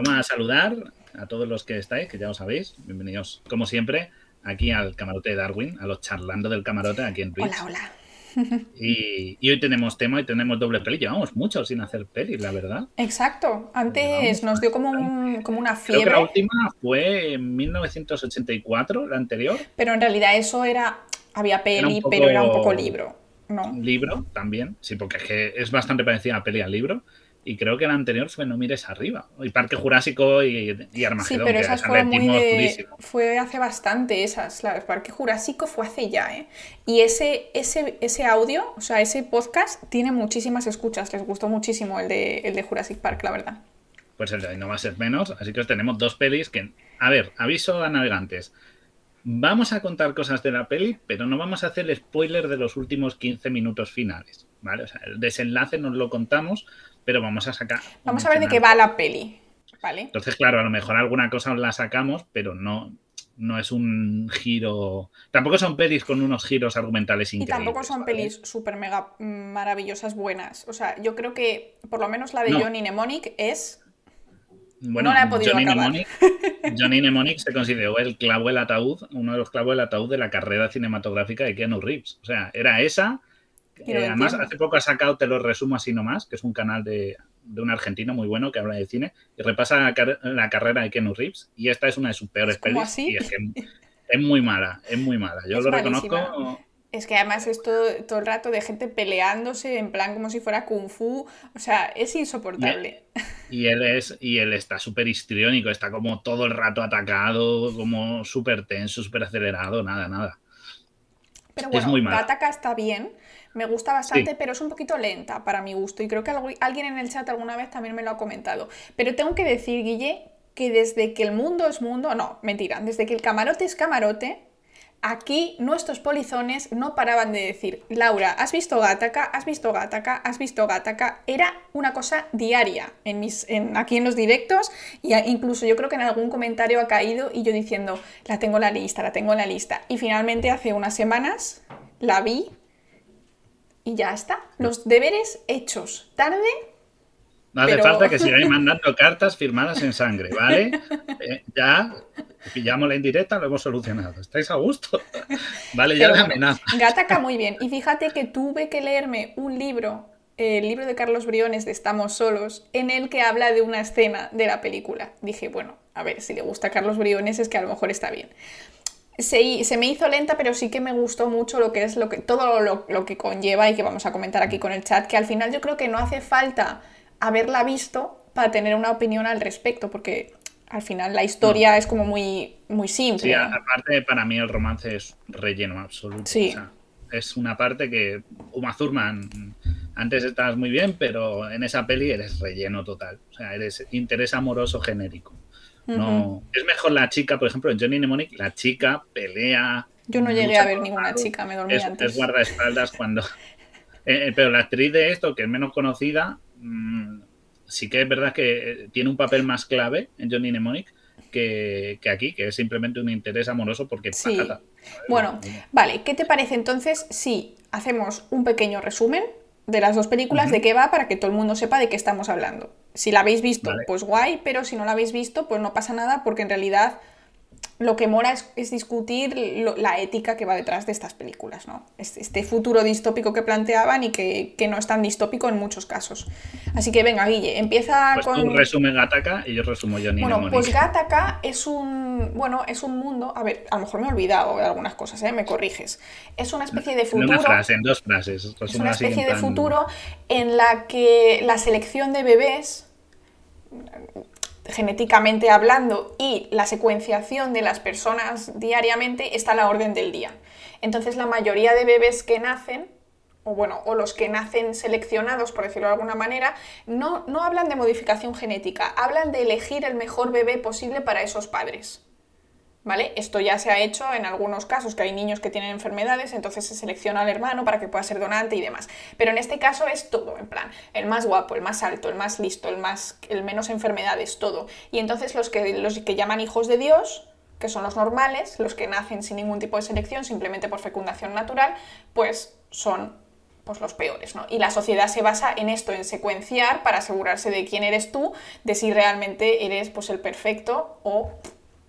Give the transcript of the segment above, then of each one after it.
Vamos a saludar a todos los que estáis, que ya lo sabéis. Bienvenidos, como siempre, aquí al camarote de Darwin, a los charlando del camarote aquí en Twitch. Hola, hola. Y, y hoy tenemos tema y tenemos doble peli. Llevamos mucho sin hacer pelis, la verdad. Exacto. Antes nos dio como, un- como una Creo que fiebre, la última fue en 1984, la anterior. pero en realidad eso era. Había peli, Era un poco- pero era un poco libro. ¿no? Libro también, sí, porque es que es bastante parecida a peli al libro. Y creo que la anterior fue No mires arriba. Y Parque Jurásico y, y Sí, Armagedón. pero que esas esa fueron muy de. Fue hace bastante esas. La, el Parque Jurásico fue hace ya, ¿eh? Y ese, ese, ese audio, o sea, ese podcast, tiene muchísimas escuchas. Les gustó muchísimo el de, el de Jurassic Park, la verdad. Pues el de hoy no va a ser menos. Así que os tenemos dos pelis que. A ver, aviso a navegantes. Vamos a contar cosas de la peli, pero no vamos a hacer spoiler de los últimos 15 minutos finales. ¿Vale? O sea, el desenlace nos lo contamos, pero vamos a sacar. Vamos a ver de qué va la peli, ¿vale? Entonces, claro, a lo mejor alguna cosa os la sacamos, pero no, no es un giro. Tampoco son pelis con unos giros argumentales Y increíbles. tampoco son ¿vale? pelis súper mega maravillosas buenas. O sea, yo creo que por lo menos la de No. Johnny Mnemonic es. Bueno, no la he podido Johnny acabar. Mnemonic, Johnny Mnemonic se consideró el clavo del ataúd, uno de los clavos del ataúd de la carrera cinematográfica de Keanu Reeves. O sea, era esa. Eh, además, hace poco ha sacado Te lo resumo así nomás, que es un canal de, de un argentino muy bueno que habla de cine y repasa la, car- la carrera de Keanu Reeves. Y esta es una de sus peores ¿Es pelis. así? Y es que es muy mala, es muy mala. Yo Es lo malísima. reconozco. Es que además es todo, todo el rato de gente peleándose en plan como si fuera kung fu. O sea, es insoportable. Y él es, y él está súper histriónico, está como todo el rato atacado, como súper tenso, súper acelerado, nada, nada. Pero es bueno, muy mala. Está bien. Me gusta bastante, Sí. pero es un poquito lenta para mi gusto. Y creo que algu- alguien en el chat alguna vez también me lo ha comentado. Pero tengo que decir, Guille, que desde que el mundo es mundo, no, mentira, desde que el camarote es camarote, aquí nuestros polizones no paraban de decir, Laura, ¿has visto Gattaca? ¿Has visto Gattaca? ¿Has visto Gattaca? Era una cosa diaria en mis, en, aquí en los directos y incluso yo creo que en algún comentario ha caído y yo diciendo, la tengo en la lista, la tengo en la lista. Y finalmente hace unas semanas la vi y ya está. Los deberes hechos. Tarde, No hace Pero- falta que sigáis mandando cartas firmadas en sangre, ¿vale? Eh, ya pillamos la indirecta, lo hemos solucionado. ¿Estáis a gusto? Vale, ya la amenaza. Gataca muy bien. Y fíjate que tuve que leerme un libro, el libro de Carlos Briones de Estamos Solos, en el que habla de una escena de la película. Dije, bueno, a ver, si le gusta a Carlos Briones es que a lo mejor está bien. Se, se me hizo lenta, pero sí que me gustó mucho lo que es lo que, todo lo, lo que conlleva y que vamos a comentar aquí con el chat, que al final yo creo que no hace falta haberla visto para tener una opinión al respecto, porque al final la historia es como muy, muy simple. Sí, aparte, para mí el romance es relleno absoluto. Sí. O sea, es una parte que, Uma Thurman, antes estabas muy bien, pero en esa peli eres relleno total. O sea, eres interés amoroso genérico. No, Es mejor la chica, por ejemplo, en Johnny Mnemonic, la chica pelea. Yo no llegué a ver ninguna chica, me dormí es, antes. es guardaespaldas cuando. Eh, eh, pero la actriz de esto, que es menos conocida, mm, sí que es verdad que eh, tiene un papel más clave en Johnny Mnemonic que, que aquí, que es simplemente un interés amoroso porque Sí. patata. Bueno, vale, ¿qué te parece entonces si hacemos un pequeño resumen de las dos películas, de qué va, para que todo el mundo sepa de qué estamos hablando? Si la habéis visto, Vale. pues guay, pero si no la habéis visto, pues no pasa nada, porque en realidad lo que mola es, es discutir lo- la ética que va detrás de estas películas, ¿no? Este, este futuro distópico que planteaban y que, que no es tan distópico en muchos casos. Así que venga, Guille, empieza Pues con... tú resume Gataca y yo resumo Johnny Bueno, Mnemonic. pues Gattaca es un, bueno, es un mundo, a ver, a lo mejor me he olvidado de algunas cosas, ¿eh? me corriges. Es una especie de en futuro, una frase, en dos frases. es una en especie de futuro en la que la selección de bebés genéticamente hablando y la secuenciación de las personas diariamente está a la orden del día. Entonces la mayoría de bebés que nacen, o bueno, o los que nacen seleccionados, por decirlo de alguna manera, no, no hablan de modificación genética, hablan de elegir el mejor bebé posible para esos padres. ¿Vale? Esto ya se ha hecho en algunos casos, que hay niños que tienen enfermedades, entonces se selecciona al hermano para que pueda ser donante y demás. Pero en este caso es todo, en plan, el más guapo, el más alto, el más listo, el, más, el menos enfermedades, todo. Y entonces los que, los que llaman hijos de Dios, que son los normales, los que nacen sin ningún tipo de selección, simplemente por fecundación natural, pues son pues los peores, ¿no? Y la sociedad se basa en esto, en secuenciar para asegurarse de quién eres tú, de si realmente eres pues el perfecto o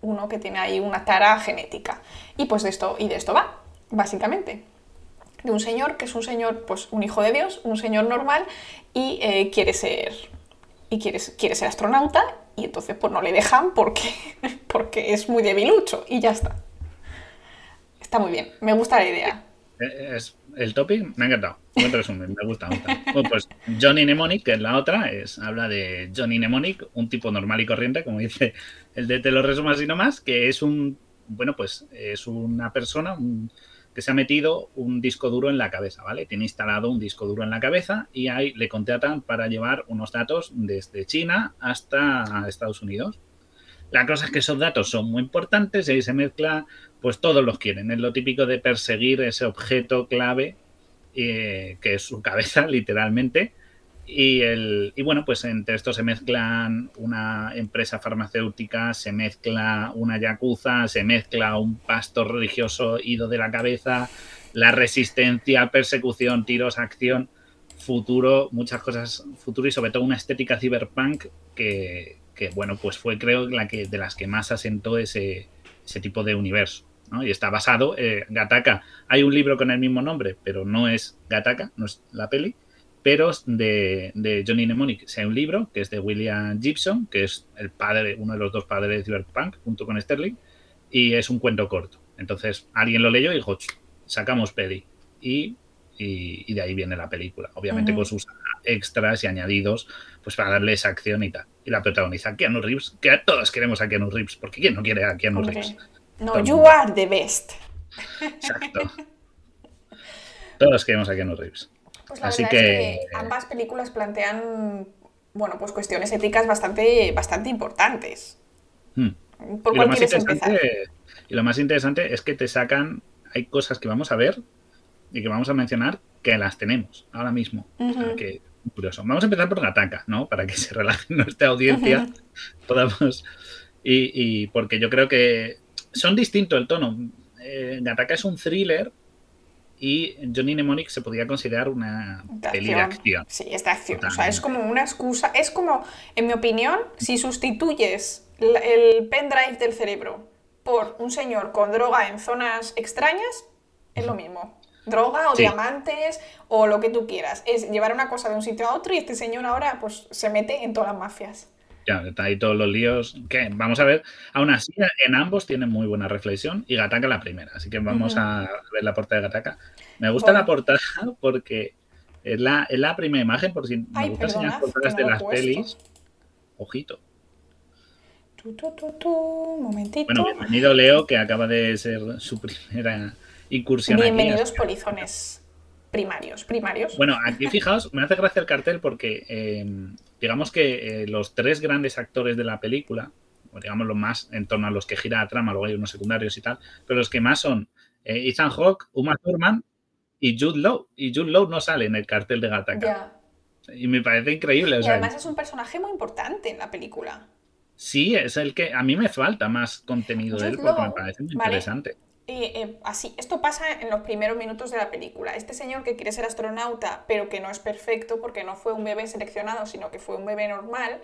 uno que tiene ahí una tara genética. Y pues de esto, y de esto va, básicamente. De un señor que es un señor, pues un hijo de Dios, un señor normal, y eh, quiere ser. Y quiere, quiere ser astronauta, y entonces pues no le dejan porque, porque es muy debilucho, y ya está. Está muy bien, me gusta la idea. Es, el topic me ha encantado. Buen resumen, me gusta. pues Johnny Mnemonic, que es la otra, es, habla de Johnny Mnemonic, un tipo normal y corriente, como dice el de Te lo resumo así nomás, que es un, bueno, pues es una persona que se ha metido un disco duro en la cabeza, ¿vale? Tiene instalado un disco duro en la cabeza y ahí le contratan para llevar unos datos desde China hasta Estados Unidos. La cosa es que esos datos son muy importantes y ahí se mezcla pues todos los quieren. Es lo típico de perseguir ese objeto clave eh, que es su cabeza, literalmente. Y, el, y bueno, pues entre esto se mezclan una empresa farmacéutica, se mezcla una yakuza, se mezcla un pastor religioso ido de la cabeza, la resistencia, persecución, tiros, acción, futuro, muchas cosas futuro y sobre todo una estética cyberpunk que, que bueno, pues fue creo la que de las que más asentó ese, ese tipo de universo. Y está basado, eh, Gataka, hay un libro con el mismo nombre, pero no es Gataka, no es la peli, pero de, de Johnny Mnemonic. hay un libro que es de William Gibson, que es el padre, uno de los dos padres de Cyberpunk, junto con Sterling, y es un cuento corto. Entonces alguien lo leyó y dijo, sacamos peli. Y, y, de ahí viene la película, obviamente con sus extras y añadidos, pues para darle esa acción y tal. Y la protagoniza Keanu Reeves, que todos queremos a Keanu Reeves, porque ¿quién no quiere a Keanu Reeves? No, you are the best. Exacto. Todos queremos a Keanu Reeves. Pues la Así verdad que... Es que ambas películas plantean, bueno, pues cuestiones éticas bastante, bastante importantes. Hmm. ¿Por cuál quieres empezar? Y lo más interesante es que te sacan, hay cosas que vamos a ver y que vamos a mencionar que las tenemos ahora mismo. que, curioso. Vamos a empezar por Gataka, ¿no? Para que se relaje nuestra audiencia. Podamos. Y, y, porque yo creo que son distintos el tono. Eh, Gataka es un thriller y Johnny Mnemonic se podría considerar una peli de acción. Sí, es de acción. O sea, es como una excusa. Es como, en mi opinión, si sustituyes el pendrive del cerebro por un señor con droga en zonas extrañas, es lo mismo. Droga o diamantes o lo que tú quieras. Es llevar una cosa de un sitio a otro y este señor ahora pues se mete en todas las mafias ya, está ahí todos los líos. Que vamos a ver, aún así, en ambos tienen muy buena reflexión y Gataka la primera. Así que vamos a ver la portada de Gataka. Me gusta la portada porque es la, la, primera imagen, por si me gusta enseñar portadas de las pelis. Ojito. momentito. Bueno, bienvenido Leo, que acaba de ser su primera incursión. Bienvenidos polizones primarios, primarios. Bueno, aquí fijaos, me hace gracia el cartel porque eh, digamos que eh, los tres grandes actores de la película, o digamos los más en torno a los que gira la trama, luego hay unos secundarios y tal, pero los que más son eh, Ethan Hawke, Uma Thurman y Jude Law. Y Jude Law no sale en el cartel de Gataka. Y me parece increíble. Y además es un personaje muy importante en la película. Sí, es el que a mí me falta más contenido de él porque me parece muy interesante. Eh, así, esto pasa en los primeros minutos de la película. Este señor que quiere ser astronauta, pero que no es perfecto porque no fue un bebé seleccionado, sino que fue un bebé normal,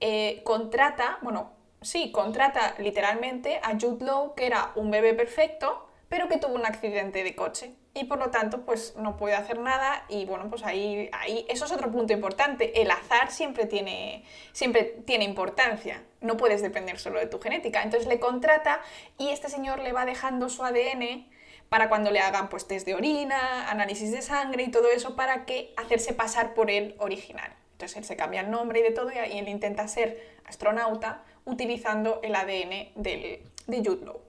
eh, contrata, bueno, sí, contrata literalmente a Jude Law, que era un bebé perfecto, pero que tuvo un accidente de coche. Y por lo tanto pues no puede hacer nada y bueno pues ahí, ahí eso es otro punto importante. El azar siempre tiene siempre tiene importancia no puedes depender solo de tu genética. Entonces le contrata y este señor le va dejando su ADN para cuando le hagan pues test de orina análisis de sangre y todo eso para que hacerse pasar por el original. Entonces él se cambia el nombre y de todo y él intenta ser astronauta utilizando el ADN del, de Jude Law.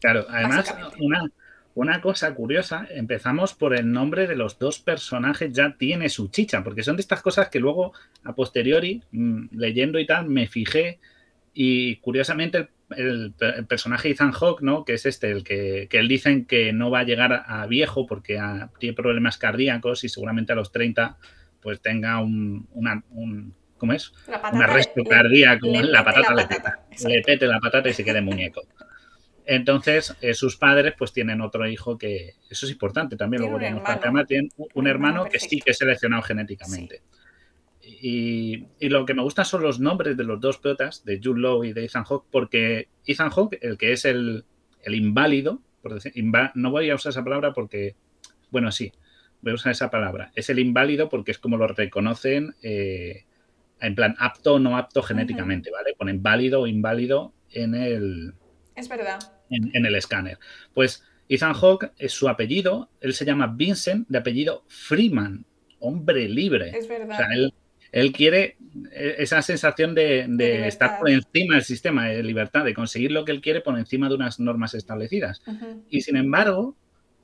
Claro, además una una cosa curiosa, empezamos por el nombre de los dos personajes, ya tiene su chicha, porque son de estas cosas que luego, a posteriori, mm, leyendo y tal, me fijé y curiosamente el, personaje Ethan Hawke, ¿no? que es este, el que, él dicen que no va a llegar a viejo porque tiene problemas cardíacos y seguramente a los 30 pues tenga un, una, un ¿cómo es? un arresto cardíaco, la patata le, le, pete la patata y se quede muñeco. Entonces, eh, sus padres pues tienen otro hijo que, eso es importante también, Tiene lo un volvemos hermano. a tema, tienen un, Un hermano hermano que sí que es seleccionado genéticamente. Y, y lo que me gusta son los nombres de los dos protas, de Jude Law y de Ethan Hawke, porque Ethan Hawke, el que es el, el inválido, por decir, no voy a usar esa palabra porque, bueno, sí, voy a usar esa palabra. Es el inválido porque es como lo reconocen eh, en plan apto o no apto genéticamente, ¿vale? Ponen válido o inválido en el, Es verdad. En, en el escáner. Pues Ethan Hawke es su apellido, él se llama Vincent, de apellido Freeman, hombre libre. Es verdad. O sea, él, él quiere eh, esa sensación de, estar por encima del sistema, de libertad, de conseguir lo que él quiere por encima de unas normas establecidas. Y sin embargo,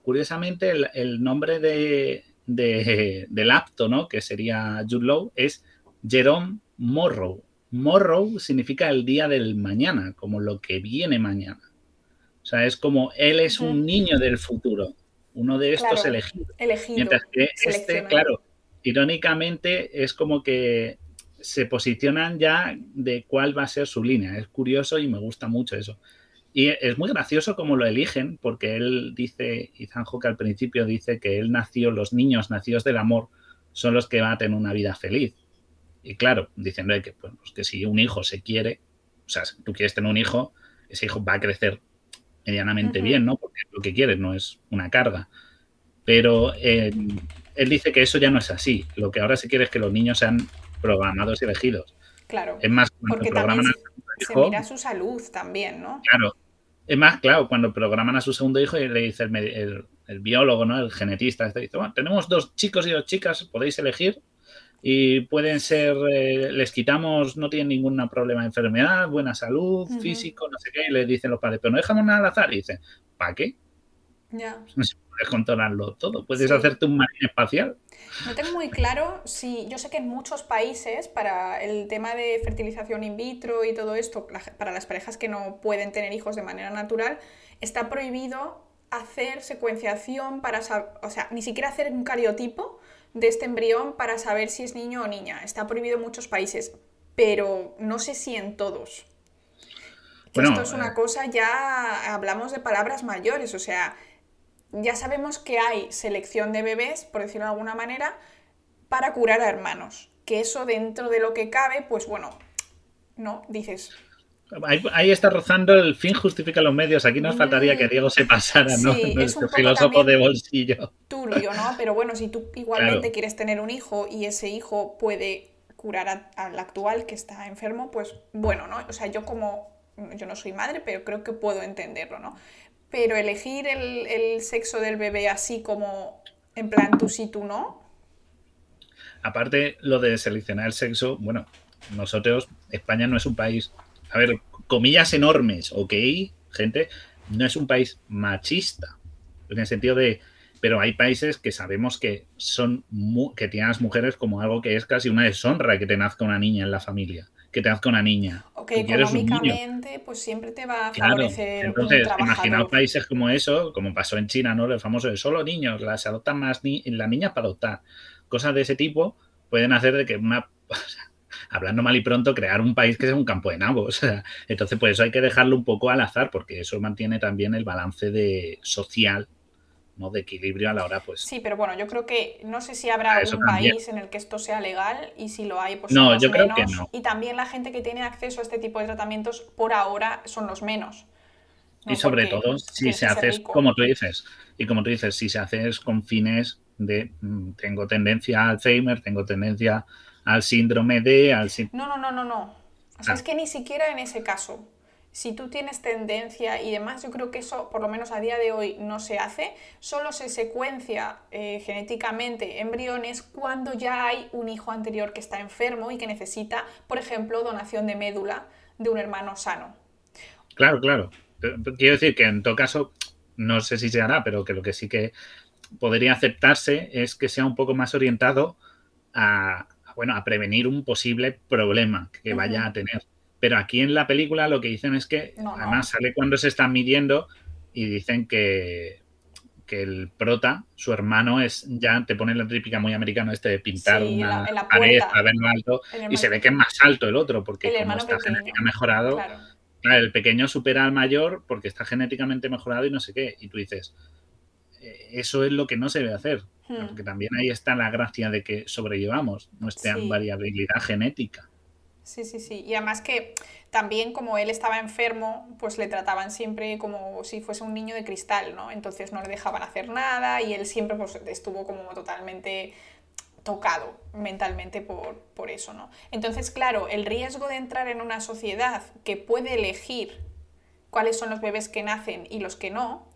curiosamente, el, el nombre de, de- del apto, ¿no? que sería Jude Law, es Jerome Morrow. Morrow significa el día del mañana, como lo que viene mañana. O sea, es como él es un niño del futuro, uno de estos Claro. elegidos. Elegido. Mientras que este, claro, irónicamente es como que se posicionan ya de cuál va a ser su línea. Es curioso y me gusta mucho eso. Y es muy gracioso cómo lo eligen, porque él dice, Ethan Hawke al principio dice que él nació, los niños nacidos del amor son los que van a tener una vida feliz. Y claro, diciendo que, pues, que si un hijo se quiere, o sea, si tú quieres tener un hijo, ese hijo va a crecer medianamente bien, ¿no? Porque lo que quieres no es una carga. Pero eh, él dice que eso ya no es así. Lo que ahora se quiere es que los niños sean programados y elegidos. Claro. Es más, cuando Porque programan también a su Se mira su salud también, ¿no? claro. Es más, claro, cuando programan a su segundo hijo y le dice el- el biólogo, ¿no? El genetista, este dice, bueno, tenemos dos chicos y dos chicas, podéis elegir y pueden ser, eh, les quitamos, no tienen ningún problema de enfermedad, buena salud, físico, no sé qué, y le dicen los padres, pero no dejamos nada al azar. Y dicen, ¿para qué? Ya. Puedes controlarlo todo, puedes Sí. hacerte un marín espacial. No tengo muy claro si. Yo sé que en muchos países, para el tema de fertilización in vitro y todo esto, para las parejas que no pueden tener hijos de manera natural, está prohibido hacer secuenciación para. O sea, ni siquiera hacer un cariotipo de este embrión para saber si es niño o niña. Está prohibido en muchos países, pero no sé si en todos. Bueno, esto es una eh, cosa, ya hablamos de palabras mayores, o sea, ya sabemos que hay selección de bebés, por decirlo de alguna manera, para curar a hermanos. Que eso dentro de lo que cabe, pues bueno, no, dices, Ahí, ahí está rozando el fin justifica los medios. Aquí nos faltaría que Diego se pasara, ¿no? Sí, es un filósofo de bolsillo. turbio, ¿no? Pero bueno, si tú igualmente Claro. quieres tener un hijo y ese hijo puede curar al actual que está enfermo, pues bueno, ¿no? O sea, yo como, yo no soy madre, pero creo que puedo entenderlo, ¿no? Pero elegir el, el sexo del bebé así como en plan tú sí, tú no, Aparte, lo de seleccionar el sexo, bueno, nosotros, España no es un país, a ver, comillas enormes, ok, gente, no es un país machista, en el sentido de, pero hay países que sabemos que son, mu- que tienen a las mujeres como algo que es casi una deshonra que te nazca una niña en la familia, que te nazca una niña. o que económicamente pues siempre te va a Claro, favorecer un entonces imaginaos países como eso, como pasó en China, ¿no? El famoso de solo niños, las adoptan más ni las niñas para adoptar. Cosas de ese tipo pueden hacer de que una, hablando mal y pronto, crear un país que sea un campo de nabos. Entonces, por eso hay que dejarlo un poco al azar, porque eso mantiene también el balance de social, ¿no? De equilibrio a la hora, pues. Sí, pero bueno, yo creo que no sé si habrá Eso algún también. país en el que esto sea legal y si lo hay, pues No, son los yo creo menos. que no. Y también la gente que tiene acceso a este tipo de tratamientos por ahora son los menos. ¿no? Y sobre Porque todo, si tienes se que ser hace, rico. como tú dices, y como tú dices, si se hace con fines de mm, tengo tendencia a Alzheimer, tengo tendencia al síndrome de, al sí- No, no, no, no, no. O sea, Ah. es que ni siquiera en ese caso. Si tú tienes tendencia y demás, yo creo que eso, por lo menos a día de hoy, no se hace. Solo se secuencia eh, genéticamente embriones cuando ya hay un hijo anterior que está enfermo y que necesita, por ejemplo, donación de médula de un hermano sano. Claro, claro. Quiero decir que en todo caso, no sé si se hará, pero que lo que sí que podría aceptarse es que sea un poco más orientado a, bueno, a prevenir un posible problema que vaya a tener. Pero aquí en la película lo que dicen es que, No, no. además sale cuando se están midiendo y dicen que, que el prota, su hermano, es ya te pone la típica muy americano este de pintar Sí, en la- una en la pared a verlo alto y se ve que es más alto el otro porque El como está genética mejorado, Claro. Claro, el pequeño supera al mayor porque está genéticamente mejorado y no sé qué. Y tú dices, eso es lo que no se debe hacer. Hmm. Porque también ahí está la gracia de que sobrellevamos nuestra Sí. variabilidad genética. Sí, sí, sí. Y además que también como él estaba enfermo, pues le trataban siempre como si fuese un niño de cristal, ¿no? Entonces no le dejaban hacer nada y él siempre pues, estuvo como totalmente tocado mentalmente por, por eso, ¿no? Entonces, claro, el riesgo de entrar en una sociedad que puede elegir cuáles son los bebés que nacen y los que no,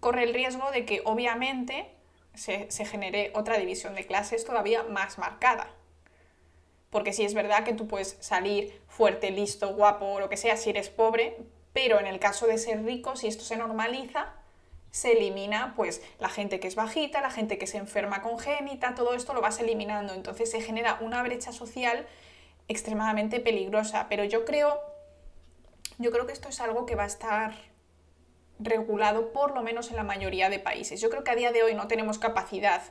corre el riesgo de que obviamente se, se genere otra división de clases todavía más marcada. Porque sí es verdad que tú puedes salir fuerte, listo, guapo o lo que sea si eres pobre, pero en el caso de ser rico, si esto se normaliza, se elimina pues la gente que es bajita, la gente que se enferma congénita, todo esto lo vas eliminando. Entonces se genera una brecha social extremadamente peligrosa. Pero yo creo, yo creo que esto es algo que va a estar regulado por lo menos en la mayoría de países. Yo creo que a día de hoy no tenemos capacidad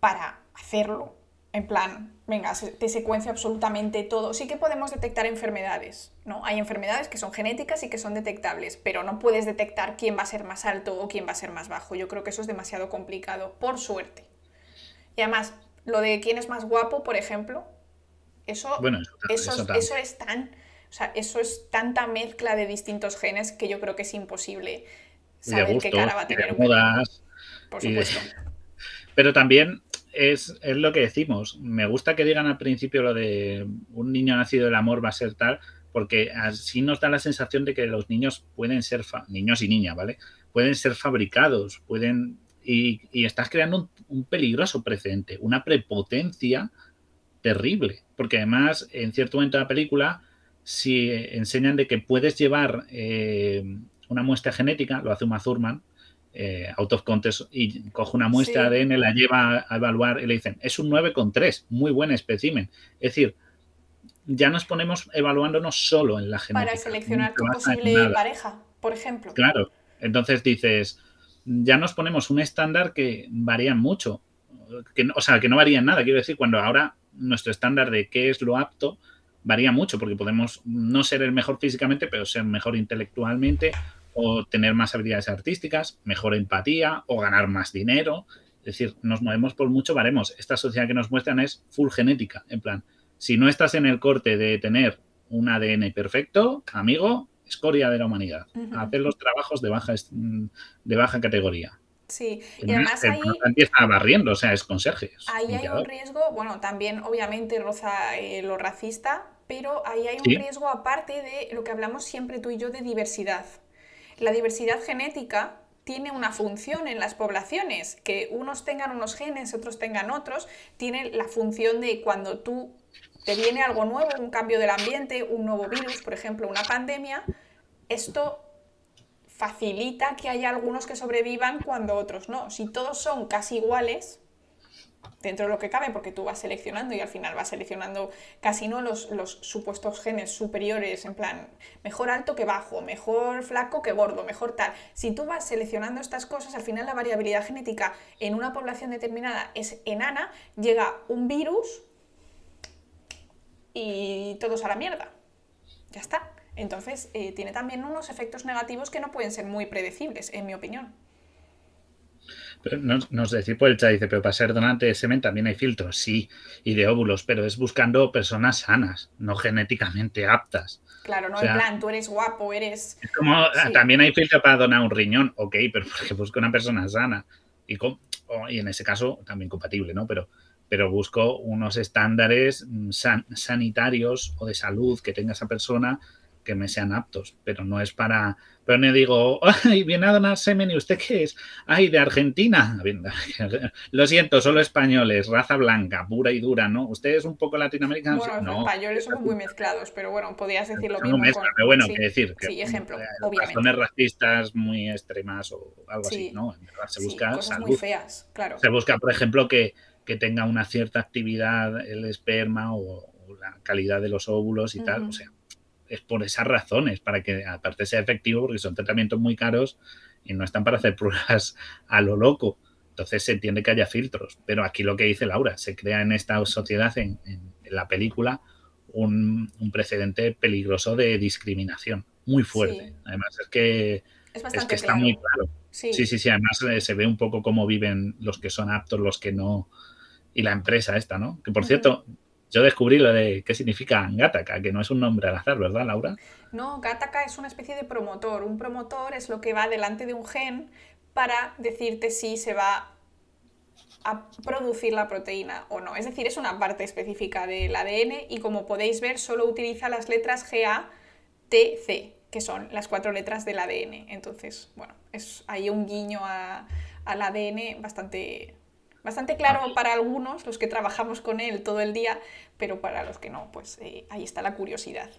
para hacerlo. En plan, venga, te secuencio absolutamente todo. Sí que podemos detectar enfermedades, ¿no? Hay enfermedades que son genéticas y que son detectables, pero no puedes detectar quién va a ser más alto o quién va a ser más bajo. Yo creo que eso es demasiado complicado, por suerte. Y además, lo de quién es más guapo, por ejemplo, eso, Bueno, eso, eso es tan, o sea, eso es tanta mezcla de distintos genes que yo creo que es imposible saber qué cara va a tener modas, por de- supuesto. Pero también es, es lo que decimos. Me gusta que digan al principio lo de un niño nacido del amor va a ser tal, porque así nos da la sensación de que los niños pueden ser, fa- niños y niñas, ¿vale? Pueden ser fabricados, pueden... Y, y estás creando un, un peligroso precedente, una prepotencia terrible. Porque además, en cierto momento de la película, si enseñan de que puedes llevar eh, una muestra genética, lo hace Uma Thurman, eh, out of contest, y coge una muestra Sí. de ADN, la lleva a evaluar y le dicen, es un 9,3, muy buen espécimen. Es decir, ya nos ponemos evaluándonos solo en la genética. Para seleccionar tu posible pareja, por ejemplo. Claro. Entonces dices, ya nos ponemos un estándar que varía mucho. Que, no- o sea, que no varía en nada. Quiero decir, cuando ahora nuestro estándar de qué es lo apto varía mucho, porque podemos no ser el mejor físicamente, pero ser mejor intelectualmente, o tener más habilidades artísticas, mejor empatía, o ganar más dinero. Es decir, nos movemos por mucho baremos. Esta sociedad que nos muestran es full genética. En plan, si no estás en el corte de tener un ADN perfecto, amigo, escoria de la humanidad. Hacer los trabajos de baja, de baja categoría. Sí, y además ahí, empieza barriendo, o sea, es conserje. es ahí hay un riesgo, bueno, también obviamente roza eh, lo racista, pero ahí hay un Sí. riesgo aparte de lo que hablamos siempre tú y yo de diversidad. La diversidad genética tiene una función en las poblaciones, que unos tengan unos genes, otros tengan otros, tiene la función de cuando tú te viene algo nuevo, un cambio del ambiente, un nuevo virus, por ejemplo, una pandemia, esto facilita que haya algunos que sobrevivan cuando otros no. Si todos son casi iguales, dentro de lo que cabe, porque tú vas seleccionando y al final vas seleccionando casi no los, los supuestos genes superiores, en plan, mejor alto que bajo, mejor flaco que gordo, mejor tal. Si tú vas seleccionando estas cosas, al final la variabilidad genética en una población determinada es enana, llega un virus y todos a la mierda. Ya está. Entonces, eh, tiene también unos efectos negativos que no pueden ser muy predecibles, en mi opinión. Pero nos, nos decía por el chat, dice, pero para ser donante de semen también hay filtros, sí, y de óvulos, pero es buscando personas sanas, no genéticamente aptas. Claro, no O sea, en plan, tú eres guapo, eres... Es como, ah, Sí. también hay filtro para donar un riñón, ok, pero porque busco una persona sana. Y en ese caso también compatible, ¿no? Pero, pero busco unos estándares mm, san- sanitarios o de salud que tenga esa persona que me sean aptos, pero no es para... Pero no digo, ay, viene a donar semen y usted qué es? Ay, de Argentina. Lo siento, solo españoles, raza blanca, pura y dura, ¿no? ¿Usted es un poco latinoamericano? Bueno, los no. españoles somos muy mezclados, pero bueno, podrías decir lo No mismo mezcla, con... pero bueno, sí. quiero decir que sí, ejemplo, eh, obviamente. razones racistas muy extremas o algo Sí. así, ¿no? En verdad se Sí, busca cosas muy feas, claro. Se busca, por ejemplo, que, que tenga una cierta actividad el esperma o, o la calidad de los óvulos y tal. O sea, es por esas razones, para que aparte sea efectivo, porque son tratamientos muy caros y no están para hacer pruebas a lo loco. Entonces se entiende que haya filtros. Pero aquí lo que dice Laura, se crea en esta sociedad, en, la película, un, precedente peligroso de discriminación, muy fuerte. Además, es que, es, que está muy claro. Sí. sí, sí, Además, eh, se ve un poco cómo viven los que son aptos, los que no. Y la empresa esta, ¿no? Que por cierto, yo descubrí lo de qué significa Gataka, que no es un nombre al azar, ¿verdad, Laura? No, Gataka es una especie de promotor. Un promotor es lo que va delante de un gen para decirte si se va a producir la proteína o no. Es decir, es una parte específica del ADN y como podéis ver solo utiliza las letras GA, T, C, que son las cuatro letras del ADN. Entonces, bueno, es ahí un guiño al ADN bastante, bastante claro para algunos, los que trabajamos con él todo el día, pero para los que no, pues eh, ahí está la curiosidad.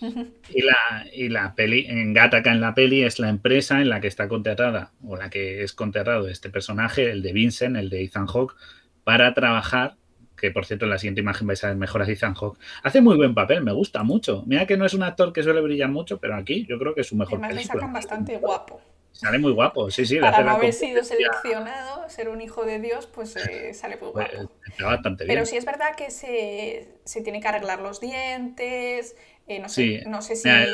Y la, y la peli, en Gattaca en la peli es la empresa en la que está contratada, o la que es contratado este personaje, el de Vincent, el de Ethan Hawke, para trabajar, que por cierto en la siguiente imagen vais a ver mejor a Ethan Hawke. Hace muy buen papel, me gusta mucho. Mira que no es un actor que suele brillar mucho, pero aquí yo creo que es su mejor Además le sacan bastante guapo. Sale muy guapo, sí, sí. Para no haber sido seleccionado, ser un hijo de Dios, pues eh, sale muy pues, guapo. bastante bien. Pero sí es verdad que se, se tiene que arreglar los dientes, eh, no, sé, no sé si... En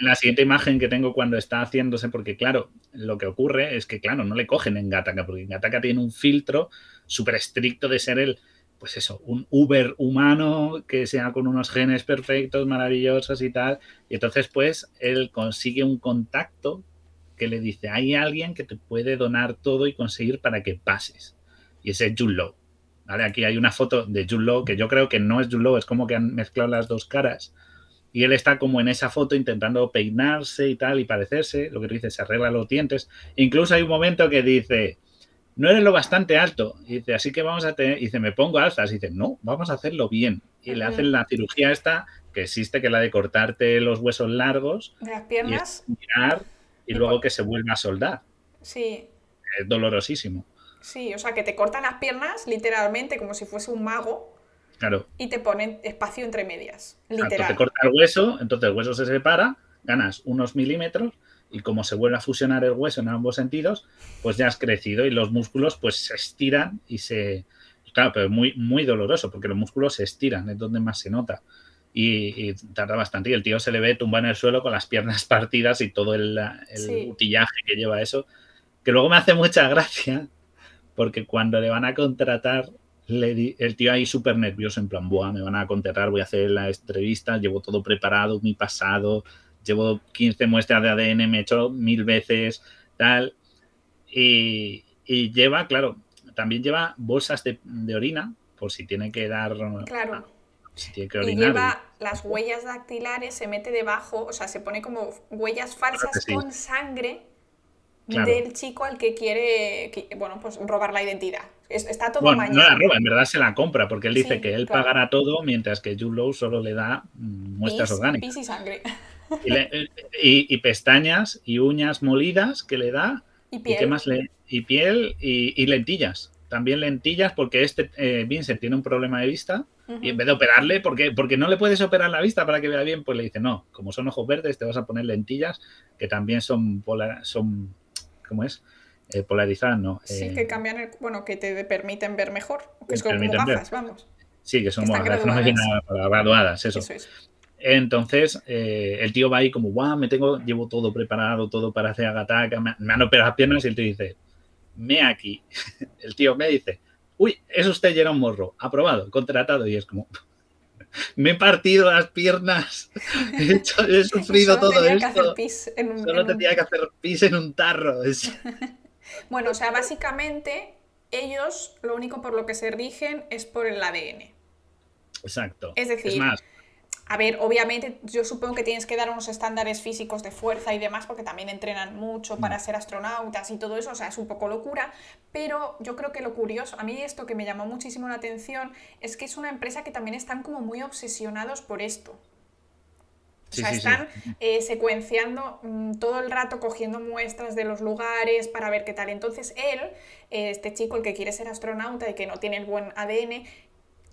la, siguiente imagen que tengo cuando está haciéndose, porque claro, lo que ocurre es que, claro, no le cogen en Gataka, porque Gataka tiene un filtro súper estricto de ser el, pues eso, un Uber humano que sea con unos genes perfectos, maravillosos y tal. Y entonces, pues, él consigue un contacto que le dice, hay alguien que te puede donar todo y conseguir para que pases. Y ese es Jude Law. ¿Vale? Aquí hay una foto de Jude Law que yo creo que no es Jude Law, es como que han mezclado las dos caras. Y él está como en esa foto intentando peinarse y tal y parecerse, lo que dice, se arregla los dientes. Incluso hay un momento que dice, no eres lo bastante alto. Y dice, así que vamos a tener, y dice, me pongo alzas. Y dice, no, vamos a hacerlo bien. Y le hacen la cirugía esta, que existe, que es la de cortarte los huesos largos. De las piernas. Y y luego que se vuelva a soldar. Sí. Es dolorosísimo. Sí, o sea, que te cortan las piernas literalmente como si fuese un mago. Claro. Y te ponen espacio entre medias. Literal. te corta el hueso, entonces el hueso se separa, ganas unos milímetros y como se vuelve a fusionar el hueso en ambos sentidos, pues ya has crecido y los músculos pues se estiran y se... Claro, pero es muy, muy doloroso porque los músculos se estiran, es donde más se nota y, tarda bastante. Y el tío se le ve tumba en el suelo con las piernas partidas y todo el, el utillaje que lleva eso. Que luego me hace mucha gracia porque cuando le van a contratar, le el tío ahí súper nervioso, en plan, Buah, me van a contratar, voy a hacer la entrevista, llevo todo preparado, mi pasado, llevo 15 muestras de ADN, me he hecho mil veces, tal. Y, lleva, claro, también lleva bolsas de, de orina por si tiene que dar claro y lleva las huellas dactilares, se mete debajo, o sea, se pone como huellas falsas con sangre del chico al que quiere, bueno, pues robar la identidad. Está todo bueno, No la roba, en verdad se la compra, porque él dice que él pagará todo, mientras que Jude solo le da mm, muestras orgánicas. y sangre. Y, pestañas y uñas molidas que le da. Y piel. qué más le, y piel y, lentillas. También lentillas, porque este eh, Vincent tiene un problema de vista y en vez de operarle, porque, porque no le puedes operar la vista para que vea bien, pues le dice, no, como son ojos verdes, te vas a poner lentillas que también son, son ¿cómo es? Eh, polarizadas, ¿no? Sí, eh, que cambian, el, bueno, que te permiten ver mejor, que es como gafas, vamos. Sí, que son graduadas. graduadas, eso. Entonces, eh, el tío va ahí como, guau, me tengo, llevo todo preparado, todo para hacer agataca, me, me han operado las piernas y él te dice, me aquí. El tío me dice, uy, es usted Jerón Morro, aprobado, contratado, y es como, me he partido las piernas, he, sufrido todo esto. Solo tenía que hacer pis en un tarro. bueno, o sea, básicamente ellos lo único por lo que se rigen es por el ADN. Exacto. Es decir, más, a ver, obviamente yo supongo que tienes que dar unos estándares físicos de fuerza y demás, porque también entrenan mucho para mm. ser astronautas y todo eso, o sea, es un poco locura, pero yo creo que lo curioso, a mí esto que me llamó muchísimo la atención, es que es una empresa que también están como muy obsesionados por esto. O sea, están eh, secuenciando mm, todo el rato, cogiendo muestras de los lugares para ver qué tal. Entonces él, este chico, el que quiere ser astronauta y que no tiene el buen ADN,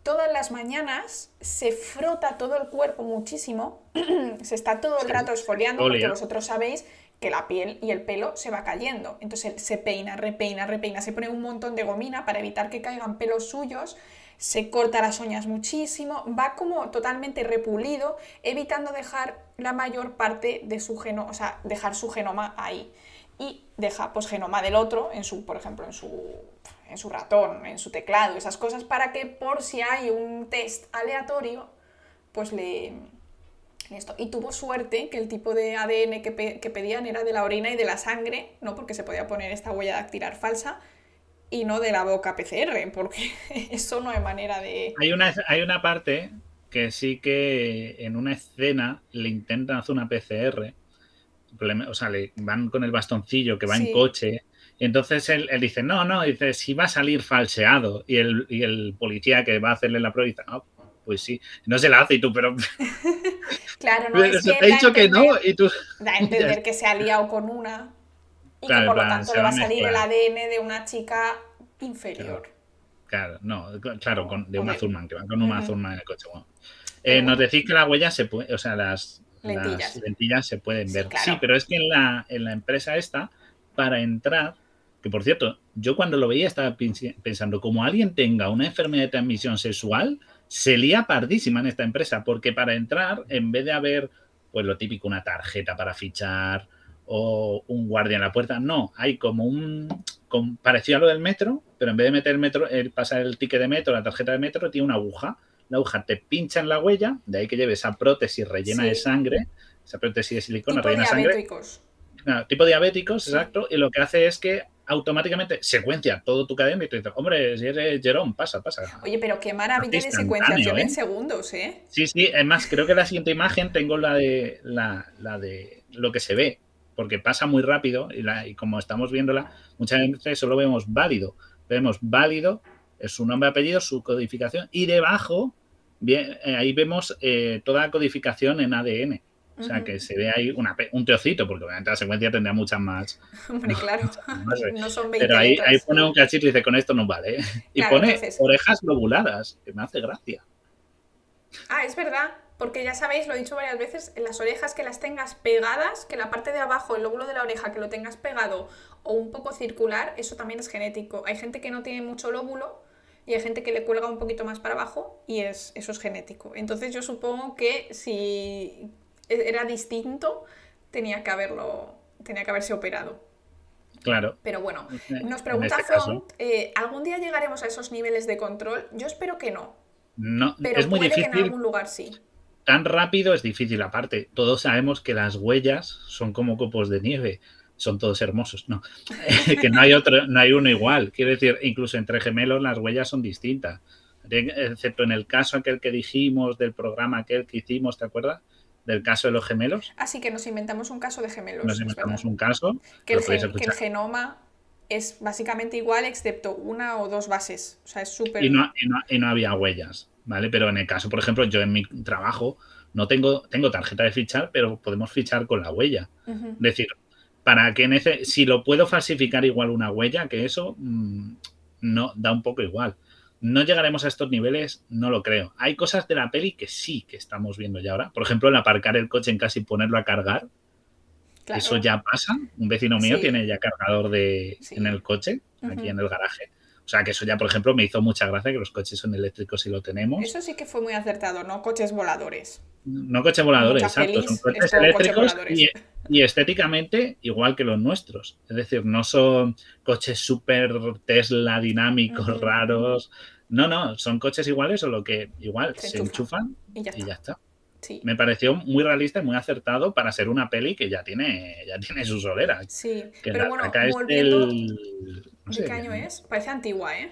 todas las mañanas se frota todo el cuerpo muchísimo, se está todo el rato esfoliando, porque vosotros sabéis que la piel y el pelo se va cayendo. Entonces se peina, repeina, repeina, se pone un montón de gomina para evitar que caigan pelos suyos se corta las uñas muchísimo, va como totalmente repulido, evitando dejar la mayor parte de su genoma, o sea, dejar su genoma ahí. Y deja pues genoma del otro, en su, por ejemplo, en su, en su ratón, en su teclado, esas cosas, para que por si hay un test aleatorio, pues le, esto. Y tuvo suerte que el tipo de ADN que, pedían era de la orina y de la sangre, ¿no? Porque se podía poner esta huella dactilar falsa y no de la boca PCR, porque eso no hay manera de... Hay una, hay una parte que sí que en una escena le intentan hacer una PCR, o sea, le van con el bastoncillo que va en coche, y entonces él, dice, no, no, dice, si va a salir falseado, y el, y el policía que va a hacerle la prueba dice, no, pues sí, no se la hace y tú, pero... claro, no, es que te he dicho que no y tú... Da a entender que se ha liado con una y que por lo tanto le va a salir el ADN de una chica inferior. Claro, no, claro, con, de una Zurman, que va con una Zurman en el coche. Eh, nos decís que la huella se puede, o sea, las lentillas, se pueden ver. Sí, pero es que en la, en la empresa esta, para entrar, que por cierto, yo cuando lo veía estaba pensando, como alguien tenga una enfermedad de transmisión sexual, se lía pardísima en esta empresa, porque para entrar, en vez de haber, pues lo típico, una tarjeta para fichar o un guardia en la puerta, no, hay como un, parecido a lo del metro, pero en vez de meter el metro, el, pasar el ticket de metro, la tarjeta de metro, tiene una aguja. La aguja te pincha en la huella, de ahí que lleve esa prótesis rellena de sangre, esa prótesis de silicona rellena de sangre. tipo diabéticos, exacto, y lo que hace es que automáticamente secuencia todo tu cadena y te dices, hombre, si eres Jerón, pasa, pasa. Oye, pero qué maravilla de secuenciación en ¿eh? segundos, ¿eh? Sí, sí, es más, creo que la siguiente imagen tengo la de la, de lo que se ve, porque pasa muy rápido y, la, y como estamos viéndola, muchas veces solo vemos válido. Vemos válido, es su nombre, apellido, su codificación y debajo, bien, eh, ahí vemos eh, toda la codificación en ADN. O sea, que se ve ahí un teocito, porque obviamente la secuencia tendría muchas más. Hombre, claro. No, son 20 Pero ahí, ahí, pone un cachito y dice, con esto no vale. Y pone orejas lobuladas, que me hace gracia. Ah, es verdad, porque ya sabéis, lo he dicho varias veces, en las orejas que las tengas pegadas, que la parte de abajo, el lóbulo de la oreja, que lo tengas pegado o un poco circular, eso también es genético. Hay gente que no tiene mucho lóbulo y hay gente que le cuelga un poquito más para abajo y es, eso es genético. Entonces yo supongo que si era distinto, tenía que haberlo, tenía que haberse operado. Claro. Pero bueno, nos pregunta este eh, ¿algún día llegaremos a esos niveles de control? Yo espero que no. No, pero es muy puede difícil. que en algún lugar sí. Tan rápido es difícil, aparte. Todos sabemos que las huellas son como copos de nieve. Son todos hermosos, no. que no hay otro, no hay uno igual. Quiero decir, incluso entre gemelos las huellas son distintas. Excepto en el caso aquel que dijimos del programa aquel que hicimos, ¿te acuerdas? Del caso de los gemelos. Así que nos inventamos un caso de gemelos. Nos inventamos un caso. Que el, genoma es básicamente igual excepto una o dos bases. O sea, es súper... Y no, y, no, había huellas, ¿vale? Pero en el caso, por ejemplo, yo en mi trabajo no tengo, tengo tarjeta de fichar, pero podemos fichar con la huella. Es decir, para que si lo puedo falsificar igual una huella, que eso mm, no da un poco igual. No llegaremos a estos niveles, no lo creo. Hay cosas de la peli que sí que estamos viendo ya ahora. Por ejemplo, el aparcar el coche en casa y ponerlo a cargar. Eso ya pasa. Un vecino mío tiene ya cargador de, en el coche, aquí en el garaje. O sea, que eso ya, por ejemplo, me hizo mucha gracia que los coches son eléctricos y lo tenemos. Eso sí que fue muy acertado, ¿no? Coches voladores. No coches voladores, exacto. son coches eléctricos y, estéticamente igual que los nuestros. Es decir, no son coches súper Tesla dinámicos, raros. No, no, son coches iguales, solo que igual se, enchufan y ya está. Me pareció muy realista y muy acertado para ser una peli que ya tiene, ya tiene su solera. Sí, pero bueno, volviendo... ¿De qué año es? Parece antigua, ¿eh?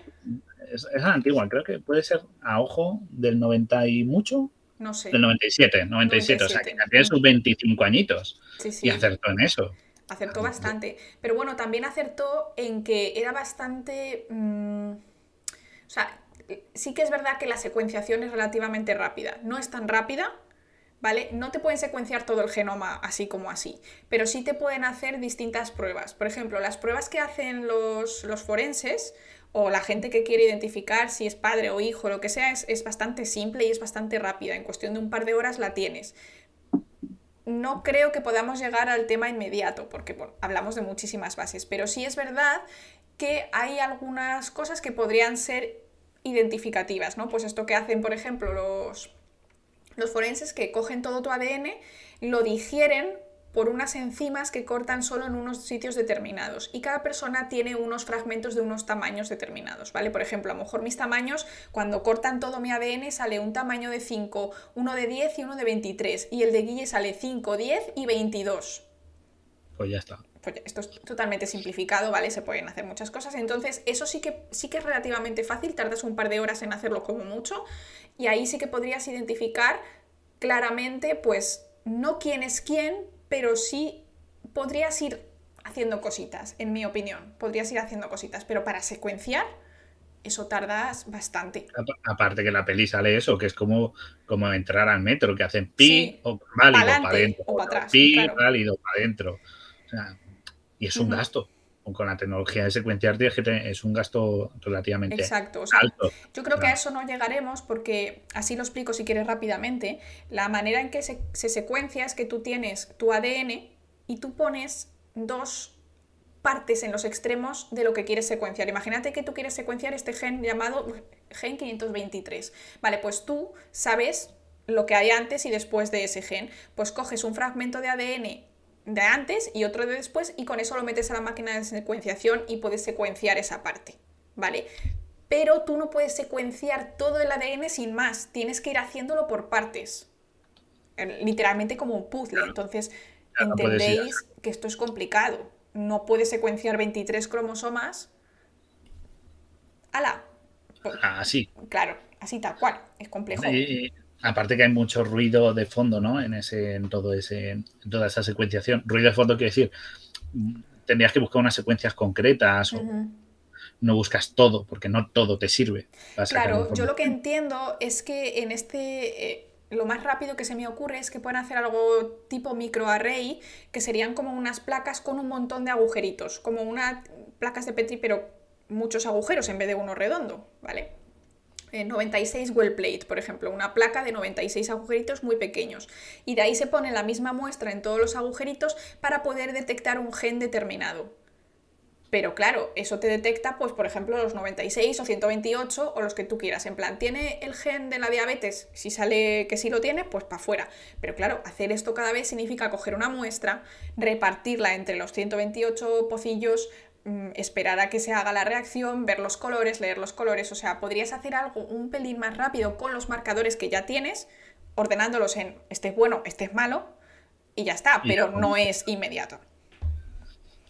Es, antigua, creo que puede ser a ojo del 90 y mucho. No sé. Del 97, 97, o sea que ya tiene sus 25 añitos. Sí, sí. Y acertó en eso. Acertó bastante. Pero bueno, también acertó en que era bastante. Mm, o sea, sí que es verdad que la secuenciación es relativamente rápida. No es tan rápida, ¿vale? No te pueden secuenciar todo el genoma así como así, pero sí te pueden hacer distintas pruebas. Por ejemplo, las pruebas que hacen los, forenses o la gente que quiere identificar si es padre o hijo, lo que sea, es, bastante simple y es bastante rápida. En cuestión de un par de horas la tienes. No creo que podamos llegar al tema inmediato, porque hablamos de muchísimas bases, pero sí es verdad que hay algunas cosas que podrían ser identificativas, ¿no? Pues esto que hacen, por ejemplo, los, los forenses que cogen todo tu ADN, lo digieren por unas enzimas que cortan solo en unos sitios determinados y cada persona tiene unos fragmentos de unos tamaños determinados, ¿vale? Por ejemplo, a lo mejor mis tamaños, cuando cortan todo mi ADN sale un tamaño de 5, uno de 10 y uno de 23 y el de Guille sale 5, 10 y 22. Pues ya está. Pues esto es totalmente simplificado, ¿vale? Se pueden hacer muchas cosas. Entonces, eso sí que, sí que es relativamente fácil, tardas un par de horas en hacerlo como mucho y ahí sí que podrías identificar claramente, pues, no quién es quién, pero sí podrías ir haciendo cositas, en mi opinión. Podrías ir haciendo cositas, pero para secuenciar, eso tardas bastante. Aparte que la peli sale eso, que es como, como entrar al metro, que hacen pi o válido para adentro. O. Pi válido para adentro. y es un gasto. Con la tecnología de secuenciar es un gasto relativamente Exacto. alto. Yo creo que a eso no llegaremos porque, así lo explico si quieres rápidamente, la manera en que se, se secuencia es que tú tienes tu ADN y tú pones dos partes en los extremos de lo que quieres secuenciar. Imagínate que tú quieres secuenciar este gen llamado gen 523. Vale, pues tú sabes lo que hay antes y después de ese gen. Pues coges un fragmento de ADN de antes y otro de después y con eso lo metes a la máquina de secuenciación y puedes secuenciar esa parte, ¿vale? Pero tú no puedes secuenciar todo el ADN sin más, tienes que ir haciéndolo por partes, literalmente como un puzzle, entonces entendéis que esto es complicado, no puedes secuenciar 23 cromosomas. ¡Hala! Así. Claro, así tal cual, es complejo. Aparte que hay mucho ruido de fondo, ¿no? En ese, en todo ese, en toda esa secuenciación. Ruido de fondo quiere decir, tendrías que buscar unas secuencias concretas o no buscas todo, porque no todo te sirve. Claro, yo lo que entiendo es que en este eh, lo más rápido que se me ocurre es que pueden hacer algo tipo microarray, que serían como unas placas con un montón de agujeritos, como unas placas de Petri, pero muchos agujeros en vez de uno redondo, ¿vale? 96 well plate, por ejemplo, una placa de 96 agujeritos muy pequeños. Y de ahí se pone la misma muestra en todos los agujeritos para poder detectar un gen determinado. Pero claro, eso te detecta, pues, por ejemplo, los 96 o 128 o los que tú quieras. En plan, ¿tiene el gen de la diabetes? Si sale que sí lo tiene, pues para afuera. Pero claro, hacer esto cada vez significa coger una muestra, repartirla entre los 128 pocillos, esperar a que se haga la reacción, ver los colores, leer los colores, o sea, podrías hacer algo un pelín más rápido con los marcadores que ya tienes, ordenándolos en este es bueno, este es malo, y ya está, pero no es inmediato.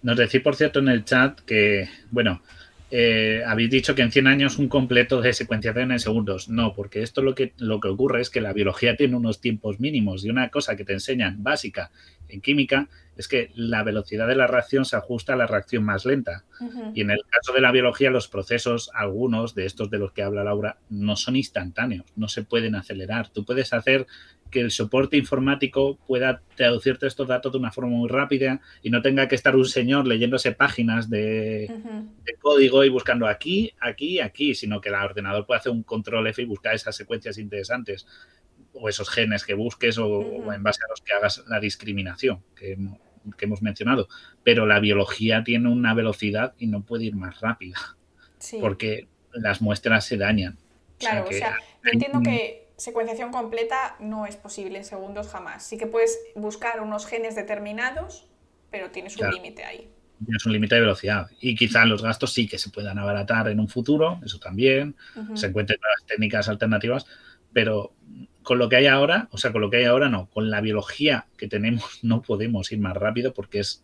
Nos decís, por cierto, en el chat que, bueno, eh, habéis dicho que en 100 años un completo de secuenciación en segundos. No, porque esto lo que, lo que ocurre es que la biología tiene unos tiempos mínimos y una cosa que te enseñan básica en química es que la velocidad de la reacción se ajusta a la reacción más lenta. Y en el caso de la biología, los procesos, algunos de estos de los que habla Laura, no son instantáneos, no se pueden acelerar. Tú puedes hacer que el soporte informático pueda traducirte estos datos de una forma muy rápida y no tenga que estar un señor leyéndose páginas de, código y buscando aquí, aquí, aquí, sino que el ordenador puede hacer un control F y buscar esas secuencias interesantes o esos genes que busques o, en base a los que hagas la discriminación que, hemos mencionado. Pero la biología tiene una velocidad y no puede ir más rápida porque las muestras se dañan. Claro, o sea, yo entiendo que secuenciación completa no es posible en segundos jamás. Sí que puedes buscar unos genes determinados, pero tienes un límite ahí. Tienes un límite de velocidad. Y quizás los gastos sí que se puedan abaratar en un futuro, eso también. Se encuentren nuevas técnicas alternativas, pero con lo que hay ahora, o sea, con lo que hay ahora no, con la biología que tenemos no podemos ir más rápido porque es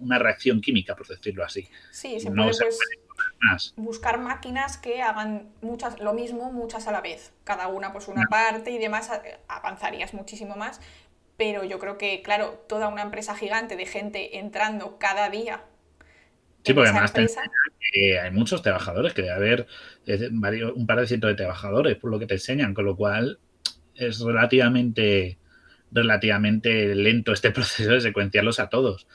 una reacción química, por decirlo así. Sí, se puede, pues, buscar máquinas que hagan muchas lo mismo, muchas a la vez, cada una pues una parte y demás, avanzarías muchísimo más, pero yo creo que, claro, toda una empresa gigante de gente entrando cada día Sí, porque además hay muchos trabajadores, que debe haber un par de cientos de trabajadores, por lo que te enseñan, con lo cual es relativamente, relativamente lento este proceso de secuenciarlos a todos.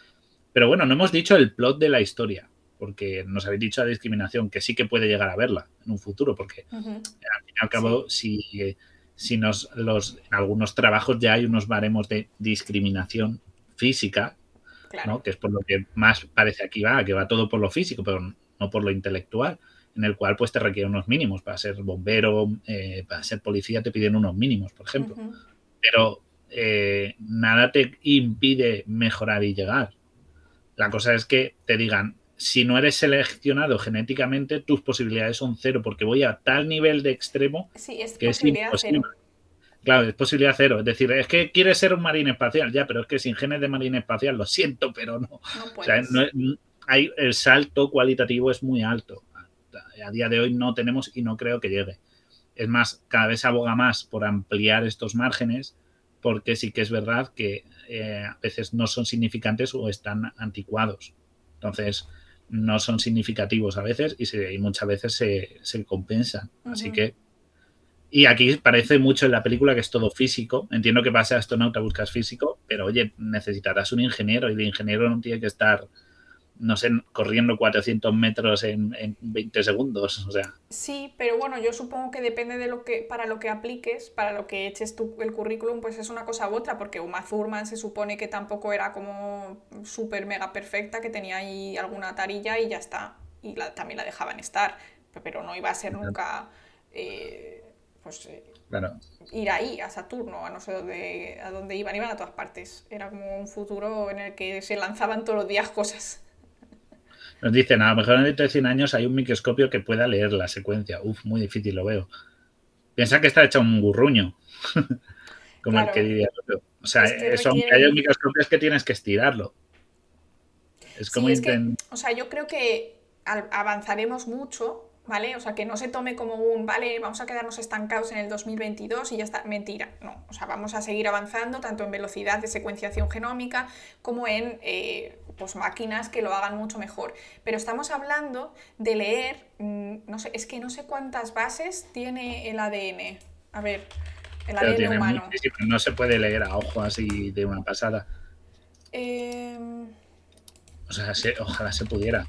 Pero bueno, no hemos dicho el plot de la historia, porque nos habéis dicho la discriminación, que sí que puede llegar a verla en un futuro, porque al fin y al cabo, si, si nos, los, en algunos trabajos ya hay unos baremos de discriminación física, que es por lo que más parece aquí va, que va todo por lo físico, pero no por lo intelectual. En el cual pues te requieren unos mínimos. Para ser bombero, eh, para ser policía te piden unos mínimos, por ejemplo. Pero eh, nada te impide mejorar y llegar. La cosa es que te digan, si no eres seleccionado genéticamente, tus posibilidades son cero, porque voy a tal nivel de extremo que es imposible. Claro, es posibilidad cero. Es decir, es que quieres ser un marine espacial, ya, pero es que sin genes de marine espacial, lo siento, pero no. o sea, hay, el salto cualitativo es muy alto. A día de hoy no tenemos y no creo que llegue. Es más, cada vez aboga más por ampliar estos márgenes, porque sí que es verdad que eh, a veces no son significantes o están anticuados. Entonces, no son significativos a veces y, muchas veces se, compensan. Así que y aquí parece mucho en la película que es todo físico. Entiendo que para ser astronauta buscas físico, pero oye, necesitarás un ingeniero y el ingeniero no tiene que estar, no sé, corriendo 400 metros en, 20 segundos. O sea. Sí, pero bueno, yo supongo que depende de lo que, para lo que apliques, para lo que eches tú el currículum, pues es una cosa u otra, porque Uma Thurman se supone que tampoco era como súper mega perfecta, que tenía ahí alguna tarilla y ya está. Y también la dejaban estar, pero no iba a ser nunca. Eh, pues eh, ir ahí, a Saturno, a no sé dónde, a dónde iban, iban a todas partes. Era como un futuro en el que se lanzaban todos los días cosas. Nos dicen, a lo mejor dentro de 100 años hay un microscopio que pueda leer la secuencia. Uf, muy difícil lo veo. Piensa que está hecho un burruño. como el que diría. O sea, son que hay microscopios que tienes que estirarlo. Es como sí, O sea, yo creo que avanzaremos mucho ¿vale? O sea, que no se tome como un, vale, vamos a quedarnos estancados en el 2022 y ya está. Mentira, no. O sea, vamos a seguir avanzando tanto en velocidad de secuenciación genómica como en eh, pues, máquinas que lo hagan mucho mejor. Pero estamos hablando de leer, mm, no sé, es que no sé cuántas bases tiene el ADN. A ver, el ADN humano. No se puede leer a ojo así de una pasada. Em, o sea, ojalá se pudiera.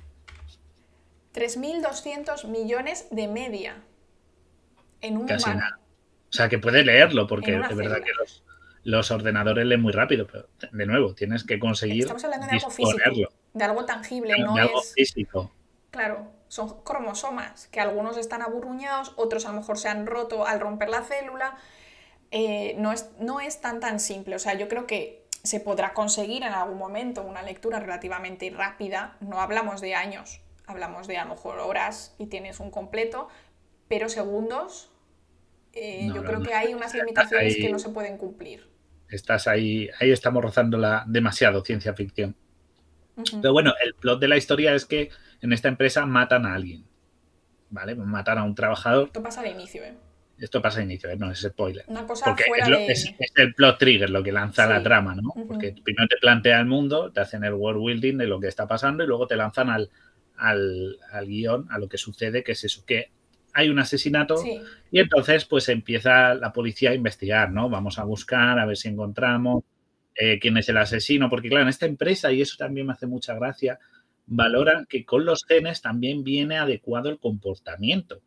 3.200 millones de media en un Casi Nada. O sea, que puede leerlo, porque de verdad que los, ordenadores leen muy rápido, pero de nuevo, tienes que conseguir Estamos hablando de algo físico, de algo tangible, no de algo físico. Claro, son cromosomas, que algunos están aburruñados, otros a lo mejor se han roto al romper la célula. Eh, no, es, no es tan tan simple. O sea, yo creo que se podrá conseguir en algún momento una lectura relativamente rápida. No hablamos de años, hablamos de a lo mejor horas y tienes un completo, pero segundos, eh, yo creo que hay unas limitaciones que no se pueden cumplir. Estás ahí, ahí estamos rozando la demasiado ciencia ficción. Pero bueno, el plot de la historia es que en esta empresa matan a alguien. ¿Vale? Matan a un trabajador. Esto pasa al inicio, ¿eh? Esto pasa al inicio, ¿eh? no es spoiler. Una cosa Porque es, el plot trigger lo que lanza la trama, ¿no? Porque primero te plantea el mundo, te hacen el world building de lo que está pasando y luego te lanzan al, al, guion, a lo que sucede, que es eso, que hay un asesinato y entonces pues empieza la policía a investigar, ¿no? Vamos a buscar, a ver si encontramos eh, quién es el asesino, porque claro, en esta empresa, y eso también me hace mucha gracia, valoran que con los genes también viene adecuado el comportamiento.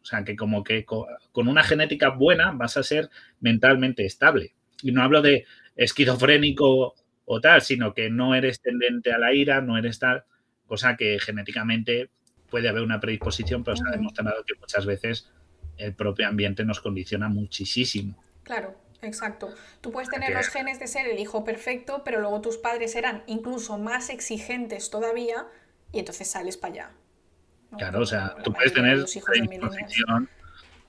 O sea, que como que con una genética buena vas a ser mentalmente estable. Y no hablo de esquizofrénico o tal, sino que no eres tendente a la ira, no eres tal cosa que genéticamente puede haber una predisposición, pero se ha demostrado que muchas veces el propio ambiente nos condiciona muchísimo. Claro, exacto. Tú puedes tener los genes de ser el hijo perfecto, pero luego tus padres eran incluso más exigentes todavía y entonces sales para allá. Claro, o sea, tú puedes tener predisposición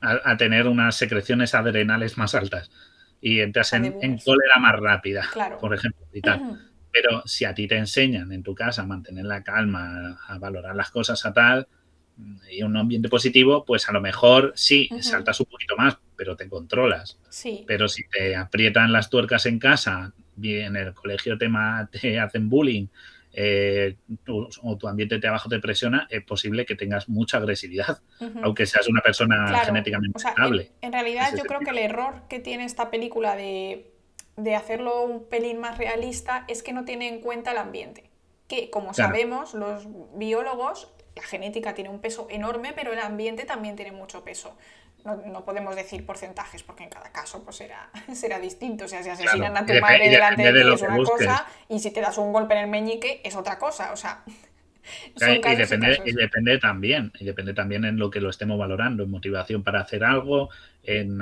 a, tener unas secreciones adrenales más altas y entras en, cólera más rápida, por ejemplo, y tal. Pero si a ti te enseñan en tu casa a mantener la calma, a valorar las cosas a tal, y un ambiente positivo, pues a lo mejor sí, saltas un poquito más, pero te controlas. Sí. Pero si te aprietan las tuercas en casa, en el colegio te, te hacen bullying, eh, o tu ambiente de trabajo te presiona, es posible que tengas mucha agresividad, aunque seas una persona genéticamente estable. En, realidad, yo creo que el error que tiene esta película de de hacerlo un pelín más realista es que no tiene en cuenta el ambiente. Que, como sabemos, los biólogos, la genética tiene un peso enorme, pero el ambiente también tiene mucho peso. No, podemos decir porcentajes porque en cada caso pues será, será distinto. O sea, si asesinan a tu madre delante de ti es una cosa y si te das un golpe en el meñique es otra cosa. O sea, y, depende, y depende también, y depende también en lo que lo estemos valorando, en motivación para hacer algo, en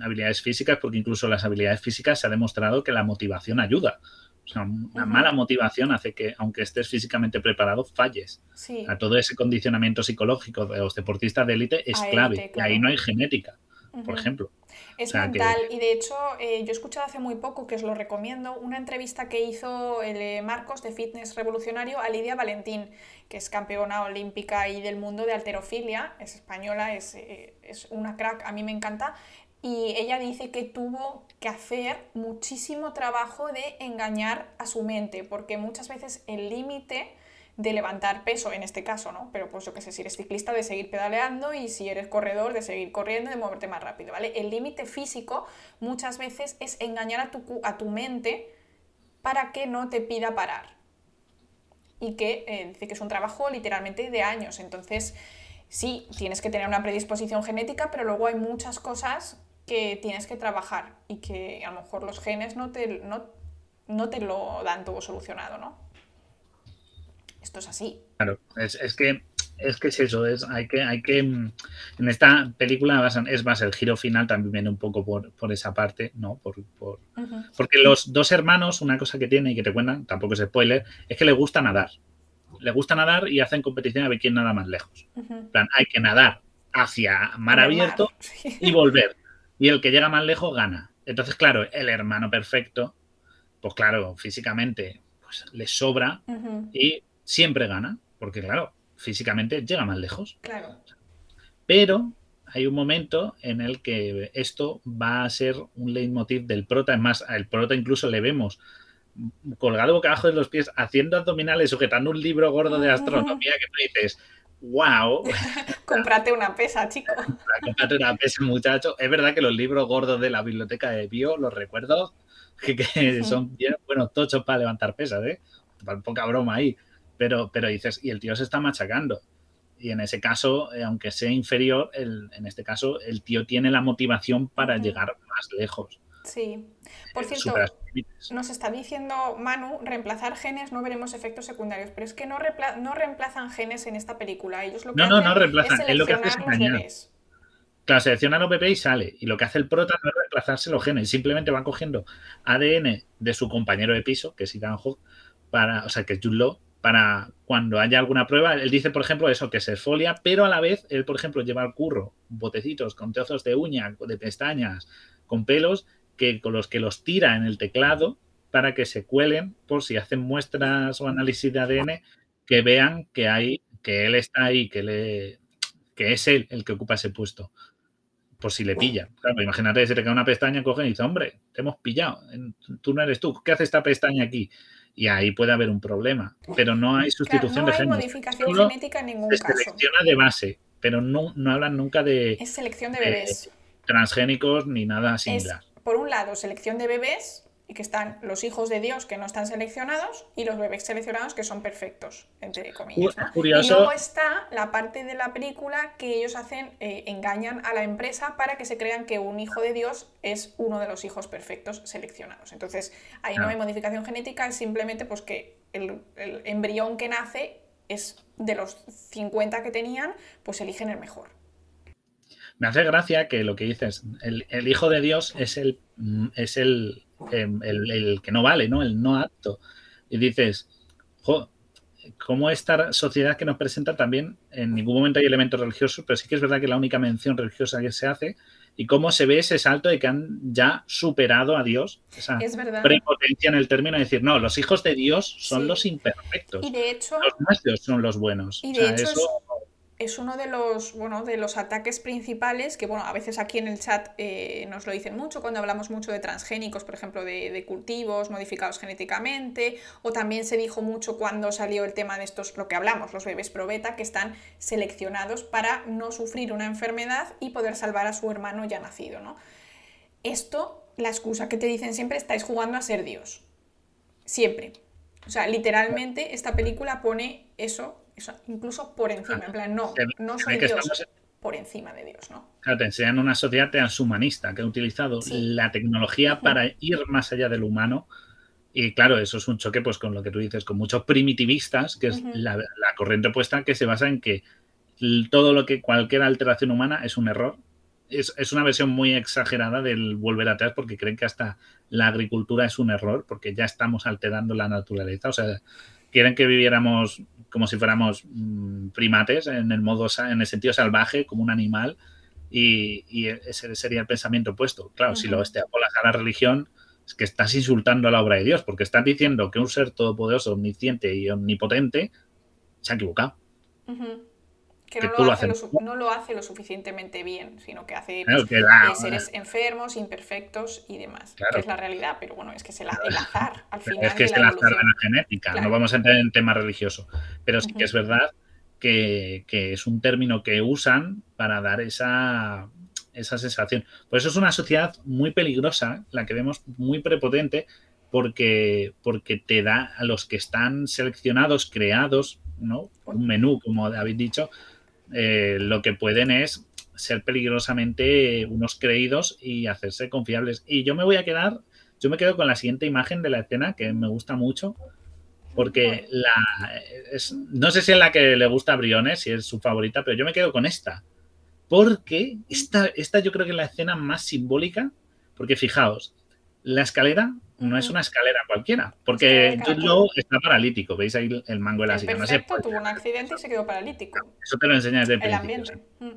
habilidades físicas, porque incluso las habilidades físicas se ha demostrado que la motivación ayuda. O sea, una mala motivación hace que, aunque estés físicamente preparado, falles. A todo ese condicionamiento psicológico de los deportistas de élite es clave. Y ahí no hay genética, por ejemplo. Es mental y de hecho eh, yo he escuchado hace muy poco, que os lo recomiendo, una entrevista que hizo el eh, Marcos de Fitness Revolucionario a Lidia Valentín, que es campeona olímpica y del mundo de alterofilia, es española, es, eh, es una crack, a mí me encanta. Y ella dice que tuvo que hacer muchísimo trabajo de engañar a su mente, porque muchas veces el límite de levantar peso, en este caso, ¿no? Pero pues yo que sé, si eres ciclista, de seguir pedaleando y si eres corredor, de seguir corriendo, de moverte más rápido, ¿vale? El límite físico muchas veces es engañar a tu, a tu mente para que no te pida parar. Y que eh, dice que es un trabajo literalmente de años. Entonces, sí, tienes que tener una predisposición genética, pero luego hay muchas cosas que tienes que trabajar y que a lo mejor los genes no te, no, no te lo dan todo solucionado, ¿no? Esto es así. Claro, es, que es que es eso, es, hay que, hay que, en esta película es más, el giro final también viene un poco por, esa parte, ¿no? Por, Porque los dos hermanos, una cosa que tienen y que te cuentan, tampoco es spoiler, es que les gusta nadar. Les gusta nadar y hacen competición a ver quién nada más lejos. plan, hay que nadar hacia mar abierto y volver. Y el que llega más lejos gana. Entonces, claro, el hermano perfecto, pues claro, físicamente pues, le sobra y siempre gana, porque claro, físicamente llega más lejos. Claro. Pero hay un momento en el que esto va a ser un leitmotiv del prota. Es más, al prota incluso le vemos colgado boca abajo de los pies, haciendo abdominales, sujetando un libro gordo de astronomía que tú dices, wow. Cómprate una pesa, chico. Cómprate una pesa, muchacho. Es verdad que los libros gordos de la biblioteca de Bio, los recuerdo, que, son bien, bueno, tochos para levantar pesas, ¿eh? Poca broma ahí pero, pero dices, y el tío se está machacando. Y en ese caso, eh, aunque sea inferior, en este caso, el tío tiene la motivación para llegar más lejos. Sí. Por eh, cierto, nos está diciendo Manu, reemplazar genes no veremos efectos secundarios, pero es que no, no reemplazan genes en esta película. Ellos lo que no, no, no reemplazan. Es, lo que hace es Claro, selecciona los bebés y sale. Y lo que hace el prota no es reemplazarse los genes, simplemente va cogiendo ADN de su compañero de piso, que es Ethan Hawke, para, o sea, que es Jude para cuando haya alguna prueba. Él dice, por ejemplo, eso, que se esfolia, pero a la vez, él, por ejemplo, lleva al curro botecitos con trozos de uña, de pestañas, con pelos, que, con los que los tira en el teclado para que se cuelen por si hacen muestras o análisis de ADN, que vean que hay, que él está ahí, que le que es él el que ocupa ese puesto. Por si le pilla. Claro, imagínate si te cae una pestaña, coge y dice, hombre, te hemos pillado. Tú no eres tú. ¿Qué hace esta pestaña aquí? Y ahí puede haber un problema. Pero no hay sustitución de género. No hay modificación genética en ningún se selecciona de base, pero no, no hablan nunca de. Es selección de bebés. transgénicos ni nada similar. por un lado, selección de bebés que están los hijos de Dios que no están seleccionados y los bebés seleccionados que son perfectos, entre comillas. Y luego está la parte de la película que ellos hacen, eh, engañan a la empresa para que se crean que un hijo de Dios es uno de los hijos perfectos seleccionados. Entonces, ahí no hay modificación genética, es simplemente pues que el, embrión que nace es de los 50 que tenían, pues eligen el mejor. Me hace gracia que lo que dices, el, el hijo de Dios es el, es el Em, el, que no vale, ¿no? El no apto. Y dices, jo, como esta sociedad que nos presenta también, en ningún momento hay elementos religiosos, pero sí que es verdad que la única mención religiosa que se hace y cómo se ve ese salto de que han ya superado a Dios, esa prepotencia en el término de decir, no, los hijos de Dios son los imperfectos. Y de hecho, los nuestros son los buenos. Y de hecho, es uno de los, bueno, de los ataques principales que, bueno, a veces aquí en el chat eh, nos lo dicen mucho cuando hablamos mucho de transgénicos, por ejemplo, de, cultivos modificados genéticamente, o también se dijo mucho cuando salió el tema de estos, lo que hablamos, los bebés probeta, que están seleccionados para no sufrir una enfermedad y poder salvar a su hermano ya nacido, ¿no? Esto, la excusa que te dicen siempre, estáis jugando a ser Dios. Siempre. O sea, literalmente esta película pone eso incluso por encima, en plan, no, no soy Dios por encima de Dios, ¿no? Claro, te enseñan una sociedad transhumanista que ha utilizado la tecnología para ir más allá del humano Y claro, eso es un choque pues con lo que tú dices, con muchos primitivistas, que es la, corriente opuesta que se basa en que todo lo que cualquier alteración humana es un error. Es, es, una versión muy exagerada del volver atrás porque creen que hasta la agricultura es un error porque ya estamos alterando la naturaleza. O sea, quieren que viviéramos como si fuéramos mm, primates en el modo en el sentido salvaje como un animal y, ese sería el pensamiento opuesto. Claro, si lo extrapolas a la religión, es que estás insultando a la obra de Dios, porque estás diciendo que un ser todopoderoso, omnisciente y omnipotente se ha equivocado que, no, lo hace lo, no, lo hace lo, suficientemente bien, sino que hace pues, eh, seres enfermos, imperfectos y demás. Que es la realidad, pero bueno, es que es el, azar al final. Es que es el azar de la genética, no vamos a entrar en tema religioso. Pero sí que es verdad que, que, es un término que usan para dar esa, esa sensación. Por eso es una sociedad muy peligrosa, la que vemos muy prepotente, porque, porque te da a los que están seleccionados, creados, ¿no? Un menú, como habéis dicho, eh, lo que pueden es ser peligrosamente unos creídos y hacerse confiables. Y yo me voy a quedar, yo me quedo con la siguiente imagen de la escena que me gusta mucho, porque la, no sé si es la que le gusta a Briones, si es su favorita, pero yo me quedo con esta. Porque esta, esta yo creo que es la escena más simbólica, porque fijaos, la escalera no es una escalera cualquiera, porque Jude está paralítico, veis ahí el mango de la silla. No tuvo un accidente y se quedó paralítico. Eso te lo enseña desde el, el Ambiente. Mm.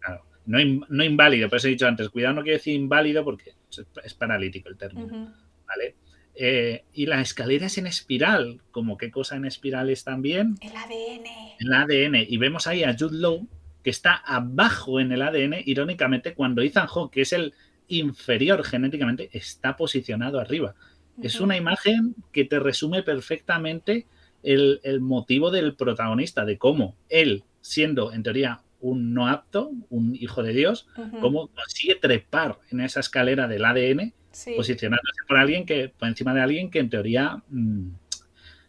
Claro, no, inválido, por eso he dicho antes, cuidado, no quiero decir inválido porque es paralítico el término. ¿Vale? Eh, y la escalera es en espiral, como qué cosa en espiral es también. El ADN. El ADN. Y vemos ahí a Jude Law, que está abajo en el ADN, irónicamente, cuando Ethan Hawke, que es el inferior genéticamente está posicionado arriba. Es una imagen que te resume perfectamente el, motivo del protagonista, de cómo él, siendo en teoría un no apto, un hijo de Dios, cómo consigue trepar en esa escalera del ADN, posicionándose por alguien que, por encima de alguien que en teoría mm,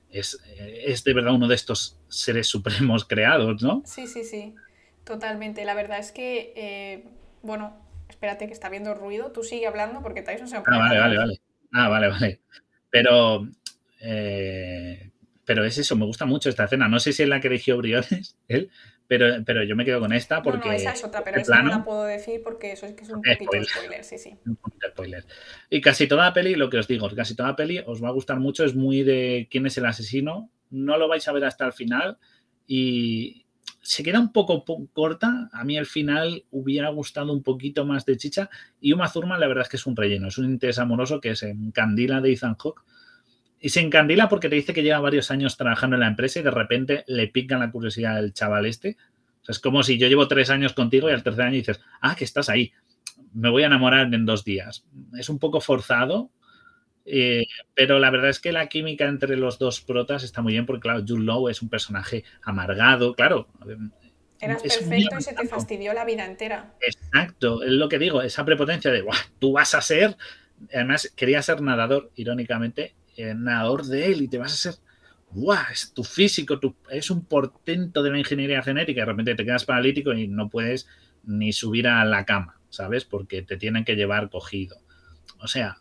es, es, de verdad uno de estos seres supremos creados, ¿no? Sí, sí, sí. Totalmente. La verdad es que, eh, bueno, espérate que está viendo ruido, tú sigue hablando porque Tyson se Ah, vale, vale, vale. Ah, vale, vale. Pero, eh, pero es eso, me gusta mucho esta escena. No sé si es la que eligió Briones, él, pero, pero yo me quedo con esta porque... No, esa es otra, pero esa no la puedo decir porque eso es que es un poquito spoiler, spoiler sí, sí. Un poquito spoiler. Y casi toda la peli, lo que os digo, casi toda la peli os va a gustar mucho, es muy de quién es el asesino, no lo vais a ver hasta el final y, se queda un poco corta. A mí al final hubiera gustado un poquito más de chicha. Y Uma Thurman, la verdad es que es un relleno, es un interés amoroso que se encandila de Ethan Hawke. Y se encandila porque te dice que lleva varios años trabajando en la empresa y de repente le pica la curiosidad al chaval este. es como si yo llevo tres años contigo y al tercer año dices, ah, que estás ahí. Me voy a enamorar en dos días. Es un poco forzado, eh, pero la verdad es que la química entre los dos protas está muy bien porque, claro, Jude Law es un personaje amargado, claro. Eras perfecto y se te fastidió la vida entera. Exacto, es lo que digo, esa prepotencia de, tú vas a ser, además quería ser nadador, irónicamente, eh, nadador de él y te vas a ser, ¡guau! Es tu físico, es un portento de la ingeniería genética, de repente te quedas paralítico y no puedes ni subir a la cama, ¿sabes? Porque te tienen que llevar cogido. O sea,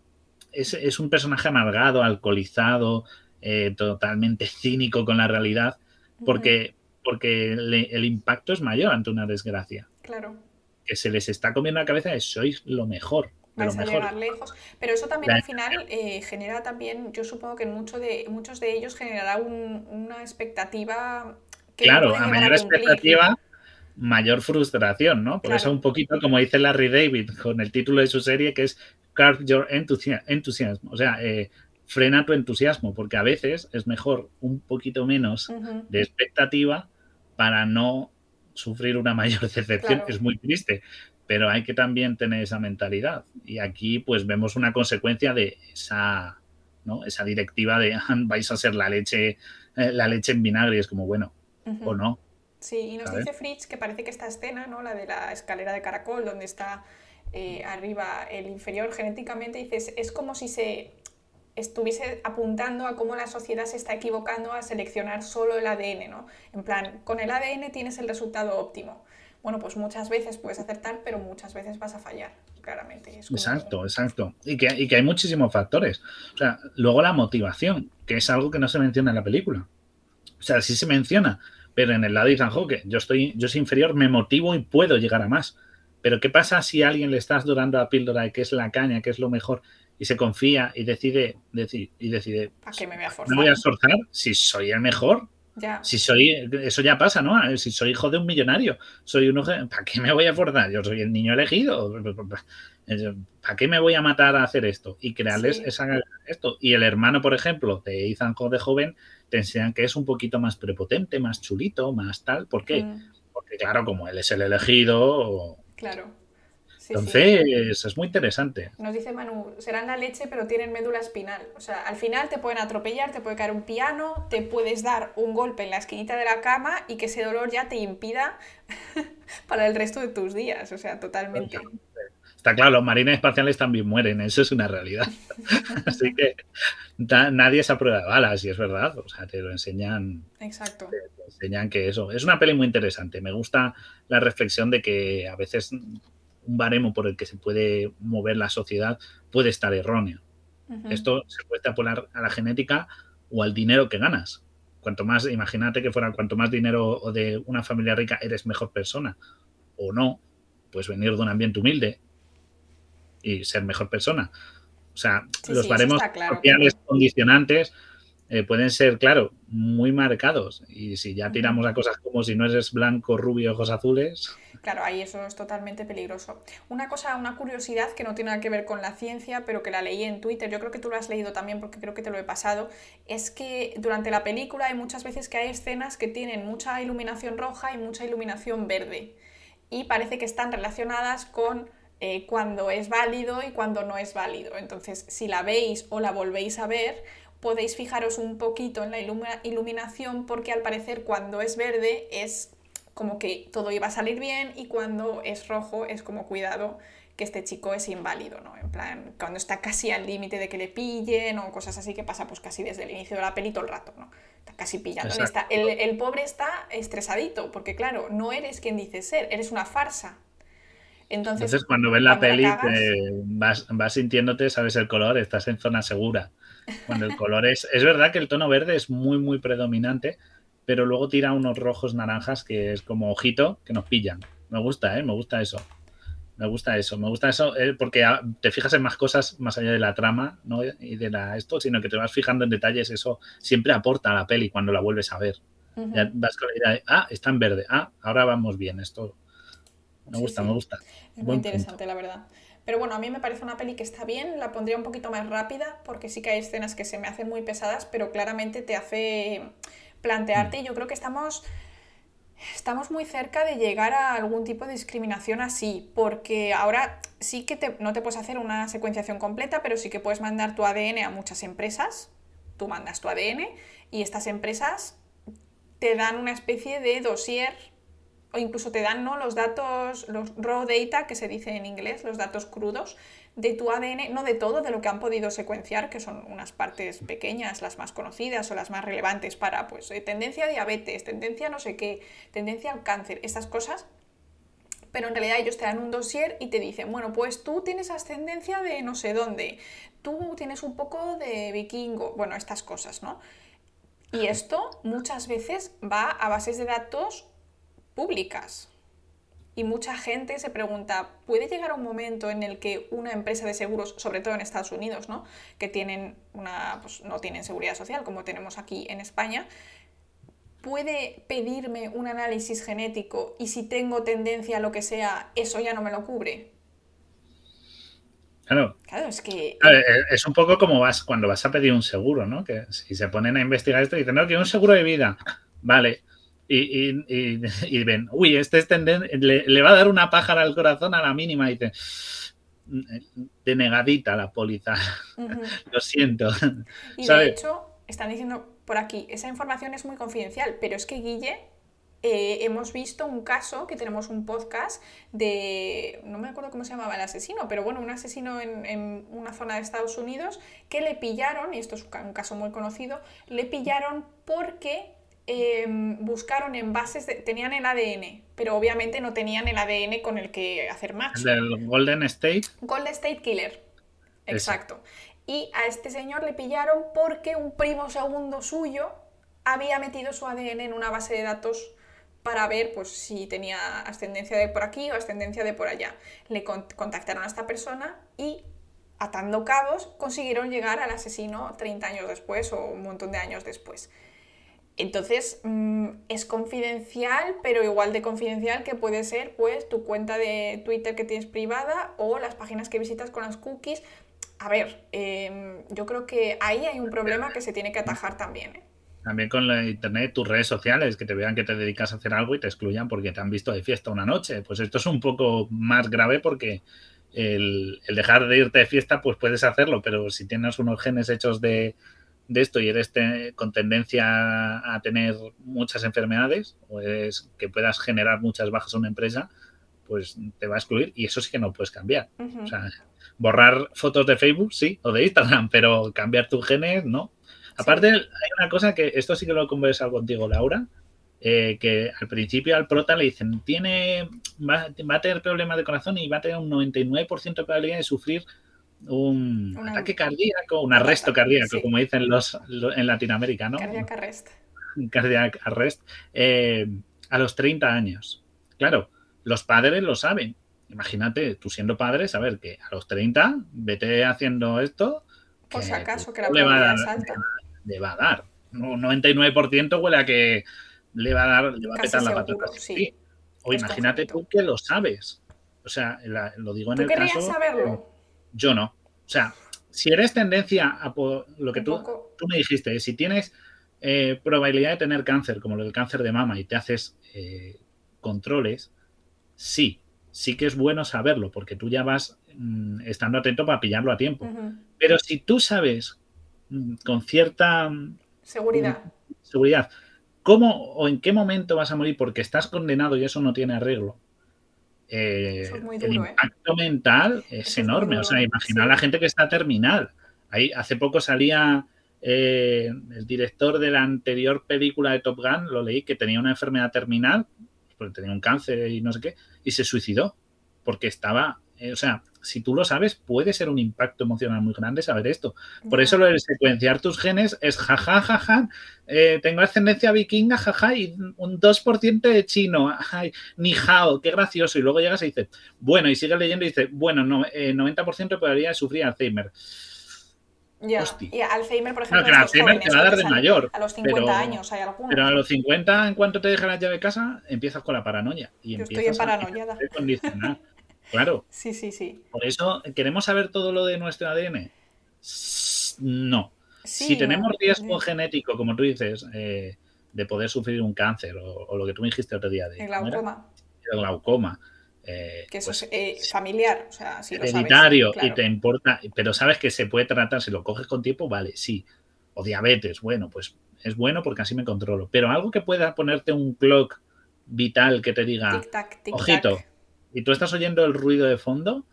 es, un personaje amargado, alcoholizado, eh, totalmente cínico con la realidad, porque, porque el impacto es mayor ante una desgracia. Claro. Que se les está comiendo la cabeza de sois lo mejor. De lo mejor. lejos. Pero eso también al final eh, genera también, yo supongo que en mucho de, muchos de ellos generará una expectativa que Claro, a mayor expectativa, mayor frustración, ¿no? Por eso un poquito, como dice Larry David con el título de su serie, que es Curb Your Enthusiasm. O sea, eh, frena tu entusiasmo, porque a veces es mejor un poquito menos de expectativa para no sufrir una mayor decepción. Es muy triste, pero hay que también tener esa mentalidad. Y aquí pues vemos una consecuencia de esa, ¿no? esa directiva de vais a ser la leche, eh, la leche en vinagre. Es como, bueno, o no. Sí, y nos dice Fritz que parece que esta escena, ¿no? La de la escalera de caracol, donde está eh, arriba el inferior genéticamente, dices, es como si se estuviese apuntando a cómo la sociedad se está equivocando a seleccionar solo el ADN, ¿no? En plan, con el ADN tienes el resultado óptimo. Bueno, pues muchas veces puedes acertar, pero muchas veces vas a fallar. claramente. Exacto, exacto. Y que, y que hay muchísimos factores. O sea, luego la motivación, que es algo que no se menciona en la película. O sea, sí se menciona, pero en el lado de Ethan Hawke, yo estoy, yo soy inferior, me motivo y puedo llegar a más. Pero ¿qué pasa si a alguien le estás durando la píldora de que es la caña, que es lo mejor, y se confía y decide, decir, y decide, ¿Para qué me voy a forzar? ¿Me voy a forzar si soy el mejor? Ya. Si soy, eso ya pasa, ¿no? Si soy hijo de un millonario, soy un ¿para qué me voy a forzar? Yo soy el niño elegido. ¿Para qué me voy a matar a hacer esto? Y crearles Sí. esa, esto. Y el hermano, por ejemplo, de Ethan Hawke de joven, te enseñan que es un poquito más prepotente, más chulito, más tal. ¿Por qué? Mm, Porque, claro, como él es el elegido, claro. Sí, sí. entonces es muy interesante. Nos dice Manu, serán la leche pero tienen médula espinal. O sea, al final te pueden atropellar, te puede caer un piano, te puedes dar un golpe en la esquinita de la cama y que ese dolor ya te impida para el resto de tus días. O sea, totalmente. Está claro, los marines espaciales también mueren, eso es una realidad. Así que nadie es a prueba de balas, y es verdad. O sea, te lo enseñan, Exacto. te enseñan que eso. Es una peli muy interesante. Me gusta la reflexión de que a veces un baremo por el que se puede mover la sociedad puede estar erróneo. Esto se puede extrapolar a la genética o al dinero que ganas. Cuanto más, imagínate que fuera cuanto más dinero o de una familia rica eres mejor persona o no, pues venir de un ambiente humilde y ser mejor persona. O sea, Sí, los sí, baremos claro, sociales condicionantes eh, pueden ser, claro, muy marcados. Y si ya tiramos a cosas como si no eres blanco, rubio, ojos azules, Claro, ahí eso es totalmente peligroso. Una cosa, una curiosidad que no tiene nada que ver con la ciencia, pero que la leí en Twitter, yo creo que tú lo has leído también porque creo que te lo he pasado, es que durante la película hay muchas veces que hay escenas que tienen mucha iluminación roja y mucha iluminación verde. Y parece que están relacionadas con eh, cuando es válido y cuando no es válido. Entonces, si la veis o la volvéis a ver, podéis fijaros un poquito en la iluminación porque al parecer cuando es verde es como que todo iba a salir bien y cuando es rojo es como cuidado que este chico es inválido, ¿no? En plan, cuando está casi al límite de que le pillen o cosas así que pasa pues casi desde el inicio de la peli todo el rato, ¿no? Está casi pillando. Exacto. Está, el, el pobre está estresadito porque claro, no eres quien dices ser, eres una farsa. Entonces, Entonces, cuando ves la cuando la peli, cagas- te vas, vas sintiéndote, sabes el color, estás en zona segura. Cuando el color es. Es verdad que el tono verde es muy, muy predominante, pero luego tira unos rojos naranjas que es como ojito que nos pillan. Me gusta, ¿eh? Me gusta eso. Me gusta eso, me gusta eso, eh, porque ah, te fijas en más cosas más allá de la trama, ¿no? Y de la esto, sino que te vas fijando en detalles, eso siempre aporta a la peli cuando la vuelves a ver. Ya vas con la idea de, ah, está en verde, ah, ahora vamos bien, esto. Me gusta, sí. me gusta. Es muy interesante, la verdad. Pero bueno, a mí me parece una peli que está bien, la pondría un poquito más rápida, porque sí que hay escenas que se me hacen muy pesadas, pero claramente te hace plantearte, y yo creo que estamos, estamos muy cerca de llegar a algún tipo de discriminación así, porque ahora sí que te- no te puedes hacer una secuenciación completa, pero sí que puedes mandar tu ADN a muchas empresas, tú mandas tu ADN, y estas empresas te dan una especie de dossier o incluso te dan ¿no? los datos, los raw data, que se dice en inglés, los datos crudos de tu ADN, no de todo, de lo que han podido secuenciar, que son unas partes pequeñas, las más conocidas o las más relevantes para, pues, eh, tendencia a diabetes, tendencia a no sé qué, tendencia al cáncer, estas cosas. Pero en realidad ellos te dan un dossier y te dicen, bueno, pues tú tienes ascendencia de no sé dónde, tú tienes un poco de vikingo, bueno, estas cosas, ¿no? Y esto muchas veces va a bases de datos públicas. Y mucha gente se pregunta, ¿puede llegar un momento en el que una empresa de seguros, sobre todo en Estados Unidos, ¿no? que tienen una, pues, no tienen seguridad social como tenemos aquí en España, puede pedirme un análisis genético y si tengo tendencia a lo que sea, eso ya no me lo cubre? Claro, Claro, es que... Ver, eh, es un poco como vas cuando vas a pedir un seguro, ¿no? Que si se ponen a investigar esto y dicen, no, que un seguro de vida. Vale. Y, y- y- y ven, uy, este es tenden- le, le va a dar una pájara al corazón a la mínima. Y dice, denegadita la póliza. Lo siento. Y de hecho, están diciendo por aquí, esa información es muy confidencial, pero es que Guille, eh, hemos visto un caso, que tenemos un podcast de, no me acuerdo cómo se llamaba el asesino, pero bueno, un asesino en, en una zona de Estados Unidos que le pillaron, y esto es un caso muy conocido, le pillaron porque em, buscaron en bases, de, tenían el ADN, pero obviamente no tenían el ADN con el que hacer match. El del Golden State. Golden State Killer. Exacto. Y a este señor le pillaron porque un primo segundo suyo había metido su ADN en una base de datos para ver pues, si tenía ascendencia de por aquí o ascendencia de por allá. Le contactaron a esta persona y, atando cabos, consiguieron llegar al asesino 30 años después o un montón de años después. Entonces, mm, es confidencial, pero igual de confidencial que puede ser pues tu cuenta de Twitter que tienes privada o las páginas que visitas con las cookies. A ver, em, yo creo que ahí hay un problema que se tiene que atajar también. ¿eh? También con la internet, tus redes sociales, que te vean que te dedicas a hacer algo y te excluyan porque te han visto de fiesta una noche. Pues esto es un poco más grave porque el, el dejar de irte de fiesta, pues puedes hacerlo, pero si tienes unos genes hechos de, de esto y eres con tendencia a tener muchas enfermedades o es que puedas generar muchas bajas a una empresa, pues te va a excluir y eso sí que no puedes cambiar. O sea, borrar fotos de Facebook, sí, o de Instagram, pero cambiar tus genes, no. Aparte, hay una cosa que esto sí que lo he conversado contigo, Laura, eh, que al principio al prota le dicen, tiene, va, va, a tener problemas de corazón y va a tener un 99% de probabilidad de sufrir un ataque cardíaco, un arresto cardíaco, como dicen los, en Latinoamérica, ¿no? Cardiac arrest. Cardiac arrest. Eh, a los 30 años. Claro, los padres lo saben. Imagínate, tú siendo padre, saber que a los 30 vete haciendo esto. Por si acaso, que la probabilidad es alta. Le va a dar. Un 99% huele a que le va a dar, le va a petar la patata. Sí. O imagínate tú que lo sabes. O sea, lo digo en ¿Tú el querías caso. saberlo? Yo no. O sea, si eres tendencia a lo que tú, tú, me dijiste, si tienes eh, probabilidad de tener cáncer, como lo del cáncer de mama, y te haces eh, controles, sí, sí que es bueno saberlo, porque tú ya vas mmm, estando atento para pillarlo a tiempo. Uh -huh. Pero si tú sabes mmm, con cierta seguridad. Mmm, seguridad cómo o en qué momento vas a morir porque estás condenado y eso no tiene arreglo, eh, es duro, el impacto ¿eh? mental es Eso enorme. es o sea, duro, imagina sí. a la gente que está terminal. Ahí, hace poco salía eh, el director de la anterior película de Top Gun, lo leí, que tenía una enfermedad terminal, porque tenía un cáncer y no sé qué, y se suicidó, porque estaba, eh, o sea, si tú lo sabes, puede ser un impacto emocional muy grande saber esto. Por eso lo de secuenciar tus genes es jaja, jaja, eh, tengo ascendencia vikinga, jaja, y un 2% de chino, ay, ni hao, qué gracioso. Y luego llegas y dices, bueno, y sigues leyendo y dices, bueno, no, eh, 90% de probabilidad de sufrir Alzheimer. Ya. Y Alzheimer, por ejemplo, que el estos Alzheimer te jóvenes va a dar de mayor. A los 50 pero- años hay algunos. Pero a los 50, en cuanto te dejan la llave de casa, empiezas con la paranoia. Y Yo estoy empiezas a paranoiada. condicionar. Claro, Sí, sí, sí. por eso, ¿queremos saber todo lo de nuestro ADN? No. Sí, si tenemos riesgo sí. genético, como tú dices, eh, de poder sufrir un cáncer o, o lo que tú me dijiste otro día de El glaucoma. El glaucoma, eh, Que eso pues, es eh, familiar. O sea, si lo sabes, hereditario claro. y te importa, pero sabes que se puede tratar, si lo coges con tiempo, vale, sí. O diabetes, bueno, pues es bueno porque así me controlo. Pero algo que pueda ponerte un clock vital que te diga, Tic-tac, tic-tac. ojito, y tú estás oyendo el ruido de fondo,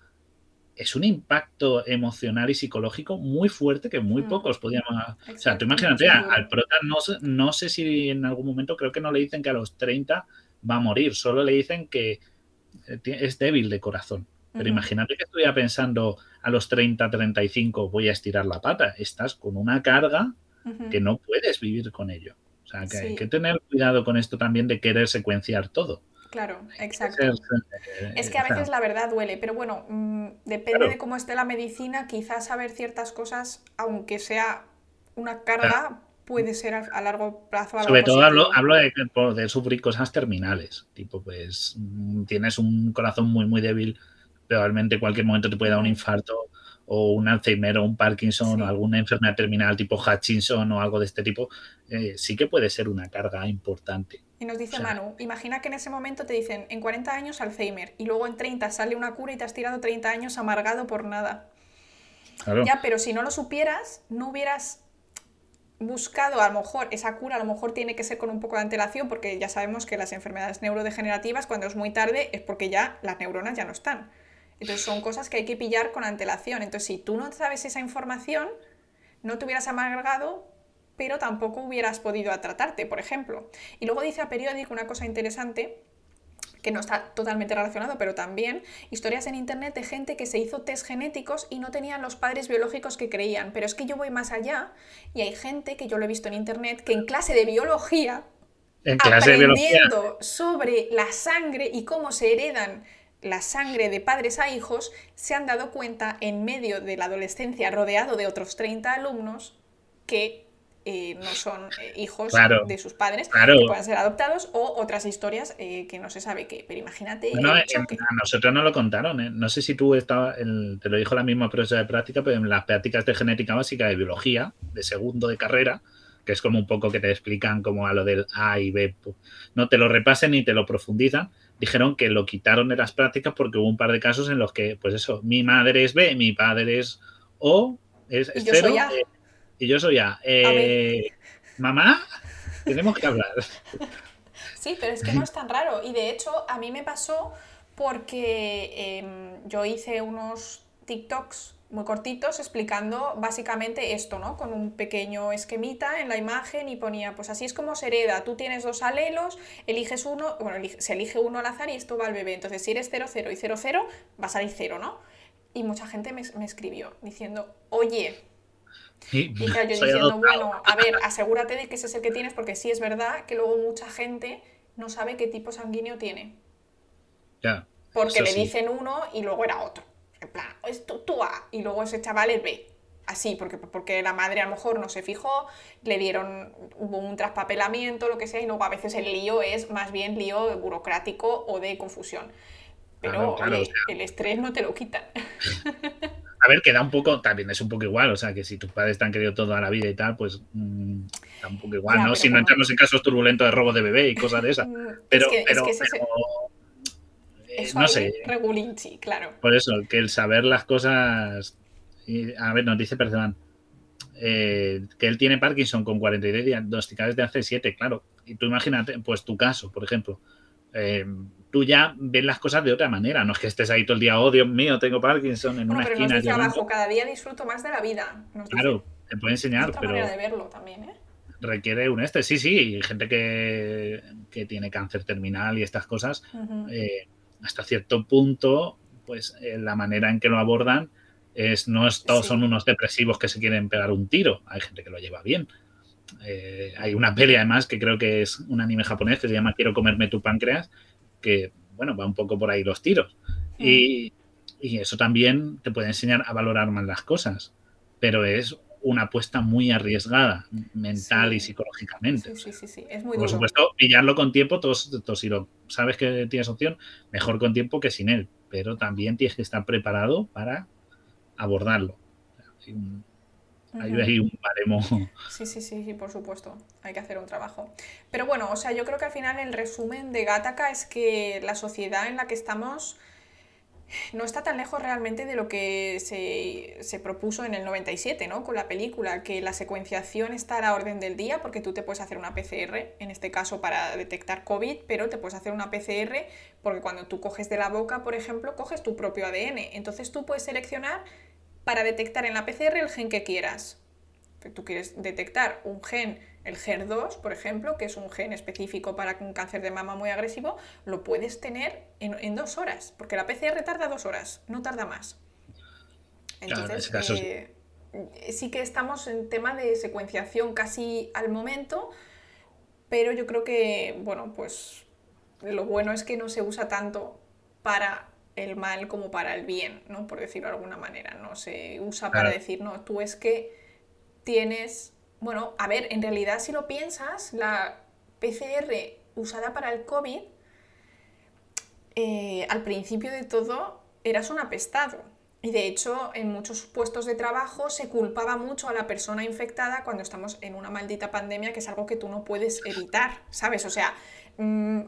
es un impacto emocional y psicológico muy fuerte que muy Mm. pocos podíamos... O sea, tú imagínate, a- al prota no, sé- no sé si en algún momento, creo que no le dicen que a los 30 va a morir, solo le dicen que eh, es débil de corazón. Pero imagínate que estuviera pensando a los 30, 35 voy a estirar la pata. Estás con una carga que no puedes vivir con ello. O sea, que hay que tener cuidado con esto también de querer secuenciar todo. Claro, exacto. ser, eh, Es que a veces la verdad duele, pero bueno, mm, depende Claro. de cómo esté la medicina, quizás saber ciertas cosas, aunque sea una carga, puede ser a, a largo plazo algo Sobre todo hablo, de, poder sufrir cosas terminales. Tipo, pues mm, tienes un corazón muy, muy débil, probablemente en cualquier momento te puede dar un infarto o un Alzheimer o un Parkinson Sí. o alguna enfermedad terminal tipo Hutchinson o algo de este tipo. eh, sí que puede ser una carga importante. Y nos dice O sea- Manu, imagina que en ese momento te dicen, en 40 años Alzheimer, y luego en 30 sale una cura y te has tirado 30 años amargado por nada. Claro. Ya, pero si no lo supieras, no hubieras buscado a lo mejor esa cura, a lo mejor tiene que ser con un poco de antelación, porque ya sabemos que las enfermedades neurodegenerativas, cuando es muy tarde, es porque ya las neuronas ya no están. Entonces son cosas que hay que pillar con antelación. Entonces, si tú no sabes esa información, no te hubieras amargado pero tampoco hubieras podido tratarte, por ejemplo. Y luego dice a periódico una cosa interesante que no está totalmente relacionado, pero también historias en internet de gente que se hizo test genéticos y no tenían los padres biológicos que creían. Pero es que yo voy más allá y hay gente que yo lo he visto en internet que en clase de biología, en clase aprendiendo de biología. sobre la sangre y cómo se heredan la sangre de padres a hijos, se han dado cuenta en medio de la adolescencia, rodeado de otros 30 alumnos, que eh, no son eh, hijos Claro, de sus padres, claro. que puedan ser adoptados, o otras historias eh, que no se sabe qué. Pero imagínate No, el en- a nosotros no lo contaron, ¿eh? No sé si tú estabas, el- te lo dijo la misma profesora de práctica, pero en las prácticas de genética básica de biología, de segundo de carrera, que es como un poco que te explican como a lo del A y B, no te lo repasen ni te lo profundizan, dijeron que lo quitaron de las prácticas porque hubo un par de casos en los que, pues eso, mi madre es B, mi padre es O, es, es yo cero, soy A. eh, y yo soy A. Eh, mamá, tenemos que hablar. Sí, pero es que no es tan raro. Y de hecho, a mí me pasó porque em, yo hice unos TikToks muy cortitos explicando básicamente esto, ¿no? Con un pequeño esquemita en la imagen y ponía, pues así es como se hereda, tú tienes dos alelos, eliges uno, bueno, elige- se elige uno al azar y esto va al bebé. Entonces, si eres 0, 0 y 0, 0, va a salir 0, ¿no? Y mucha gente me, me escribió diciendo, oye, Y, y claro, yo diciendo, adoptado. bueno, a ver, asegúrate de que ese es el que tienes, porque sí es verdad que luego mucha gente no sabe qué tipo sanguíneo tiene. Ya, Porque le sí. dicen uno y luego era otro. En plan, es tú, tú A, y luego ese chaval es B. Así, porque, porque la madre a lo mejor no se fijó, le dieron, hubo un traspapelamiento, lo que sea, y luego a veces el lío es más bien lío burocrático o de confusión. Pero, Claro, claro, oye, o sea. el estrés no te lo quitan. A ver, que da un poco, también es un poco igual, o sea, que si tus padres te han querido toda la vida y tal, pues mm, da un poco igual, Ya, ¿no? pero Si no entramos en casos turbulentos de robo de bebé y cosas de esas. Pero, es que, es pero, que pero, eh, no sé, regulinchi, claro. por eso, que el saber las cosas. y, a ver, nos dice Perceban eh, que él tiene Parkinson con 43 diagnosticados de hace 7, claro. Y tú imagínate, pues tu caso, por ejemplo. eh, tú ya ves las cosas de otra manera, no es que estés ahí todo el día, oh Dios mío, tengo Parkinson en Bueno, una pero nos esquina. dice llorando". abajo, cada día disfruto más de la vida. Nos dice. Claro, te puede enseñar, otra pero manera de verlo también, ¿eh? requiere un este. Sí, sí, gente que, que tiene cáncer terminal y estas cosas, Ujú. eh, hasta cierto punto, pues eh, la manera en que lo abordan es no es, todos Sí. son unos depresivos que se quieren pegar un tiro. Hay gente que lo lleva bien. Eh, hay una peli además que creo que es un anime japonés que se llama Quiero comerme tu páncreas, que bueno, va un poco por ahí los tiros. Y, y eso también te puede enseñar a valorar más las cosas, pero es una apuesta muy arriesgada mental Sí. y psicológicamente. Sí, sí, sí, sí, es muy Por duro. supuesto, pillarlo con tiempo, todos, todos si lo sabes que tienes opción, mejor con tiempo que sin él, pero también tienes que estar preparado para abordarlo. Hay ahí un baremo. Sí, sí, sí, sí, por supuesto. Hay que hacer un trabajo. Pero bueno, o sea, yo creo que al final el resumen de Gattaca es que la sociedad en la que estamos no está tan lejos realmente de lo que se, se propuso en el 97, ¿no? Con la película, que la secuenciación está a la orden del día, porque tú te puedes hacer una PCR, en este caso para detectar COVID, pero te puedes hacer una PCR porque cuando tú coges de la boca, por ejemplo, coges tu propio ADN. Entonces tú puedes seleccionar para detectar en la PCR el gen que quieras. Tú quieres detectar un gen, el HER2, por ejemplo, que es un gen específico para un cáncer de mama muy agresivo, lo puedes tener en, en dos horas, porque la PCR tarda dos horas, no tarda más. Claro, en Entonces, eh, sí que estamos en tema de secuenciación casi al momento, pero yo creo que, bueno, pues lo bueno es que no se usa tanto para el mal como para el bien, ¿no? Por decirlo de alguna manera. No se usa para decir, no, tú es que tienes. Bueno, a ver, en realidad, si lo piensas, la PCR usada para el COVID, eh, al principio de todo, eras un apestado. Y de hecho, en muchos puestos de trabajo se culpaba mucho a la persona infectada cuando estamos en una maldita pandemia, que es algo que tú no puedes evitar, ¿sabes? O sea, mm,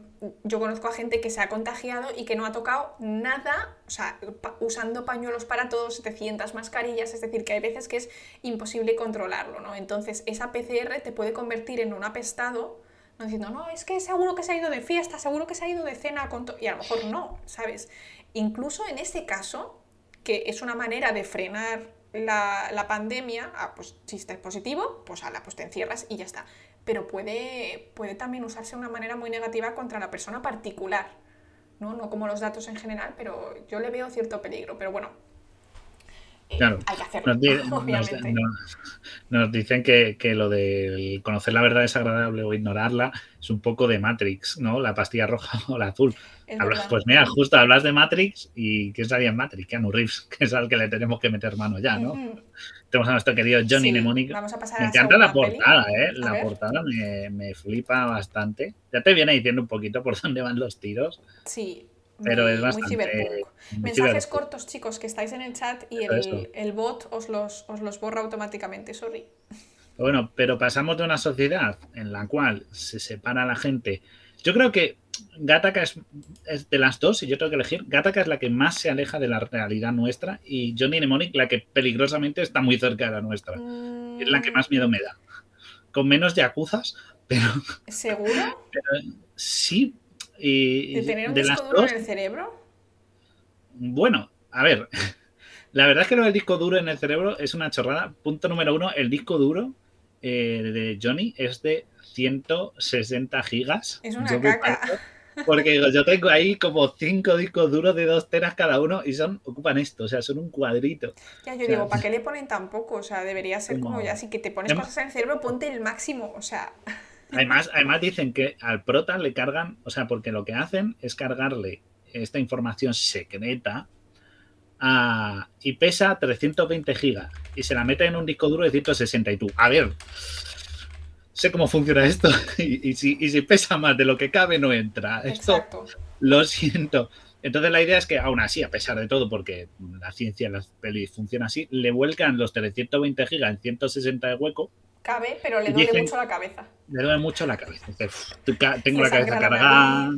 yo conozco a gente que se ha contagiado y que no ha tocado nada, o sea, usando pañuelos para todos, 700 mascarillas, es decir, que hay veces que es imposible controlarlo, ¿no? Entonces, esa PCR te puede convertir en un apestado, no diciendo, no, es que seguro que se ha ido de fiesta, seguro que se ha ido de cena, con to-", y a lo mejor no, ¿sabes? Incluso en ese caso, que es una manera de frenar la, la pandemia, ah, pues si estás positivo, pues ala, pues te encierras y ya está. Pero puede, puede también usarse de una manera muy negativa contra la persona particular, ¿no? No como los datos en general, pero yo le veo cierto peligro. Pero bueno, eh, Claro. hay que hacerlo, Nos, di- nos- obviamente. nos- nos dicen que, que lo de conocer la verdad es agradable o ignorarla es un poco de Matrix, ¿no? La pastilla roja o la azul. Hablas- pues mira, justo hablas de Matrix y ¿qué salía en Matrix? Keanu Reeves, que es al que le tenemos que meter mano ya, ¿no? Ujú. Tenemos a nuestro querido Johnny Sí, Mnemonic. Vamos a pasar Me a encanta la peli. portada, ¿eh? A La ver. portada me, me flipa bastante. Ya te viene diciendo un poquito por dónde van los tiros, Sí, pero muy, es muy bastante... ciberpunk. muy Mensajes ciberpunk. cortos, chicos, que estáis en el chat y el, el bot os los, os los borra automáticamente, sorry. Bueno, pero pasamos de una sociedad en la cual se separa la gente. Yo creo que Gattaca es, es de las dos, y yo tengo que elegir. Gattaca es la que más se aleja de la realidad nuestra y Johnny Mnemonic la que peligrosamente está muy cerca de la nuestra. Es la que más miedo me da. Con menos yakuzas, pero, Mm, ¿Seguro? pero sí. Y ¿De tener un de disco las duro dos, en el cerebro? Bueno, a ver, la verdad es que lo del disco duro en el cerebro es una chorrada. Punto número uno, el disco duro eh, de Johnny es de 160 gigas. Es una Yo caca. Porque digo, yo tengo ahí como cinco discos duros de dos teras cada uno y son ocupan esto, o sea, son un cuadrito. Ya, yo O sea, digo, ¿para qué le ponen tan poco? O sea, debería ser como Como- ya, si que te pones cosas en el cerebro, ponte el máximo. O sea, Además, además dicen que al prota le cargan, o sea, porque lo que hacen es cargarle esta información secreta a- y pesa 320 gigas y se la mete en un disco duro de 160 y tú, a ver, sé cómo funciona esto y, y si, y si pesa más de lo que cabe no entra. Esto exacto. lo siento. Entonces la idea es que aún así, a pesar de todo, porque la ciencia en las pelis funciona así, le vuelcan los 320 gigas en 160 de hueco Cabe, pero le duele dicen- mucho la cabeza. le duele mucho la cabeza. Dice, "Uf, tengo la cabeza cargada.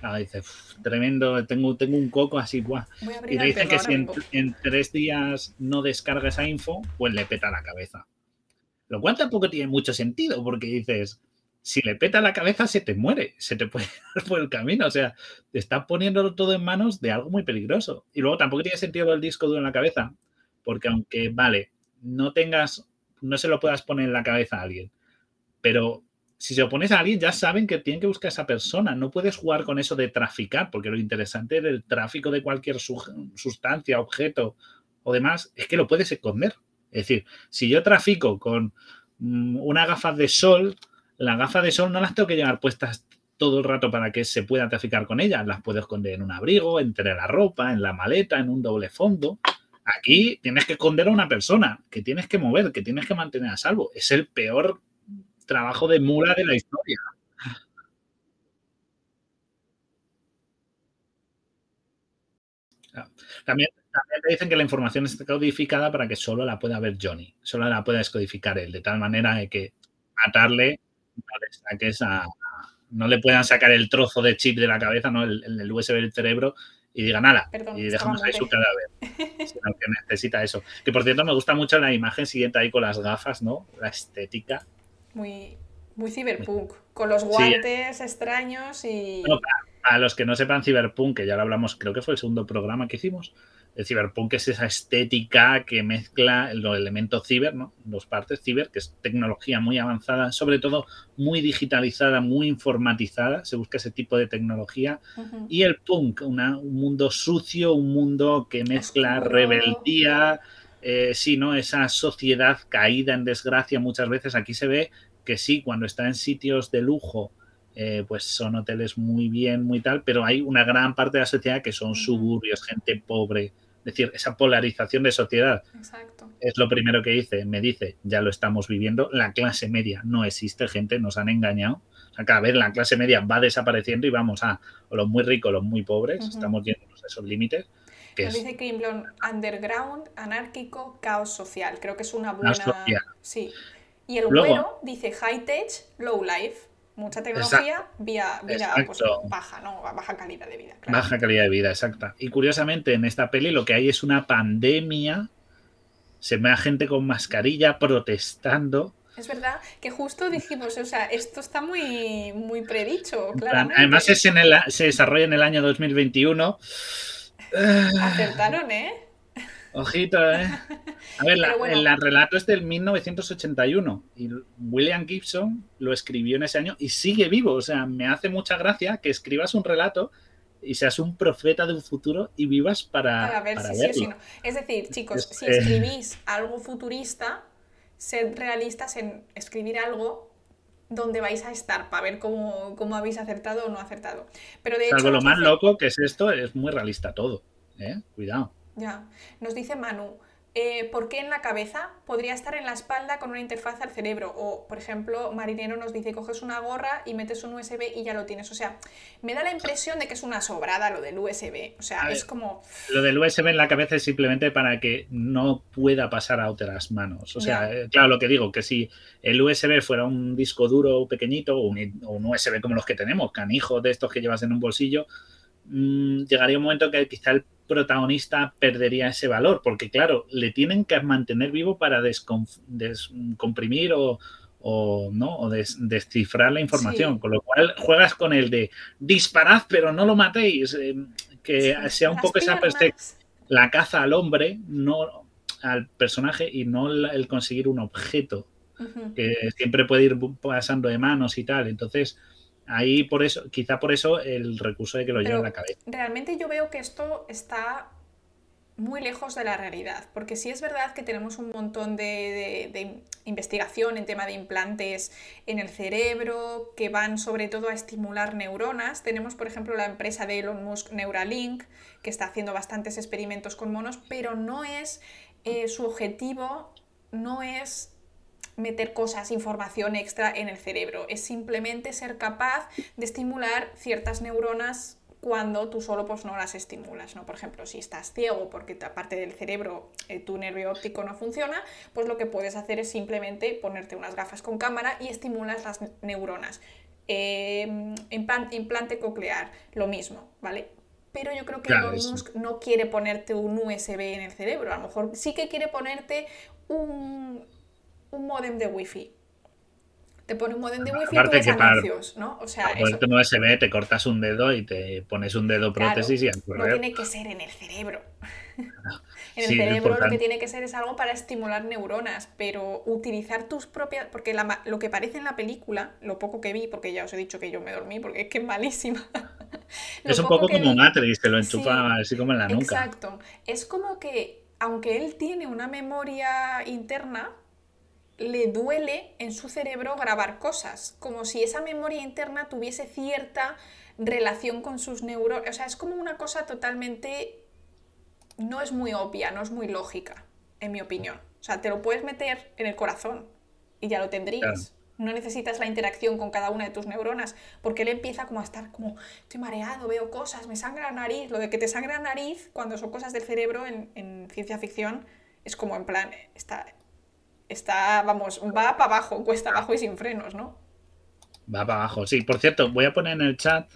Ah, dice, "Uf, tremendo, tengo, tengo un coco así, a Y le dicen que si en, en tres días no descarga esa info, pues le peta la cabeza. Lo cual tampoco tiene mucho sentido, porque dices, si le peta la cabeza se te muere, se te puede ir por el camino. O sea, te estás poniéndolo todo en manos de algo muy peligroso. Y luego tampoco tiene sentido el disco duro en la cabeza, porque aunque, vale, no tengas, no se lo puedas poner en la cabeza a alguien, pero si se lo pones a alguien ya saben que tienen que buscar a esa persona. No puedes jugar con eso de traficar, porque lo interesante del tráfico de cualquier su- sustancia, objeto o demás es que lo puedes esconder. Es decir, si yo trafico con mm, unas gafas de sol, las gafas de sol no las tengo que llevar puestas todo el rato para que se pueda traficar con ellas. Las puedo esconder en un abrigo, entre la ropa, en la maleta, en un doble fondo. Aquí tienes que esconder a una persona, que tienes que mover, que tienes que mantener a salvo. Es el peor trabajo de mula de la historia. También, también te dicen que la información está codificada para que solo la pueda ver Johnny, solo la pueda descodificar él, de tal manera que matarle no le saques a, no le puedan sacar el trozo de chip de la cabeza, ¿no? el, el USB del cerebro y digan nada y dejamos ahí su cadáver, sino que necesita eso. Que por cierto me gusta mucho la imagen siguiente ahí con las gafas, ¿no? La estética. Muy, muy ciberpunk. Con los Sí. guantes extraños y. No, A los que no sepan Cyberpunk, que ya lo hablamos, creo que fue el segundo programa que hicimos, el Cyberpunk es esa estética que mezcla los elementos ciber, ¿no? Dos partes ciber, que es tecnología muy avanzada, sobre todo muy digitalizada, muy informatizada, se busca ese tipo de tecnología, y el punk, una- un mundo sucio, un mundo que mezcla Oscuro. rebeldía, eh, sí, ¿no? Esa sociedad caída en desgracia muchas veces. Aquí se ve que sí, cuando está en sitios de lujo, eh, pues son hoteles muy bien, muy tal, pero hay una gran parte de la sociedad que son suburbios, gente pobre. Es decir, esa polarización de sociedad Exacto. es lo primero que dice, me dice, ya lo estamos viviendo, la clase media no existe, gente, nos han engañado. O sea, cada vez la clase media va desapareciendo y vamos a o los muy ricos, los muy pobres, estamos yéndonos a esos límites. Que Nos es, dice Crimblon, underground, anárquico, caos social. Creo que es una buena. Sí. Y el Luego- güero dice high tech, low life. Mucha tecnología, vía, vida pues, baja, ¿no? Baja calidad de vida. claro. baja calidad de vida, exacta. Y curiosamente, en esta peli lo que hay es una pandemia. Se ve a gente con mascarilla protestando. Es verdad que justo dijimos, o sea, esto está muy, muy predicho, claramente. Además, es en el, se desarrolla en el año 2021. Ah, Acertaron, ¿eh? Ojito, ¿eh? A ver, la, Pero bueno. el relato es del 1981 y William Gibson lo escribió en ese año y sigue vivo. O sea, me hace mucha gracia que escribas un relato y seas un profeta de un futuro y vivas para, Para ver para si sí o verlo. si no. Es decir, chicos, si escribís algo futurista, sed realistas en escribir algo donde vais a estar para ver cómo, cómo habéis acertado o no acertado. Pero de hecho, Salvo lo nos más loco que es esto, es muy realista todo. ¿eh? Cuidado. Ya, nos dice Manu, eh, ¿por qué en la cabeza? Podría estar en la espalda con una interfaz al cerebro. O, por ejemplo, Marinero nos dice, coges una gorra y metes un USB y ya lo tienes. O sea, me da la impresión de que es una sobrada lo del USB. O sea, es como... Lo del USB en la cabeza es simplemente para que no pueda pasar a otras manos. O sea, eh, claro, lo que digo, que si el USB fuera un disco duro pequeñito o un, o un USB como los que tenemos, canijos de estos que llevas en un bolsillo, mm, llegaría un momento que quizá el protagonista perdería ese valor, porque claro, le tienen que mantener vivo para descomprimir o, o, ¿no? o des- descifrar la información, Sí. con lo cual juegas con el de disparad pero no lo matéis, eh, que sea un poco esa perspectiva la caza al hombre, no al personaje y no el conseguir un objeto que siempre puede ir pasando de manos y tal. Entonces, ahí por eso, quizá por eso el recurso de que lo lleve en la cabeza. Realmente yo veo que esto está muy lejos de la realidad, porque sí es verdad que tenemos un montón de, de- de investigación en tema de implantes en el cerebro que van sobre todo a estimular neuronas. Tenemos, por ejemplo, la empresa de Elon Musk Neuralink, que está haciendo bastantes experimentos con monos, pero no es eh, su objetivo, no es meter cosas, información extra en el cerebro, es simplemente ser capaz de estimular ciertas neuronas cuando tú solo pues no las estimulas, ¿no? Por ejemplo, si estás ciego porque ta- parte del cerebro eh, tu nervio óptico no funciona, pues lo que puedes hacer es simplemente ponerte unas gafas con cámara y estimulas las ne- neuronas. Eh, implan- implante coclear, lo mismo, ¿vale? Pero yo creo que Claro, Elon. Musk no quiere ponerte un USB en el cerebro, a lo mejor sí que quiere ponerte un, un modem de wifi. Te pone un modem de wifi y Aparte que para- anuncios, ¿no? O sea, eso, un USB, te cortas un dedo y te pones un dedo Claro, prótesis y a no tiene que ser en el cerebro. en el Sí, cerebro lo que tiene que ser es algo para estimular neuronas, pero utilizar tus propias... Porque la lo que parece en la película, lo poco que vi, porque ya os he dicho que yo me dormí, porque es que es malísima. Es un poco que como vi- Matrix, te lo Sí, enchufa así como en la nuca. Exacto. Es como que, aunque él tiene una memoria interna, le duele en su cerebro grabar cosas, como si esa memoria interna tuviese cierta relación con sus neuronas. O sea, es como una cosa totalmente... No es muy obvia, no es muy lógica, en mi opinión. O sea, te lo puedes meter en el corazón y ya lo tendrías. Claro. No necesitas la interacción con cada una de tus neuronas, porque él empieza como a estar como, estoy mareado, veo cosas, me sangra la nariz. Lo de que te sangra la nariz, cuando son cosas del cerebro en, en ciencia ficción, es como en plan, está, está vamos, va para abajo, cuesta abajo y sin frenos, ¿no? Va para abajo. Sí, por cierto, voy a poner en el chat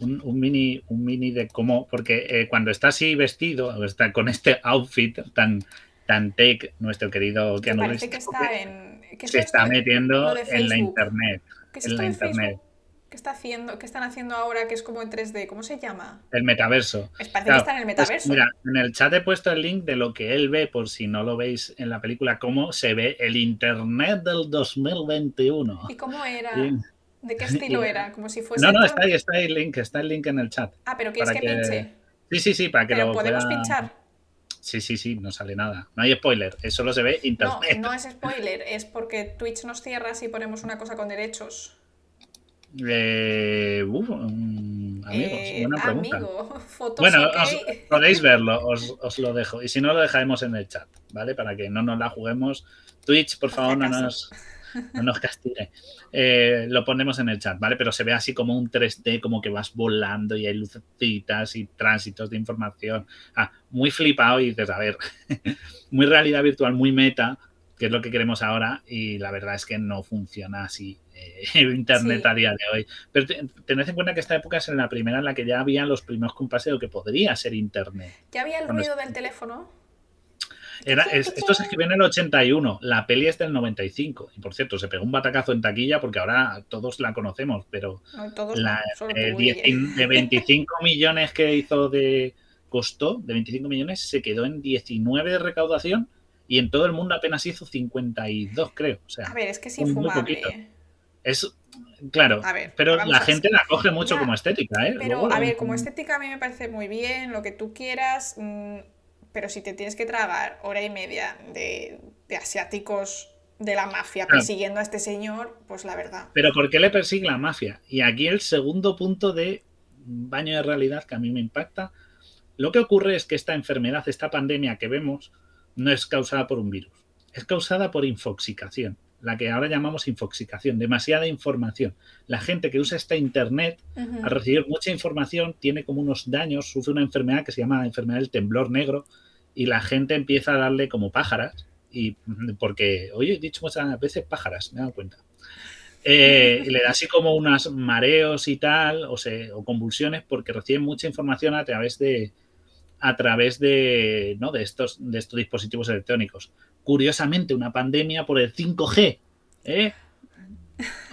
un, un mini, un mini de cómo, porque eh, cuando está así vestido, está con este outfit tan, tan tech, nuestro querido Keanu Reeves, que está en... ¿qué es se está metiendo en la internet. ¿Qué es en esto la de internet. Facebook? ¿Qué está haciendo? ¿Qué están haciendo ahora que es como en 3D? ¿Cómo se llama? El metaverso. Es parece Claro, que está en el pues, metaverso. mira, en el chat he puesto el link de lo que él ve, por si no lo veis en la película, cómo se ve el Internet del 2021. ¿Y cómo era? ¿De qué estilo Y- era? Como si fuese... No, no, está ahí, está ahí el link, está el link en el chat. Ah, pero ¿quieres que, que- pinche? Sí, sí, sí, para que Pero lo podemos pueda- pinchar. Sí, sí, sí, no sale nada. No hay spoiler, eso solo se ve No, internet. no es spoiler, es porque Twitch nos cierra si ponemos una cosa con derechos. Eh, uf, mm, amigos, Eh, buena pregunta. amigo, fotos Bueno, os- podéis verlo, os, os lo dejo. Y si no, lo dejaremos en el chat, ¿vale? Para que no nos la juguemos. Twitch, por favor, no nos, no nos castigue. Eh, lo ponemos en el chat, ¿vale? Pero se ve así como un 3D, como que vas volando y hay lucecitas y tránsitos de información. Ah, muy flipado y dices, a ver, muy realidad virtual, muy meta, que es lo que queremos ahora. Y la verdad es que no funciona así eh, Internet Sí. a día de hoy. Pero te- tened en cuenta que esta época es en la primera en la que ya había los primeros compases de lo que podría ser Internet. ¿Ya había el ruido del teléfono? Era, es- esto se escribió en el 81, la peli es del 95. Y por cierto, se pegó un batacazo en taquilla porque ahora todos la conocemos, pero No, todos la no, solo de, tú, 10 Guille. de 25 millones que hizo de, costó de 25 millones, se quedó en 19 de recaudación y en todo el mundo apenas hizo 52, creo. O sea, a ver, es que es infumable. Es, claro, pero la gente la coge mucho como estética, ¿eh? Pero, a ver, como estética a mí me parece muy bien, lo que tú quieras, mm, pero si te tienes que tragar hora y media de, asiáticos de la mafia persiguiendo a este señor, pues la verdad. Pero ¿por qué le persigue la mafia? Y aquí el segundo punto de baño de realidad que a mí me impacta. Lo que ocurre es que esta enfermedad, esta pandemia que vemos, no es causada por un virus, es causada por infoxicación la que ahora llamamos infoxicación, demasiada información. La gente que usa esta Internet, al recibir mucha información, tiene como unos daños, sufre una enfermedad que se llama la enfermedad del temblor negro y la gente empieza a darle como pájaras, y porque, oye, he dicho muchas veces pájaras, me he dado cuenta. Eh, y le da así como unos mareos y tal, o, o convulsiones, porque recibe mucha información a través de a través de, ¿no? de, estos, de estos dispositivos electrónicos curiosamente, una pandemia por el 5G. ¿eh?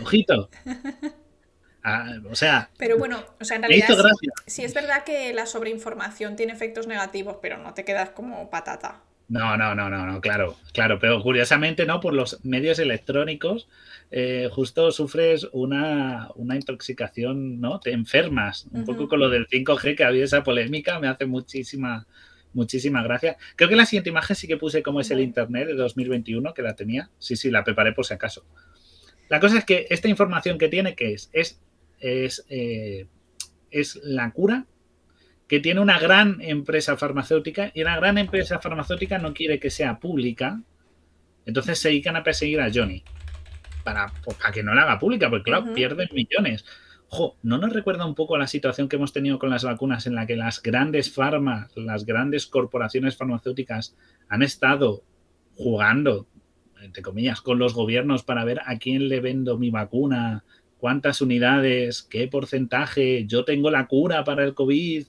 Ojito. Ah, o sea. Pero bueno, o sea, en realidad. Sí, es verdad que la sobreinformación tiene efectos negativos, pero no te quedas como patata. No, no, no, no, no, claro, claro, pero curiosamente no, por los medios electrónicos, eh, justo sufres una, una, intoxicación, ¿no? Te enfermas, un poco con lo del 5G que había esa polémica, me hace muchísima, Muchísimas gracias. Creo que la siguiente imagen sí que puse como es el Internet de 2021, que la tenía. Sí, sí, la preparé por si acaso. La cosa es que esta información que tiene, que es? Es, es, eh, es la cura que tiene una gran empresa farmacéutica y la gran empresa farmacéutica no quiere que sea pública. Entonces se dedican a perseguir a Johnny para, pues, para que no la haga pública, porque claro, pierden millones. ¿no nos recuerda un poco la situación que hemos tenido con las vacunas en la que las grandes farmas, las grandes corporaciones farmacéuticas han estado jugando, entre comillas, con los gobiernos para ver a quién le vendo mi vacuna, cuántas unidades, qué porcentaje, yo tengo la cura para el COVID?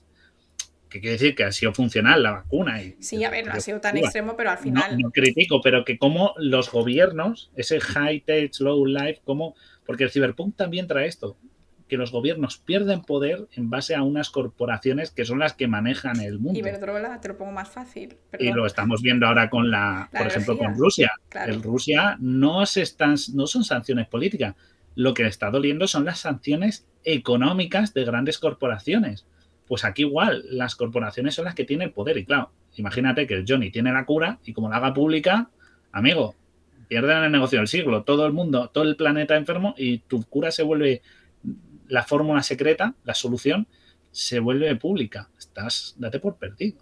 Que quiere decir que ha sido funcional la vacuna. Y, sí, a ver, no ha sido tan extremo, pero al final. No, critico, pero que como los gobiernos, ese high tech, low life, como. Porque el Cyberpunk también trae esto que los gobiernos pierden poder en base a unas corporaciones que son las que manejan el mundo. Iberdrola, te lo pongo más fácil. Y lo estamos viendo ahora con la, por ejemplo, con Rusia. El Rusia no, se están, no son sanciones políticas. Lo que le está doliendo son las sanciones económicas de grandes corporaciones. Pues aquí igual, las corporaciones son las que tienen poder. Y claro, imagínate que el Johnny tiene la cura y como la haga pública, amigo, pierden el negocio del siglo. Todo el mundo, todo el planeta enfermo y tu cura se vuelve la fórmula secreta, la solución, se vuelve pública. Estás, date por perdido.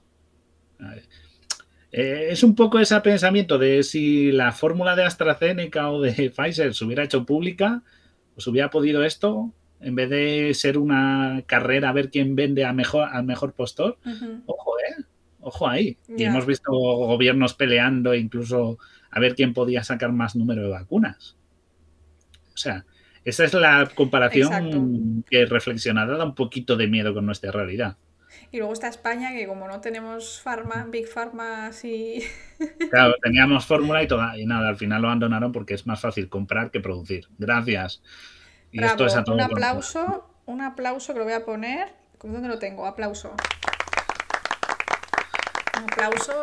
Eh, es un poco ese pensamiento de si la fórmula de AstraZeneca o de Pfizer se hubiera hecho pública, pues hubiera podido esto, en vez de ser una carrera a ver quién vende a mejor, al mejor postor. Ojo, ¿eh? Ojo ahí. Y hemos visto gobiernos peleando incluso a ver quién podía sacar más número de vacunas. O sea, esa es la comparación que reflexionada da un poquito de miedo con nuestra realidad. Y luego está España, que como no tenemos farma, Big Pharma así. Claro, teníamos fórmula y toda, y nada, al final lo abandonaron porque es más fácil comprar que producir. Gracias. Y esto es a todo Un aplauso, un aplauso que lo voy a poner. ¿Dónde lo tengo? Aplauso. Un aplauso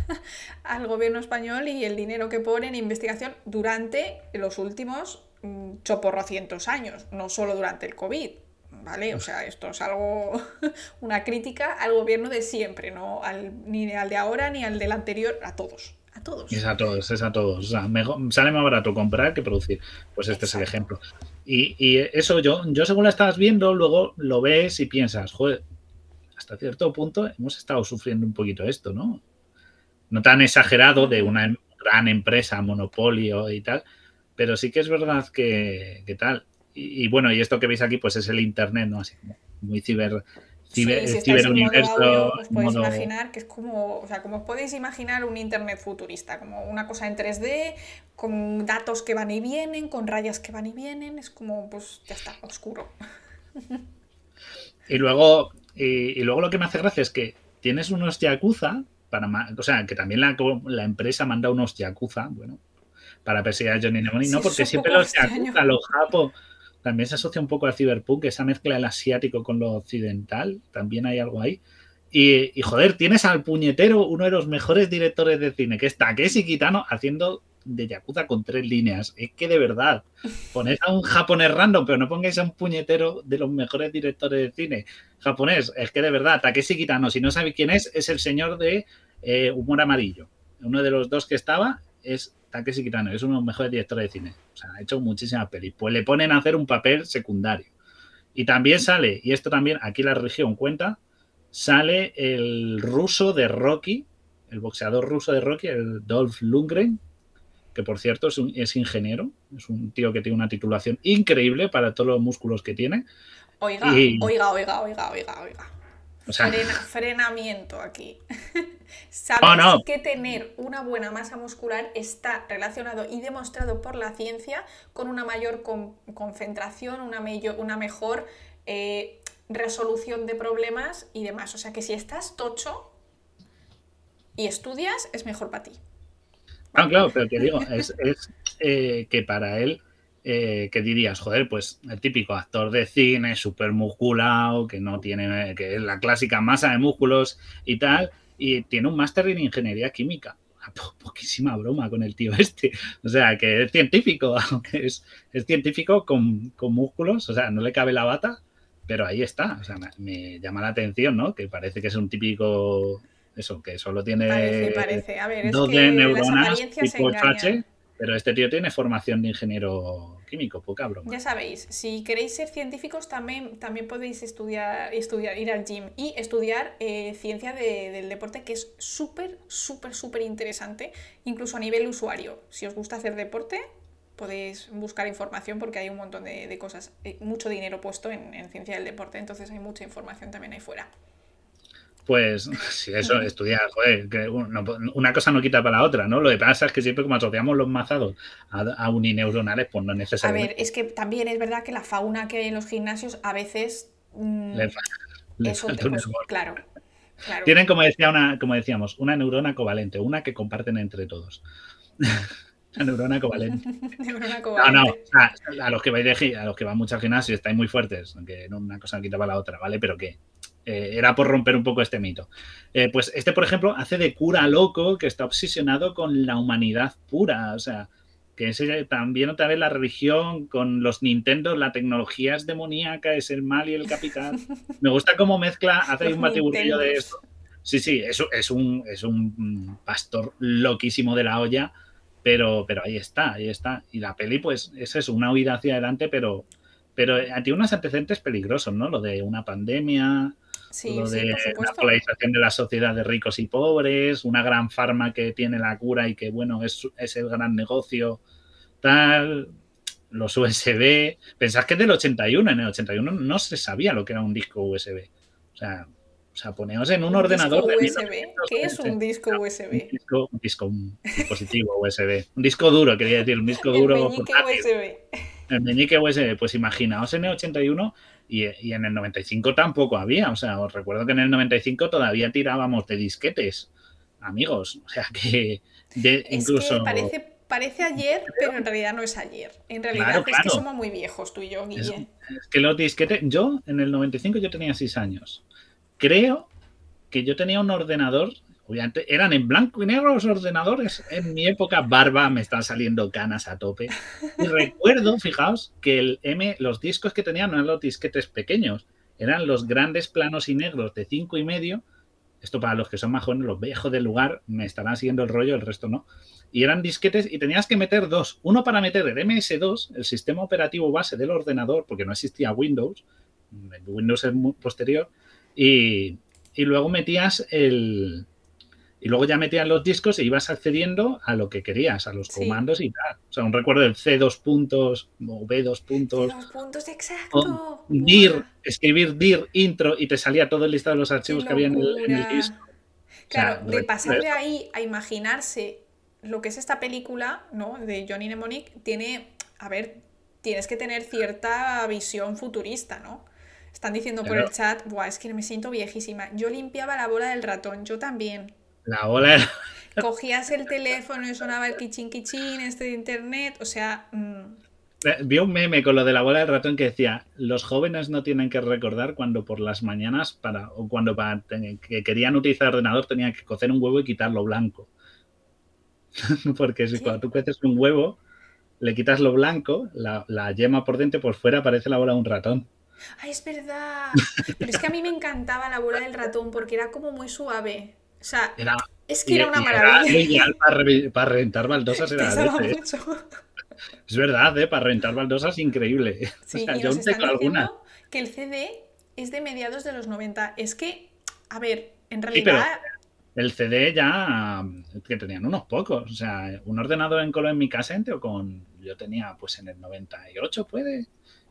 al gobierno español y el dinero que pone en investigación durante los últimos choporrocientos años, no solo durante el COVID. ¿Vale? O sea, esto es algo, una crítica al gobierno de siempre, no al, ni al de ahora ni al del anterior, a todos. A todos. Es a todos, es a todos. O sea, sale más barato comprar que producir. Pues este es el ejemplo. Y, y, eso yo, yo según la estás viendo, luego lo ves y piensas, joder, hasta cierto punto hemos estado sufriendo un poquito esto, ¿no? No tan exagerado de una gran empresa, monopolio y tal, pero sí que es verdad que, tal. Y, bueno, y esto que veis aquí, pues es el internet, ¿no? Así como muy ciber, ciber, sí, ciberuniverso. os podéis imaginar que es como, o sea, como os podéis imaginar un internet futurista, como una cosa en 3D, con datos que van y vienen, con rayas que van y vienen, es como, pues ya está, oscuro. Y luego, y, luego lo que me hace gracia es que tienes unos Yakuza, para, o sea, que también la, la empresa manda unos Yakuza, bueno, para perseguir a Johnny Mnemonic, ¿no? Porque siempre los yakuza, los japos, también se asocia un poco al cyberpunk, esa mezcla del asiático con lo occidental, también hay algo ahí. Y, joder, tienes al puñetero, uno de los mejores directores de cine, que es Takeshi Kitano, haciendo de Yakuza con tres líneas. Es que de verdad, ponéis a un japonés random, pero no pongáis a un puñetero de los mejores directores de cine japonés. Es que de verdad, Takeshi Kitano, si no sabéis quién es, es el señor de eh, Humor Amarillo. Uno de los dos que estaba es Takeshi Kitano, es uno de los mejores directores de cine. O sea, ha hecho muchísimas pelis. Pues le ponen a hacer un papel secundario. Y también sale, y esto también aquí la región cuenta, sale el ruso de Rocky, el boxeador ruso de Rocky, el Dolph Lundgren, que por cierto es, un, es ingeniero, es un tío que tiene una titulación increíble para todos los músculos que tiene. Oiga, oiga, oiga, oiga, oiga, oiga. Frenamiento aquí. Sabes que tener una buena masa muscular está relacionado y demostrado por la ciencia con una mayor concentración, una, una mejor eh, resolución de problemas y demás. O sea que si estás tocho y estudias, es mejor para ti. Ah, claro, pero que digo, es, eh, que para él, eh, que dirías, joder, pues el típico actor de cine, súper musculado, que no tiene, que es la clásica masa de músculos y tal, y tiene un máster en ingeniería química. poquísima broma con el tío este. O sea, que es científico, aunque es, es científico con, con, músculos, o sea, no le cabe la bata, pero ahí está, o sea, me, llama la atención, ¿no? Que parece que es un típico, eso, que solo tiene parece, parece. A ver, es que neuronas tipo H, pero este tío tiene formación de ingeniero químico, poca broma. Ya sabéis, si queréis ser científicos también, también podéis estudiar, estudiar, ir al gym y estudiar eh, ciencia del deporte, que es súper, súper, súper interesante, incluso a nivel usuario. Si os gusta hacer deporte, podéis buscar información porque hay un montón de, cosas, eh, mucho dinero puesto en, ciencia del deporte, entonces hay mucha información también ahí fuera. Pues si eso, estudiar, joder, que una cosa no quita para la otra, ¿no? Lo que pasa es que siempre como asociamos los mazados a, unineuronales, pues no es necesario. A ver, es que también es verdad que la fauna que hay en los gimnasios a veces mm, le, claro, claro. Tienen, como, decía una, como decíamos, una neurona covalente, una que comparten entre todos. La neurona covalente. No, no, a, los que vais de, a los que van mucho al gimnasio estáis muy fuertes, aunque una cosa no quita para la otra, ¿vale? Pero que eh, era por romper un poco este mito. Eh, pues este, por ejemplo, hace de cura loco que está obsesionado con la humanidad pura, o sea, que ese, también otra vez la religión con los Nintendo, la tecnología es demoníaca, es el mal y el capital. Me gusta cómo mezcla, hace un batiburrillo de esto. Sí, sí, eso es un, es un pastor loquísimo de la olla pero, pero ahí está, ahí está. Y la peli, pues, es eso, una huida hacia adelante, pero, pero eh, tiene unos antecedentes peligrosos, ¿no? Lo de una pandemia, lo de la polarización de la sociedad de ricos y pobres, una gran farma que tiene la cura y que, bueno, es, es el gran negocio, tal, los USB. Pensad que es del 81, en el 81 no se sabía lo que era un disco USB. O sea, o sea, poneos en un, ordenador de USB. ¿Qué es un disco USB? Un disco, un, disco, un dispositivo USB. Un disco duro, quería decir, un disco duro. El meñique USB. El meñique USB. Pues imaginaos en el 81 y, y, en el 95 tampoco había. O sea, os recuerdo que en el 95 todavía tirábamos de disquetes, amigos. O sea, que de, incluso... parece parece ayer, pero en realidad no es ayer. En realidad es que somos muy viejos tú y yo, Guille. Es, que los disquetes, yo en el 95 yo tenía 6 años creo que yo tenía un ordenador, eran en blanco y negro los ordenadores. En mi época, barba, me están saliendo canas a tope. Y recuerdo, fijaos, que el M, los discos que tenían no eran los disquetes pequeños, eran los grandes planos y negros de cinco y medio. Esto para los que son más jóvenes, los viejos del lugar, me estarán siguiendo el rollo, el resto no. Y eran disquetes y tenías que meter dos. Uno para meter el MS2, el sistema operativo base del ordenador, porque no existía Windows. Windows es muy posterior y, luego metías el. Y luego ya metías los discos e ibas accediendo a lo que querías, a los comandos y tal. O sea, un recuerdo del C2 puntos o B2 puntos. C2 puntos, exacto. dir, escribir dir intro y te salía todo el listado de los archivos que había en el, disco. Claro, de pasar de ahí a imaginarse lo que es esta película, ¿no? De Johnny Mnemonic, tiene, a ver, tienes que tener cierta visión futurista, ¿no? Están diciendo por el chat, Buah, es que me siento viejísima. Yo limpiaba la bola del ratón, yo también. La bola del... Cogías el teléfono y sonaba el kichín kichín, este de internet, o sea... Mm, Vi un meme con lo de la bola del ratón que decía, los jóvenes no tienen que recordar cuando por las mañanas para, o cuando para, que querían utilizar el ordenador tenían que cocer un huevo y quitarlo blanco. Porque si cuando tú cueces un huevo, le quitas lo blanco, la, la, yema por dentro, por fuera parece la bola de un ratón. ¡Ay, es verdad! Pero es que a mí me encantaba la bola del ratón porque era como muy suave. O sea, es que era una maravilla. para, para, reventar baldosas era mucho. Es verdad, ¿eh? para rentar baldosas increíble. Sí, o sea, yo tengo alguna. Que el CD es de mediados de los 90. Es que, a ver, en realidad. el CD ya que tenían unos pocos. O sea, un ordenador en color en mi casa o con. Yo tenía pues en el 98, puede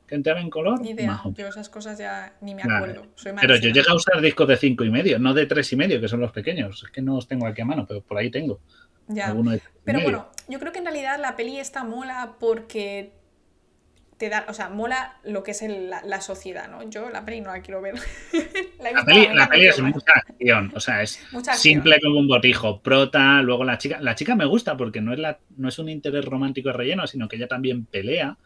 que entraba en color. Ni idea. Yo esas cosas ya ni me acuerdo. pero yo llegué a usar discos de 5 y medio, no de 3 y medio, que son los pequeños. Es que no os tengo aquí a mano, pero por ahí tengo. Ya. Pero bueno, yo creo que en realidad la peli está mola porque te da, o sea, mola lo que es la, sociedad, ¿no? Yo la peli no la quiero ver. la, peli, es mucha acción, o sea, es simple como un botijo. Prota, luego la chica, la chica me gusta porque no es, la, no es un interés romántico relleno, sino que ella también pelea.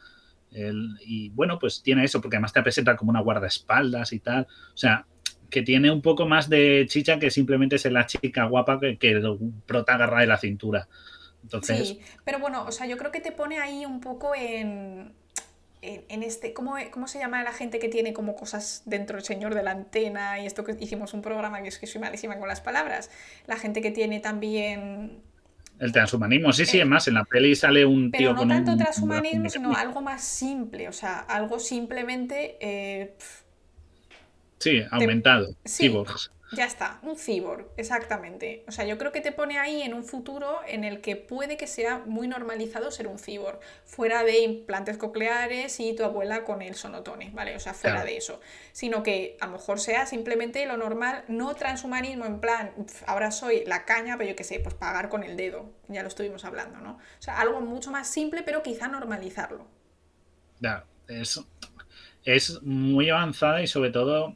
Y bueno, pues tiene eso, porque además te presenta como una guardaespaldas y tal. O sea, que tiene un poco más de chicha que simplemente ser la chica guapa que, que el de la cintura. Entonces... Sí, pero bueno, o sea, yo creo que te pone ahí un poco en, en, este, ¿cómo, ¿cómo, se llama la gente que tiene como cosas dentro del señor de la antena? Y esto que hicimos un programa que es que soy malísima con las palabras. La gente que tiene también... El transhumanismo, sí, sí, es más, en la peli sale un tío pero no tanto transhumanismo, sino algo más simple, o sea, algo simplemente... Eh, Sí, aumentado. Cyborgs. Ya está, un cyborg, exactamente. O sea, yo creo que te pone ahí en un futuro en el que puede que sea muy normalizado ser un cyborg, fuera de implantes cocleares y tu abuela con el sonotone, ¿vale? O sea, fuera de eso. Sino que a lo mejor sea simplemente lo normal, no transhumanismo en plan, ahora soy la caña, pero yo qué sé, pues pagar con el dedo, ya lo estuvimos hablando, ¿no? O sea, algo mucho más simple, pero quizá normalizarlo. Ya, es, es muy avanzada y sobre todo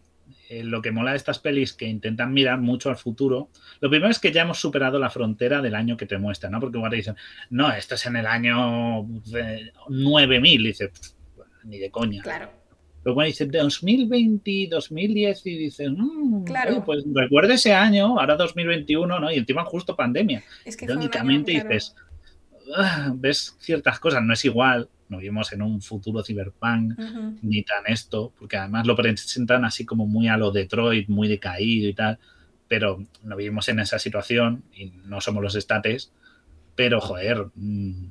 eh, lo que mola de estas pelis que intentan mirar mucho al futuro. Lo primero es que ya hemos superado la frontera del año que te muestran, ¿no? Porque igual te dicen, no, esto es en el año 9000, y dices, ni de coña. Claro. Luego dice 2020, 2010 y dices, mmm, claro. pues recuerda ese año, ahora 2021, ¿no? Y encima justo pandemia. Es que Lógicamente dices, ah, ves ciertas cosas, no es igual, no vivimos en un futuro ciberpunk ni tan esto, porque además lo presentan así como muy a lo Detroit, muy decaído y tal, pero no vivimos en esa situación y no somos los estates, pero joder, mm,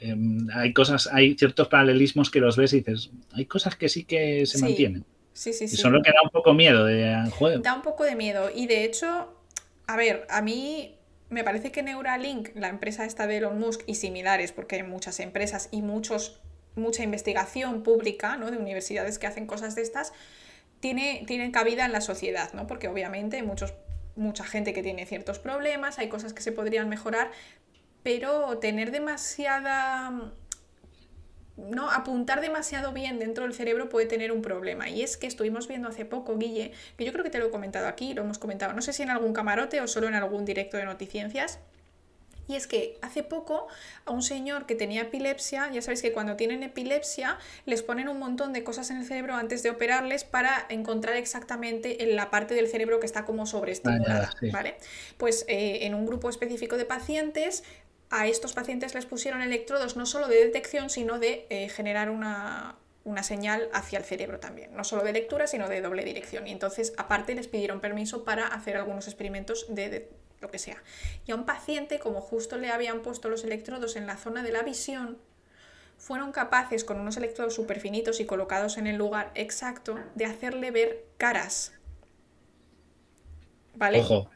em, hay cosas, hay ciertos paralelismos que los ves y dices, hay cosas que sí que se mantienen. Sí, sí, sí. Y son lo que da un poco miedo de joder. Da un poco de miedo y de hecho, a ver, a mí me parece que Neuralink, la empresa esta de Elon Musk y similares, porque hay muchas empresas y muchos, mucha investigación pública ¿no? de universidades que hacen cosas de estas, tiene, tienen cabida en la sociedad, ¿no? porque obviamente hay muchos, mucha gente que tiene ciertos problemas, hay cosas que se podrían mejorar, pero tener demasiada no apuntar demasiado bien dentro del cerebro puede tener un problema. Y es que estuvimos viendo hace poco, Guille, que yo creo que te lo he comentado aquí, lo hemos comentado, no sé si en algún camarote o solo en algún directo de noticiencias. Y es que hace poco a un señor que tenía epilepsia, ya sabéis que cuando tienen epilepsia les ponen un montón de cosas en el cerebro antes de operarles para encontrar exactamente en la parte del cerebro que está como sobreestimulada, ¿vale? Pues eh, en un grupo específico de pacientes a estos pacientes les pusieron electrodos no solo de detección, sino de eh, generar una, señal hacia el cerebro también, no solo de lectura, sino de doble dirección. Y entonces, aparte, les pidieron permiso para hacer algunos experimentos de, lo que sea. Y a un paciente, como justo le habían puesto los electrodos en la zona de la visión, fueron capaces, con unos electrodos súper finitos y colocados en el lugar exacto, de hacerle ver caras. ¿Vale? Ojo.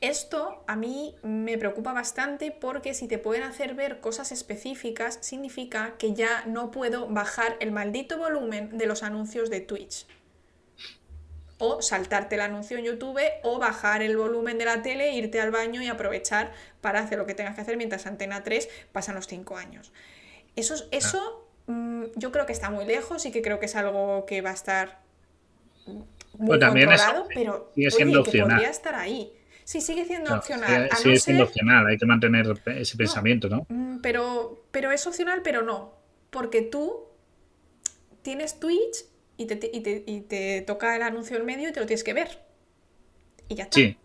Esto a mí me preocupa bastante porque si te pueden hacer ver cosas específicas significa que ya no puedo bajar el maldito volumen de los anuncios de Twitch. O saltarte el anuncio en YouTube o bajar el volumen de la tele, irte al baño y aprovechar para hacer lo que tengas que hacer mientras Antena 3 pasan los 5 años. Eso, eso mm, yo creo que está muy lejos y que creo que es algo que va a estar muy controlado, pero siendo que podría estar ahí. Sí, sigue siendo opcional. Sigue, siendo opcional, hay que mantener ese pensamiento, ¿no? Mm, pero, pero es opcional, pero no. porque tú tienes Twitch y te, y te, y te toca el anuncio en medio y te lo tienes que ver. Y ya está. Sí.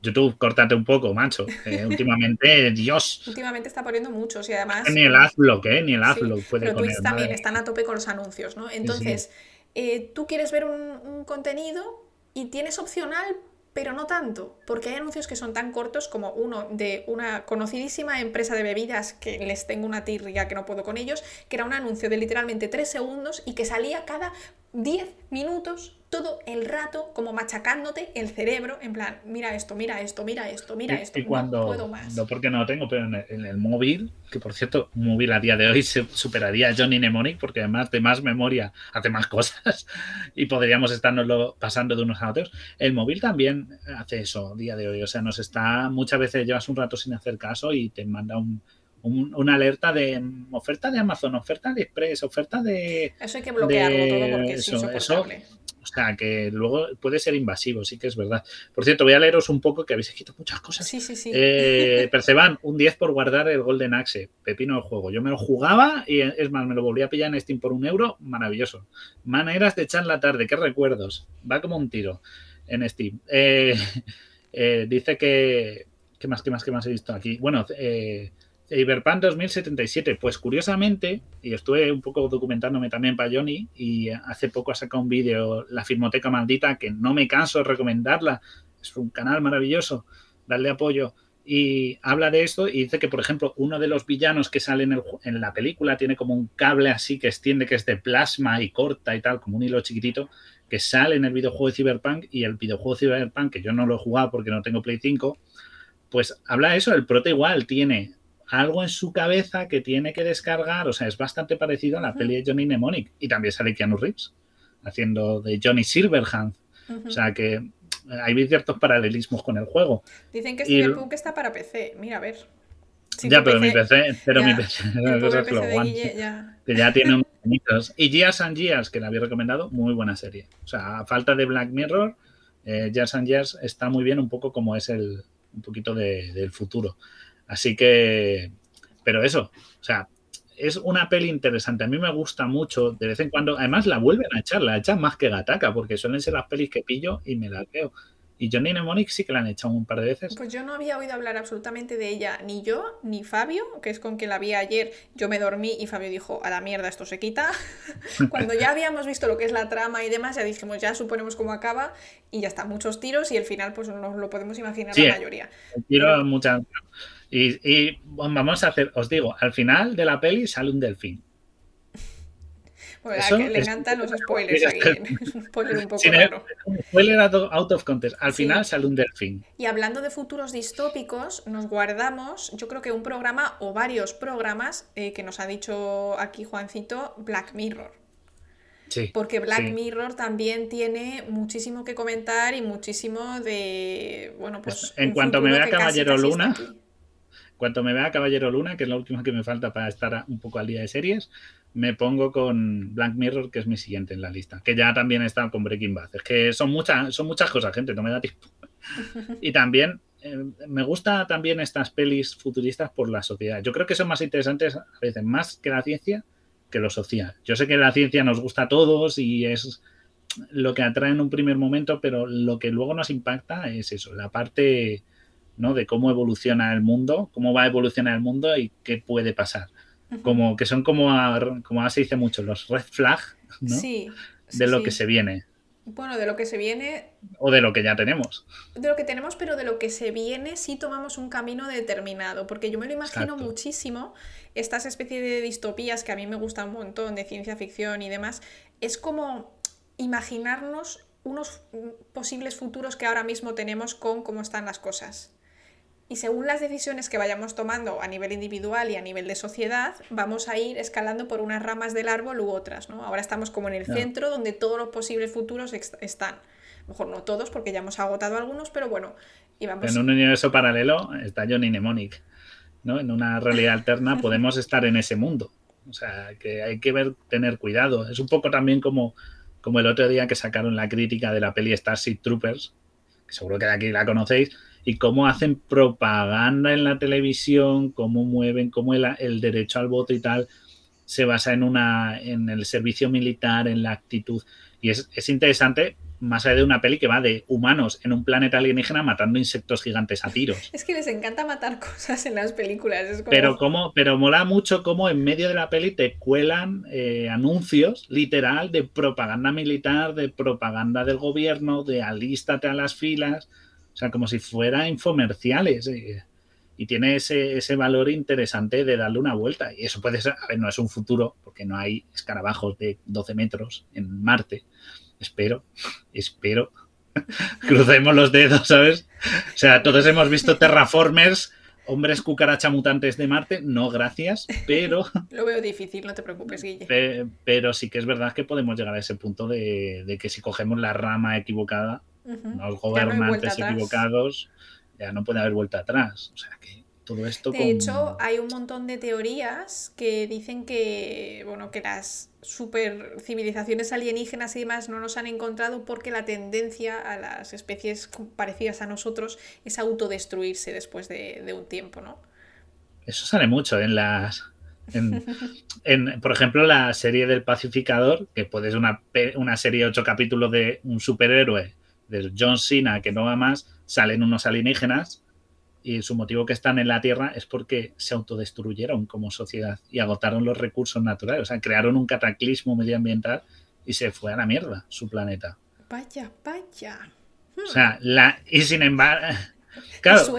YouTube, córtate un poco, macho. Eh, últimamente, Dios. Últimamente está poniendo muchos y además. Ni el AdBlock, ¿eh? Ni el AdBlock Sí, puede pero. Twitch también madre. están a tope con los anuncios, ¿no? Entonces, eh, tú quieres ver un, un contenido y tienes opcional, pero no tanto, porque hay anuncios que son tan cortos como uno de una conocidísima empresa de bebidas que les tengo una tirria que no puedo con ellos, que era un anuncio de literalmente 3 segundos y que salía cada 10 minutos todo el rato como machacándote el cerebro en plan, mira esto, mira esto, mira esto, mira Y- esto, y cuando, no puedo más. no porque no lo tengo, pero en el, en el móvil, que por cierto, un móvil a día de hoy se superaría a Johnny Mnemonic porque además de más memoria hace más cosas y podríamos estarnoslo pasando de unos a otros. El móvil también hace eso a día de hoy, o sea, nos está, muchas veces llevas un rato sin hacer caso y te manda un, un- una alerta de mm, oferta de Amazon, oferta de Express, oferta de... Eso hay que bloquearlo de todo porque es eso, eso- insoportable. O sea, que luego puede ser invasivo, sí que es verdad. Por cierto, voy a leeros un poco que habéis escrito muchas cosas. Sí, sí, sí. Eh, Perceban, un 10 por guardar el Golden Axe. Pepino del juego. Yo me lo jugaba y es más, me lo volví a pillar en Steam por un euro. Maravilloso. Maneras de echar la tarde. Qué recuerdos. Va como un tiro en Steam. Eh, eh, dice que. ¿Qué más, qué más, qué más he visto aquí? Bueno, eh, Cyberpunk 2077. Pues curiosamente, y estuve un poco documentándome también para Johnny, y hace poco ha sacado un vídeo, La Filmoteca Maldita, que no me canso de recomendarla. Es un canal maravilloso. Darle apoyo y habla de esto y dice que, por ejemplo, uno de los villanos que sale en, el en la película tiene como un cable así que extiende, que es de plasma y corta y tal, como un hilo chiquitito, que sale en el videojuego de Cyberpunk y el videojuego de Cyberpunk, que yo no lo he jugado porque no tengo Play 5, pues habla de eso, el prota igual tiene algo en su cabeza que tiene que descargar, o sea, es bastante parecido a la Ujú. peli de Johnny Mnemonic y también sale Keanu Reeves haciendo de Johnny Silverhand, o sea que hay ciertos paralelismos con el juego. Dicen que y- Cyberpunk está para PC. Mira, a ver. Si ya, pero mi PC, pero ya, mi PC, el que PC de Guille ya. que ya tiene añitos. Y Years and Years, que la había recomendado, muy buena serie. O sea, a falta de Black Mirror, eh, and Years está muy bien, un poco como es el, un poquito de- del futuro. Así que, pero eso, o sea, es una peli interesante. A mí me gusta mucho, de vez en cuando, además la vuelven a echar, la echan más que Gataca, porque suelen ser las pelis que pillo y me las veo. Y Johnny Mnemonic sí que la han echado un par de veces. Pues yo no había oído hablar absolutamente de ella, ni yo, ni Fabio, que es con quien la vi ayer. Yo me dormí y Fabio dijo, a la mierda, esto se quita. Cuando ya habíamos visto lo que es la trama y demás, ya dijimos, ya suponemos cómo acaba y ya está, muchos tiros y el final pues nos lo podemos imaginar Sí, la mayoría. Quiero Pero- muchas. Y, y, bueno, vamos a hacer, os digo, al final de la peli sale un delfín. Bueno, Eso a que le encantan los spoilers aquí. Es un spoiler un poco Sin raro. spoiler out of- context. Al Sí. final sale un delfín. Y hablando de futuros distópicos, nos guardamos, yo creo que un programa o varios programas eh, que nos ha dicho aquí Juancito, Black Mirror. Sí. Porque Black sí. Mirror también tiene muchísimo que comentar y muchísimo de. Bueno, pues. En cuanto me vea Caballero Luna, aquí. Cuando me vea Caballero Luna, que es la última que me falta para estar un poco al día de series, me pongo con Black Mirror, que es mi siguiente en la lista. Que ya también está con Breaking Bad. Es que son muchas, son muchas cosas, gente, no me da tiempo. Y también eh, me gusta también estas pelis futuristas por la sociedad. Yo creo que son más interesantes a veces más que la ciencia que lo social. Yo sé que la ciencia nos gusta a todos y es lo que atrae en un primer momento, pero lo que luego nos impacta es eso, la parte ¿no? de cómo evoluciona el mundo, cómo va a evolucionar el mundo y qué puede pasar. Como que son como, a- como ahora se dice mucho, los red flag ¿no? Sí. sí, de lo sí. que se viene Bueno, de lo que se viene, o de lo que ya tenemos. de lo que tenemos, pero de lo que se viene si tomamos un camino determinado, porque yo me lo imagino Exacto. muchísimo, estas especies de distopías que a mí me gustan un montón, de ciencia ficción y demás, es como imaginarnos unos mm, posibles futuros que ahora mismo tenemos con cómo están las cosas. Y según las decisiones que vayamos tomando a nivel individual y a nivel de sociedad, vamos a ir escalando por unas ramas del árbol u otras, ¿no? Ahora estamos como en el Claro. centro donde todos los posibles futuros están. A lo mejor no todos, porque ya hemos agotado algunos, pero bueno, y vamos... En un universo paralelo está Johnny Mnemonic. ¿no? En una realidad alterna podemos estar en ese mundo. O sea, que hay que ver, tener cuidado. Es un poco también como, como el otro día que sacaron la crítica de la peli Starship Troopers, que seguro que de aquí la conocéis, y cómo hacen propaganda en la televisión, cómo mueven, cómo el, el derecho al voto y tal se basa en, una, en el servicio militar, en la actitud. Y es, es interesante más allá de una peli que va de humanos en un planeta alienígena matando insectos gigantes a tiros. Es que les encanta matar cosas en las películas. Pero como, pero mola mucho cómo en medio de la peli te cuelan eh, anuncios literal de propaganda militar, de propaganda del gobierno, de alístate a las filas. O sea, como si fuera infomerciales. Eh, y tiene ese, ese, valor interesante de darle una vuelta. Y eso puede ser, a ver, no es un futuro, porque no hay escarabajos de 12 metros en Marte, espero, espero. Crucemos los dedos, ¿sabes? O sea, todos hemos visto Terraformers, hombres cucaracha mutantes de Marte, no gracias, pero... Lo veo difícil, no te preocupes, Guille. pero sí que es verdad que podemos llegar a ese punto de, que si cogemos la rama equivocada, los gobernantes equivocados, ya no puede haber vuelta atrás. O sea que todo esto... De hecho, hay un montón de teorías que dicen que, bueno, que las super civilizaciones alienígenas y demás no nos han encontrado porque la tendencia a las especies parecidas a nosotros es autodestruirse después de, un tiempo, ¿no? Eso sale mucho en las... En, por ejemplo, la serie del pacificador, que puede ser una, una serie de ocho capítulos de un superhéroe, John Cena, que no va más, salen unos alienígenas y su motivo que están en la Tierra es porque se autodestruyeron como sociedad y agotaron los recursos naturales. O sea, crearon un cataclismo medioambiental y se fue a la mierda su planeta. Vaya, vaya. O sea, la, y sin embargo. Claro,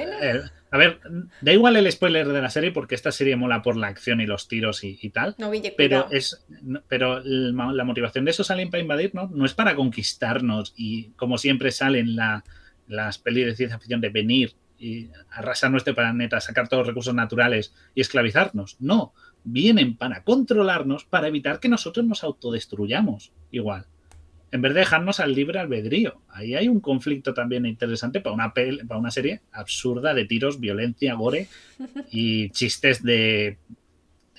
a ver, da igual el spoiler de la serie porque esta serie mola por la acción y los tiros y, tal. No, pero es pero la motivación de esos salen para invadirnos no es para conquistarnos y como siempre salen la, las pelis de ciencia ficción de venir y arrasar nuestro planeta, sacar todos los recursos naturales y esclavizarnos. No, vienen para controlarnos, para evitar que nosotros nos autodestruyamos igual. En vez de dejarnos al libre albedrío. Ahí hay un conflicto también interesante para una, para una serie absurda de tiros, violencia, gore y chistes de,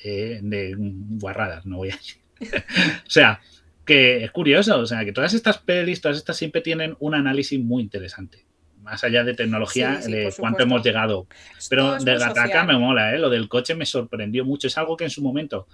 de, de guarradas, no voy a decir. o sea, que es curioso, o sea, que todas estas pelis, todas estas siempre tienen un análisis muy interesante más allá de tecnología, de cuánto hemos llegado. Pero de Gataca me mola, ¿eh? lo del coche me sorprendió mucho. Es algo que en su momento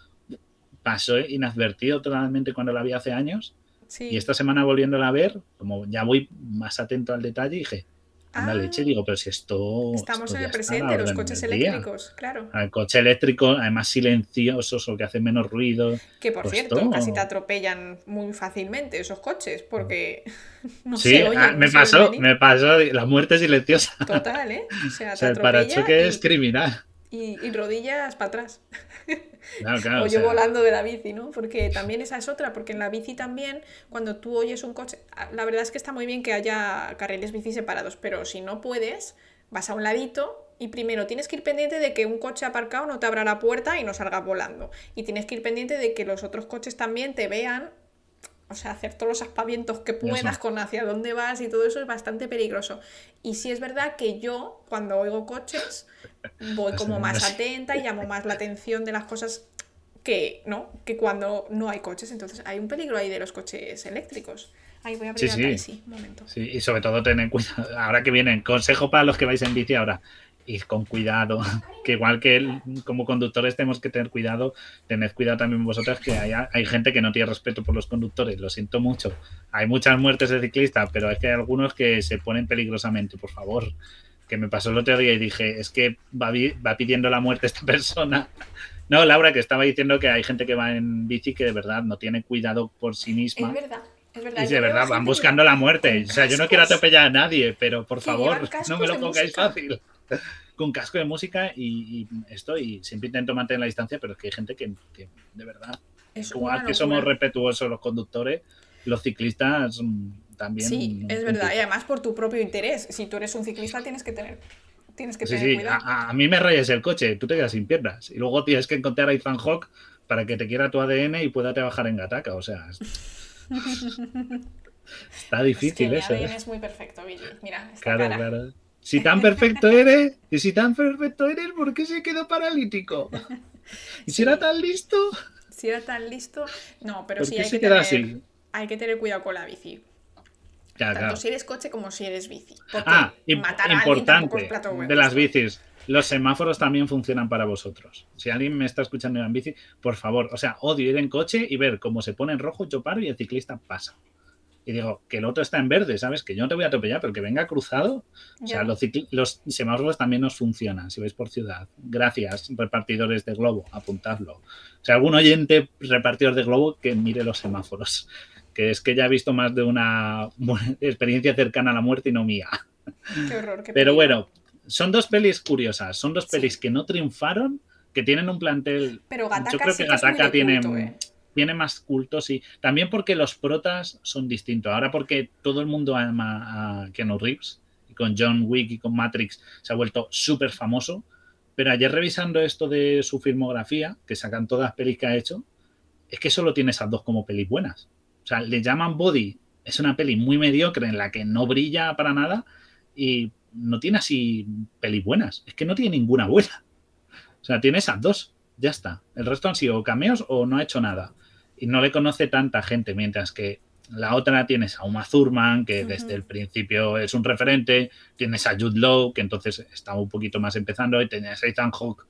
pasó inadvertido totalmente cuando la vi hace años. Y esta semana volviéndola a ver, como ya voy más atento al detalle, dije, Anda leche, digo, pero si esto. Estamos en el presente, los coches eléctricos, claro. El coche eléctrico, además silenciosos o que hacen menos ruido. Que por pues cierto, casi te atropellan muy fácilmente esos coches, porque no sí, ah, me pasó, me pasó la muerte silenciosa. Total, ¿eh? O sea, te o el parachoque es criminal y, rodillas para atrás. o yo volando de la bici, ¿no? Porque también esa es otra, porque en la bici también, cuando tú oyes un coche, ah, la verdad es que está muy bien que haya carriles bici separados, pero si no puedes, vas a un ladito y primero tienes que ir pendiente de que un coche aparcado no te abra la puerta y no salgas volando. Y tienes que ir pendiente de que los otros coches también te vean o sea, hacer todos los aspavientos que puedas con hacia dónde vas y todo eso es bastante peligroso. Y sí es verdad que yo, cuando oigo coches, voy como más atenta y llamo más la atención de las cosas que, ¿no? que cuando no hay coches. Entonces hay un peligro ahí de los coches eléctricos. Ahí voy a abrir sí, sí. un momento. Sí, y sobre todo tener cuidado. Ahora que vienen, consejo para los que vais en bici ahora ir con cuidado, que igual que como conductores tenemos que tener cuidado, tened cuidado también vosotras que hay, hay, gente que no tiene respeto por los conductores, lo siento mucho. Hay muchas muertes de ciclistas, pero es que hay algunos que se ponen peligrosamente, por favor. Que me pasó el otro día y dije, es que va, va pidiendo la muerte esta persona. No, Laura, que estaba diciendo que hay gente que va en bici que de verdad no tiene cuidado por sí misma. Es verdad. Es verdad, y de verdad van buscando la muerte. O sea, yo no quiero atropellar a nadie, pero por favor, no me lo pongáis fácil. con casco de música y, esto, y siempre intento mantener la distancia, pero es que hay gente que, de verdad, igual que somos respetuosos los conductores, los ciclistas mm, también. Sí, es verdad, y además por tu propio interés. Si tú eres un ciclista, tienes que tener. Tienes que tener cuidado. A, a, mí me rayes el coche, tú te quedas sin piernas. Y luego tienes que encontrar a Ethan Hawk para que te quiera tu ADN y pueda trabajar en Gataka. O sea, está difícil es eso. ADN ¿eh? es muy perfecto, Billy. Mira, esta claro, claro. Si tan perfecto eres, y si tan perfecto eres, ¿por qué se quedó paralítico? ¿Y si era tan listo? Si era tan listo. No, pero sí hay que, tener, así? hay que tener cuidado con la bici. Tanto si eres coche como si eres bici. ah, matar importante de las bicis. los semáforos también funcionan para vosotros. Si alguien me está escuchando en bici, por favor, o sea, odio ir en coche y ver cómo se pone en rojo, yo paro y el ciclista pasa. Y digo, que el otro está en verde, ¿sabes? Que yo no te voy a atropellar, pero que venga cruzado. O sea, los, los, semáforos también nos funcionan, si vais por ciudad. Gracias, repartidores de globo, apuntadlo. O sea, algún oyente repartidor de globo que mire los semáforos. Que es que ya he visto más de una experiencia cercana a la muerte y no mía. Qué horror, qué Pero bueno, son dos pelis curiosas, son dos pelis que no triunfaron, que tienen un plantel. Pero Gataka yo creo que Gataka tiene, tiene más culto, sí. También porque los protas son distintos. Ahora porque todo el mundo ama a Keanu Reeves y con John Wick y con Matrix se ha vuelto súper famoso. Pero ayer revisando esto de su filmografía, que sacan todas las pelis que ha hecho, es que solo tiene esas dos como pelis buenas. O sea, le llaman Body, es una peli muy mediocre en la que no brilla para nada y no tiene así pelis buenas. Es que no tiene ninguna buena. O sea, tiene esas dos. Ya está. El resto han sido cameos o no ha hecho nada. Y no le conoce tanta gente, mientras que la otra tienes a Uma Thurman, que desde el principio es un referente. Tienes a Jude Law, que entonces está un poquito más empezando. Y tienes a Ethan Hawke.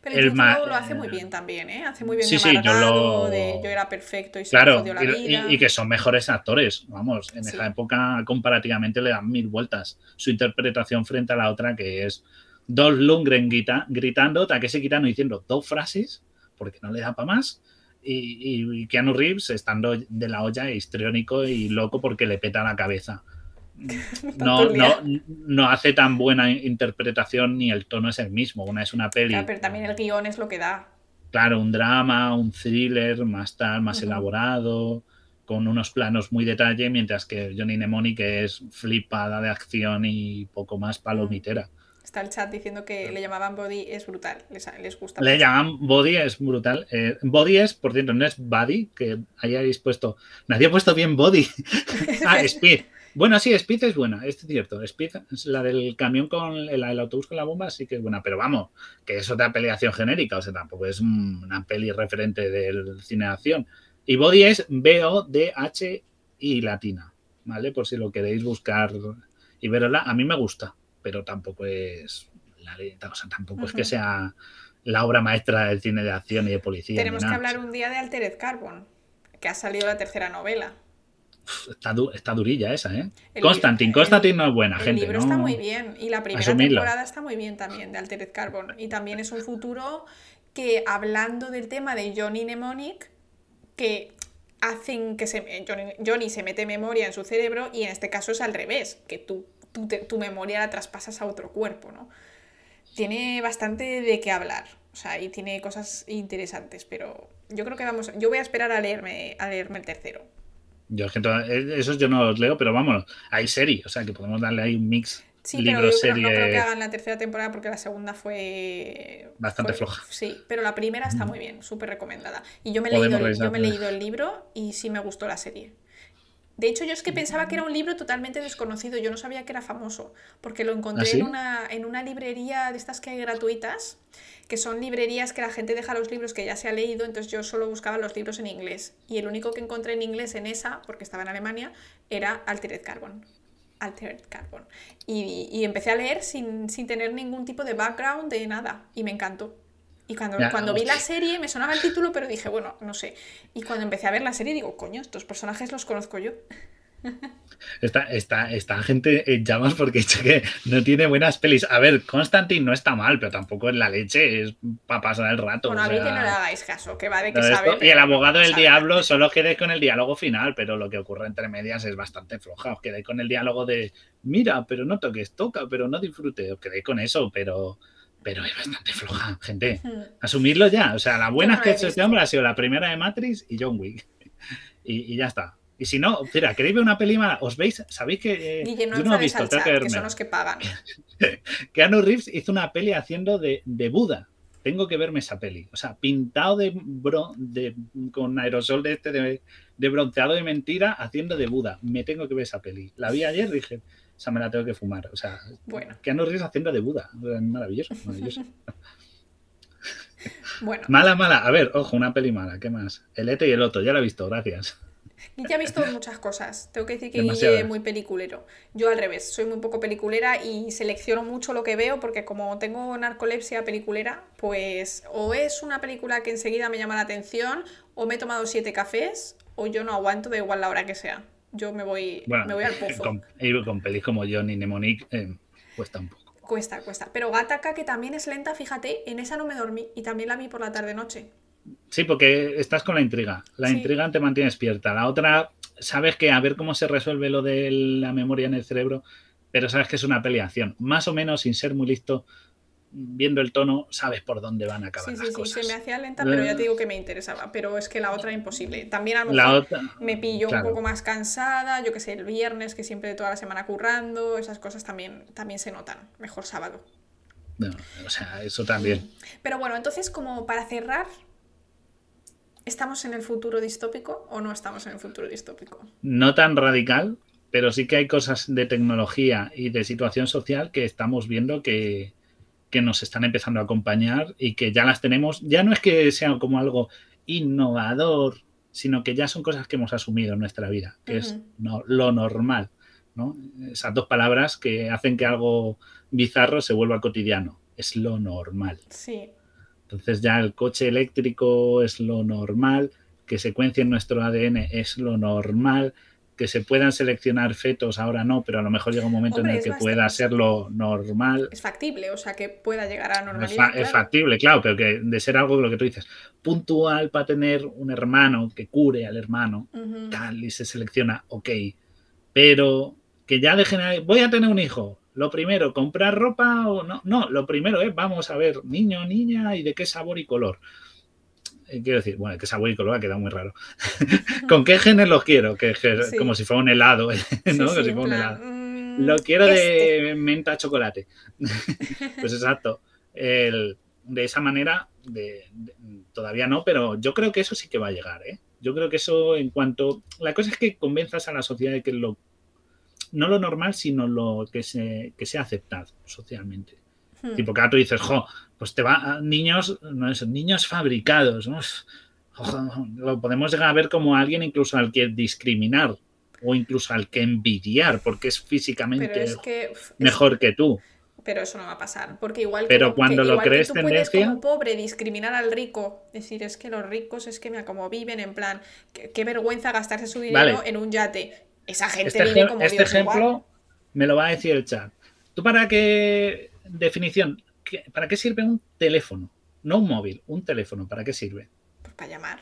Pero el Jude lo hace muy bien también, ¿eh? Hace muy bien sí, de sí, yo, lo... de yo era perfecto y se claro, la vida. Y, y, que son mejores actores. Vamos, en sí. esa época comparativamente le dan mil vueltas su interpretación frente a la otra, que es Dolph Lundgren grita, gritando, Takeshi Kitano diciendo dos frases, porque no le da para más, y, y, Keanu Reeves estando de la olla histriónico y loco porque le peta la cabeza. No, no, no, hace tan buena interpretación ni el tono es el mismo. Una es una peli. Claro, pero también el guion es lo que da. Claro, un drama, un thriller más tal, más uh -huh. elaborado, con unos planos muy detalle, mientras que Johnny Mnemonic que es flipada de acción y poco más palomitera. Está el chat diciendo que le llamaban Body es brutal, les, les gusta. Le llaman Body es brutal. Eh, body es, por cierto, no es Body, que hayáis puesto. Nadie ha puesto bien Body. ah, Speed. Bueno, sí, Speed es buena, es cierto. Speed la del camión con el, el, autobús con la bomba, sí que es buena, pero vamos, que es otra peli de acción genérica, o sea, tampoco es una peli referente del cine de acción. Y Body es B-O-D-H y latina, ¿vale? Por si lo queréis buscar y verla, a mí me gusta, pero tampoco es la o sea, tampoco uh -huh. es que sea la obra maestra del cine de acción y de policía. Tenemos que hablar un día de Altered Carbon, que ha salido la tercera novela. Está, du está, durilla esa, ¿eh? El, Constantine, Constantine no es buena, el gente. El libro ¿no? está muy bien y la primera Asumirlo. temporada está muy bien también de Altered Carbon. Y también es un futuro que, hablando del tema de Johnny Mnemonic, que hacen que se, Johnny, Johnny, se mete memoria en su cerebro y en este caso es al revés, que tú, tú te, tu memoria la traspasas a otro cuerpo, ¿no? Tiene bastante de qué hablar, o sea, y tiene cosas interesantes, pero yo creo que vamos, yo voy a esperar a leerme, a leerme el tercero. Yo es que esos yo no los leo, pero vamos, hay serie, o sea que podemos darle ahí un mix. Sí, libro, pero serie... no creo que hagan la tercera temporada porque la segunda fue bastante fue, floja. Sí, pero la primera está muy bien, súper recomendada. Y yo me, he leído, yo me he leído el libro y sí me gustó la serie. De hecho, yo es que pensaba que era un libro totalmente desconocido, yo no sabía que era famoso, porque lo encontré ¿Ah, sí? en, una, en una librería de estas que hay gratuitas, que son librerías que la gente deja los libros que ya se ha leído, entonces yo solo buscaba los libros en inglés. Y el único que encontré en inglés en esa, porque estaba en Alemania, era Altered Carbon. Altered Carbon. Y, y empecé a leer sin, sin, tener ningún tipo de background de nada, y me encantó. Y cuando, ya, cuando vi la serie me sonaba el título, pero dije, bueno, no sé. Y cuando empecé a ver la serie digo, coño, estos personajes los conozco yo. Esta, esta, esta gente en llamas porque que no tiene buenas pelis. A ver, Constantine no está mal, pero tampoco es la leche, es para pasar el rato. Bueno, o a mí sea, que no le hagáis caso, que va de que sabe. Esto, y el abogado del diablo solo quedé con el diálogo final, pero lo que ocurre entre medias es bastante floja. Os quedé con el diálogo de mira, pero no toques, toca, pero no disfrute. Os quedé con eso, pero pero es bastante floja, gente. Asumirlo ya. O sea, la buena no que ha hecho este hombre ha sido la primera de Matrix y John Wick. Y, y ya está. Y si no, mira, ¿queréis ver una peli mala? ¿Os veis? ¿Sabéis que.? Eh, no yo no he visto, chat, que, que son los que pagan. Keanu Reeves hizo una peli haciendo de, de, Buda. Tengo que verme esa peli. O sea, pintado de, bro, de con aerosol de este de, de, bronceado de mentira, haciendo de Buda. Me tengo que ver esa peli. La vi ayer, dije, o sea, me la tengo que fumar. O sea, bueno. Keanu Reeves haciendo de Buda. Maravilloso, maravilloso. bueno. Mala, mala. A ver, ojo, una peli mala. ¿Qué más? El Ete y el Otto, ya la he visto, gracias. ya he visto muchas cosas. Tengo que decir que Guille es muy peliculero. Yo al revés, soy muy poco peliculera y selecciono mucho lo que veo porque como tengo narcolepsia peliculera, pues o es una película que enseguida me llama la atención, o me he tomado siete cafés, o yo no aguanto, da igual la hora que sea. Yo me voy, me voy al pozo. Con, con pelis como Johnny Mnemonic eh, cuesta un poco. Cuesta, cuesta. Pero Gataka, que también es lenta, fíjate, en esa no me dormí y también la vi por la tarde-noche. Sí, porque estás con la intriga. La intriga te mantiene despierta. La otra, sabes que a ver cómo se resuelve lo de la memoria en el cerebro, pero sabes que es una peleación. Más o menos, sin ser muy listo, viendo el tono, sabes por dónde van a acabar sí, las sí, cosas. Sí, se me hacía lenta, pero ya te digo que me interesaba. Pero es que la otra imposible. También a lo mejor me pilló un poco más cansada, yo que sé, el viernes, que siempre toda la semana currando, esas cosas también, también se notan. Mejor sábado. o sea, eso también. Pero bueno, entonces, como para cerrar, ¿Estamos en el futuro distópico o no estamos en el futuro distópico? No tan radical, pero sí que hay cosas de tecnología y de situación social que estamos viendo que, nos están empezando a acompañar y que ya las tenemos. Ya no es que sea como algo innovador, sino que ya son cosas que hemos asumido en nuestra vida, que es lo normal. ¿no? Esas dos palabras que hacen que algo bizarro se vuelva cotidiano. Es lo normal. Sí. Entonces ya el coche eléctrico es lo normal, que secuencia en nuestro ADN es lo normal, que se puedan seleccionar fetos ahora no, pero a lo mejor llega un momento en el que pueda ser lo normal. Es factible, o sea, que pueda llegar a normalidad. Es, factible, claro, pero que de ser algo lo que tú dices, puntual para tener un hermano que cure al hermano, tal, y se selecciona, ok, pero que ya dejen, voy a tener un hijo, lo primero, comprar ropa o no. No, lo primero es, vamos a ver, niño, niña y de qué sabor y color. Eh, quiero decir, bueno, qué sabor y color ha quedado muy raro. ¿Con qué genes los quiero? Que, Como si fuera un helado, ¿no? si un helado. Mm, lo quiero de este. menta chocolate. pues exacto. de esa manera, todavía no, pero yo creo que eso sí que va a llegar, ¿eh? Yo creo que eso en cuanto... La cosa es que convenzas a la sociedad de que lo no lo normal, sino lo que se, que sea aceptado socialmente. Hmm. Tipo, que tú dices, jo, pues te va niños, no es, niños fabricados, lo podemos llegar a ver como alguien incluso al que discriminar o incluso al que envidiar porque es físicamente mejor que tú. Pero eso no va a pasar, porque igual Pero cuando lo crees que tú puedes como pobre discriminar al rico, decir es que los ricos es que mira como viven en plan, qué, vergüenza gastarse su dinero en un yate esa gente este vive como Este ejemplo me lo va a decir el chat. ¿Tú para qué definición? ¿Para qué sirve un teléfono? No un móvil, un teléfono. ¿Para qué sirve? Pues para llamar.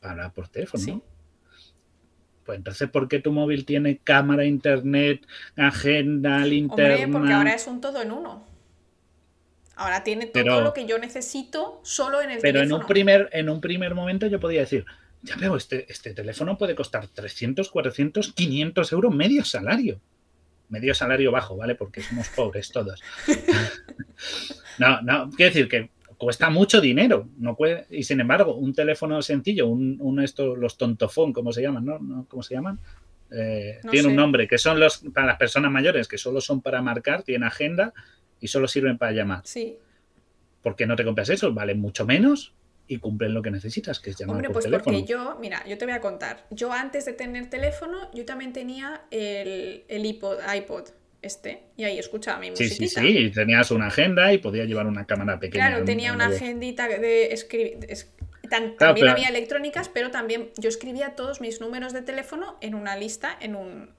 Para por teléfono, ¿no? Pues entonces, ¿por qué tu móvil tiene cámara, internet, agenda, linterna? Hombre, porque ahora es un todo en uno. Ahora tiene todo lo que yo necesito solo en el pero teléfono. Pero en un primer, en un primer momento yo podía decir, ya veo, este, este teléfono puede costar 300, 400, 500 euros medio salario. Medio salario bajo, ¿vale? Porque somos pobres todos. no, no, quiero decir que cuesta mucho dinero. No puede, y sin embargo, un teléfono sencillo, un, uno de estos, los tontofón, ¿cómo se llaman? ¿no? ¿Cómo se llaman? Eh, tiene un nombre, que son los para las personas mayores, que solo son para marcar, tienen agenda y solo sirven para llamar. Sí. ¿Por qué no te compras eso? Vale mucho menos y cumplen lo que necesitas, que es llamar Hombre, pues porque yo, mira, yo te voy a contar. Yo antes de tener teléfono, yo también tenía el, el iPod, iPod este, y ahí escuchaba mi música. Sí, sí, sí, tenías una agenda y podías llevar una cámara pequeña. Claro, tenía una agendita de escribir. también había electrónicas, pero también yo escribía todos mis números de teléfono en una lista, en un.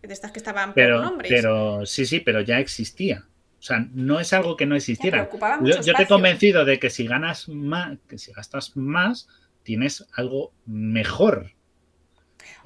de estas que estaban por nombres. Pero sí, sí, pero ya existía. O sea, no es algo que no existiera. Yo, yo, te he convencido de que si ganas más, que si gastas más, tienes algo mejor.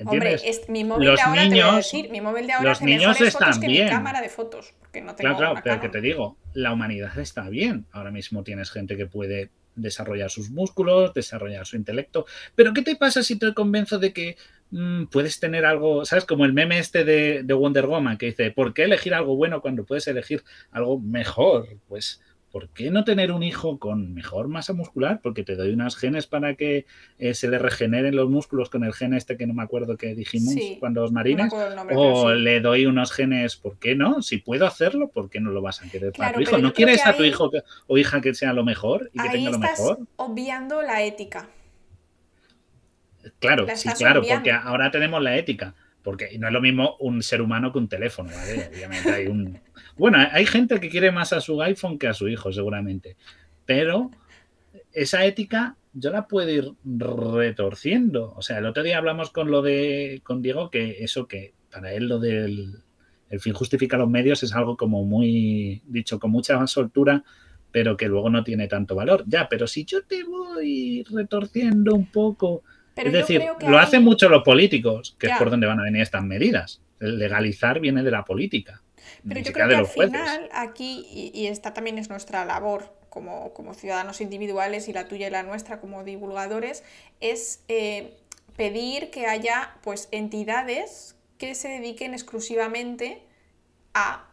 Hombre, es, mi móvil de ahora te voy a decir, mi móvil de ahora los niños están bien. mi cámara de fotos, porque no tengo Claro, claro, pero que te digo, la humanidad está bien. Ahora mismo tienes gente que puede desarrollar sus músculos, desarrollar su intelecto. Pero ¿qué te pasa si te convenzo de que Mm, puedes tener algo, ¿sabes? Como el meme este de, Wonder Woman que dice, ¿por qué elegir algo bueno cuando puedes elegir algo mejor? Pues, ¿por qué no tener un hijo con mejor masa muscular? Porque te doy unos genes para que eh, se le regeneren los músculos con el gen este que no me acuerdo que dijimos cuando os marines. o le doy unos genes, ¿por qué no? Si puedo hacerlo, ¿por qué no lo vas a querer para tu hijo? ¿No quieres a tu hijo o hija que sea lo mejor y que tenga lo mejor? Obviando la ética. Claro, La sí, claro, porque ahora tenemos la ética. Porque no es lo mismo un ser humano que un teléfono, ¿vale? Obviamente hay un. Bueno, hay gente que quiere más a su iPhone que a su hijo, seguramente. Pero esa ética yo la puedo ir retorciendo. O sea, el otro día hablamos con lo de con Diego que eso que para él lo del el fin justifica los medios es algo como muy dicho con mucha soltura, pero que luego no tiene tanto valor. Ya, pero si yo te voy retorciendo un poco, Pero es decir, lo hay- hacen mucho los políticos, que Ya. es por donde van a venir estas medidas. El legalizar viene de la política. Pero yo creo que al jueces. final aquí, y, y esta también es nuestra labor como, como ciudadanos individuales y la tuya y la nuestra como divulgadores, es eh, pedir que haya pues entidades que se dediquen exclusivamente a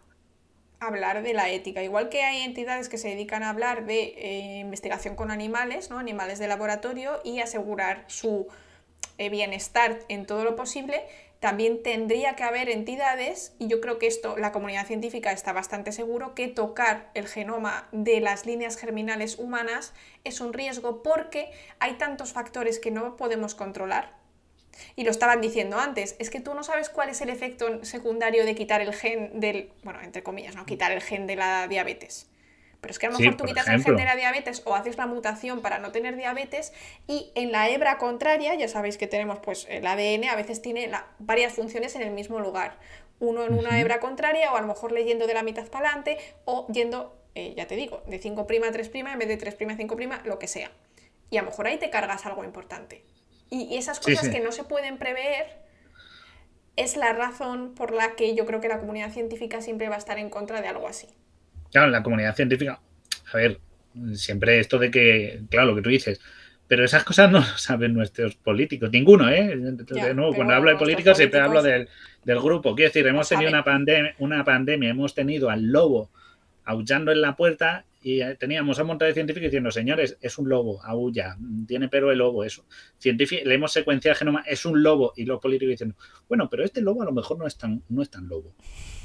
hablar de la ética. Igual que hay entidades que se dedican a hablar de eh, investigación con animales, ¿no? animales de laboratorio, y asegurar su eh, bienestar en todo lo posible, también tendría que haber entidades, y yo creo que esto la comunidad científica está bastante seguro, que tocar el genoma de las líneas germinales humanas es un riesgo porque hay tantos factores que no podemos controlar. Y lo estaban diciendo antes, es que tú no sabes cuál es el efecto secundario de quitar el gen del, bueno, entre comillas, ¿no? Quitar el gen de la diabetes. Pero es que a lo Sí, mejor tú quitas el gen de la diabetes o haces la mutación para no tener diabetes y en la hebra contraria, ya sabéis que tenemos pues el ADN, a veces tiene la- varias funciones en el mismo lugar. Uno en una hebra contraria o a lo mejor leyendo de la mitad para adelante o yendo, eh, ya te digo, de 5' a 3' en vez de 3' a 5', lo que sea. Y a lo mejor ahí te cargas algo importante. Y, esas cosas sí. que no se pueden prever es la razón por la que yo creo que la comunidad científica siempre va a estar en contra de algo así. Claro, la comunidad científica, a ver, siempre esto de que, claro, lo que tú dices, pero esas cosas no lo saben nuestros políticos, ninguno, ¿eh? Ya, de nuevo, cuando hablo de políticos siempre hablo del, del grupo. Quiero decir, hemos tenido una, pandemia, una pandemia, hemos tenido al lobo aullando en la puerta y teníamos a un montón de científicos diciendo, señores, es un lobo, aulla, tiene pelo el lobo, eso. Científico, le hemos secuenciado el genoma, es un lobo, y los políticos diciendo, bueno, pero este lobo a lo mejor no es tan, no es tan lobo.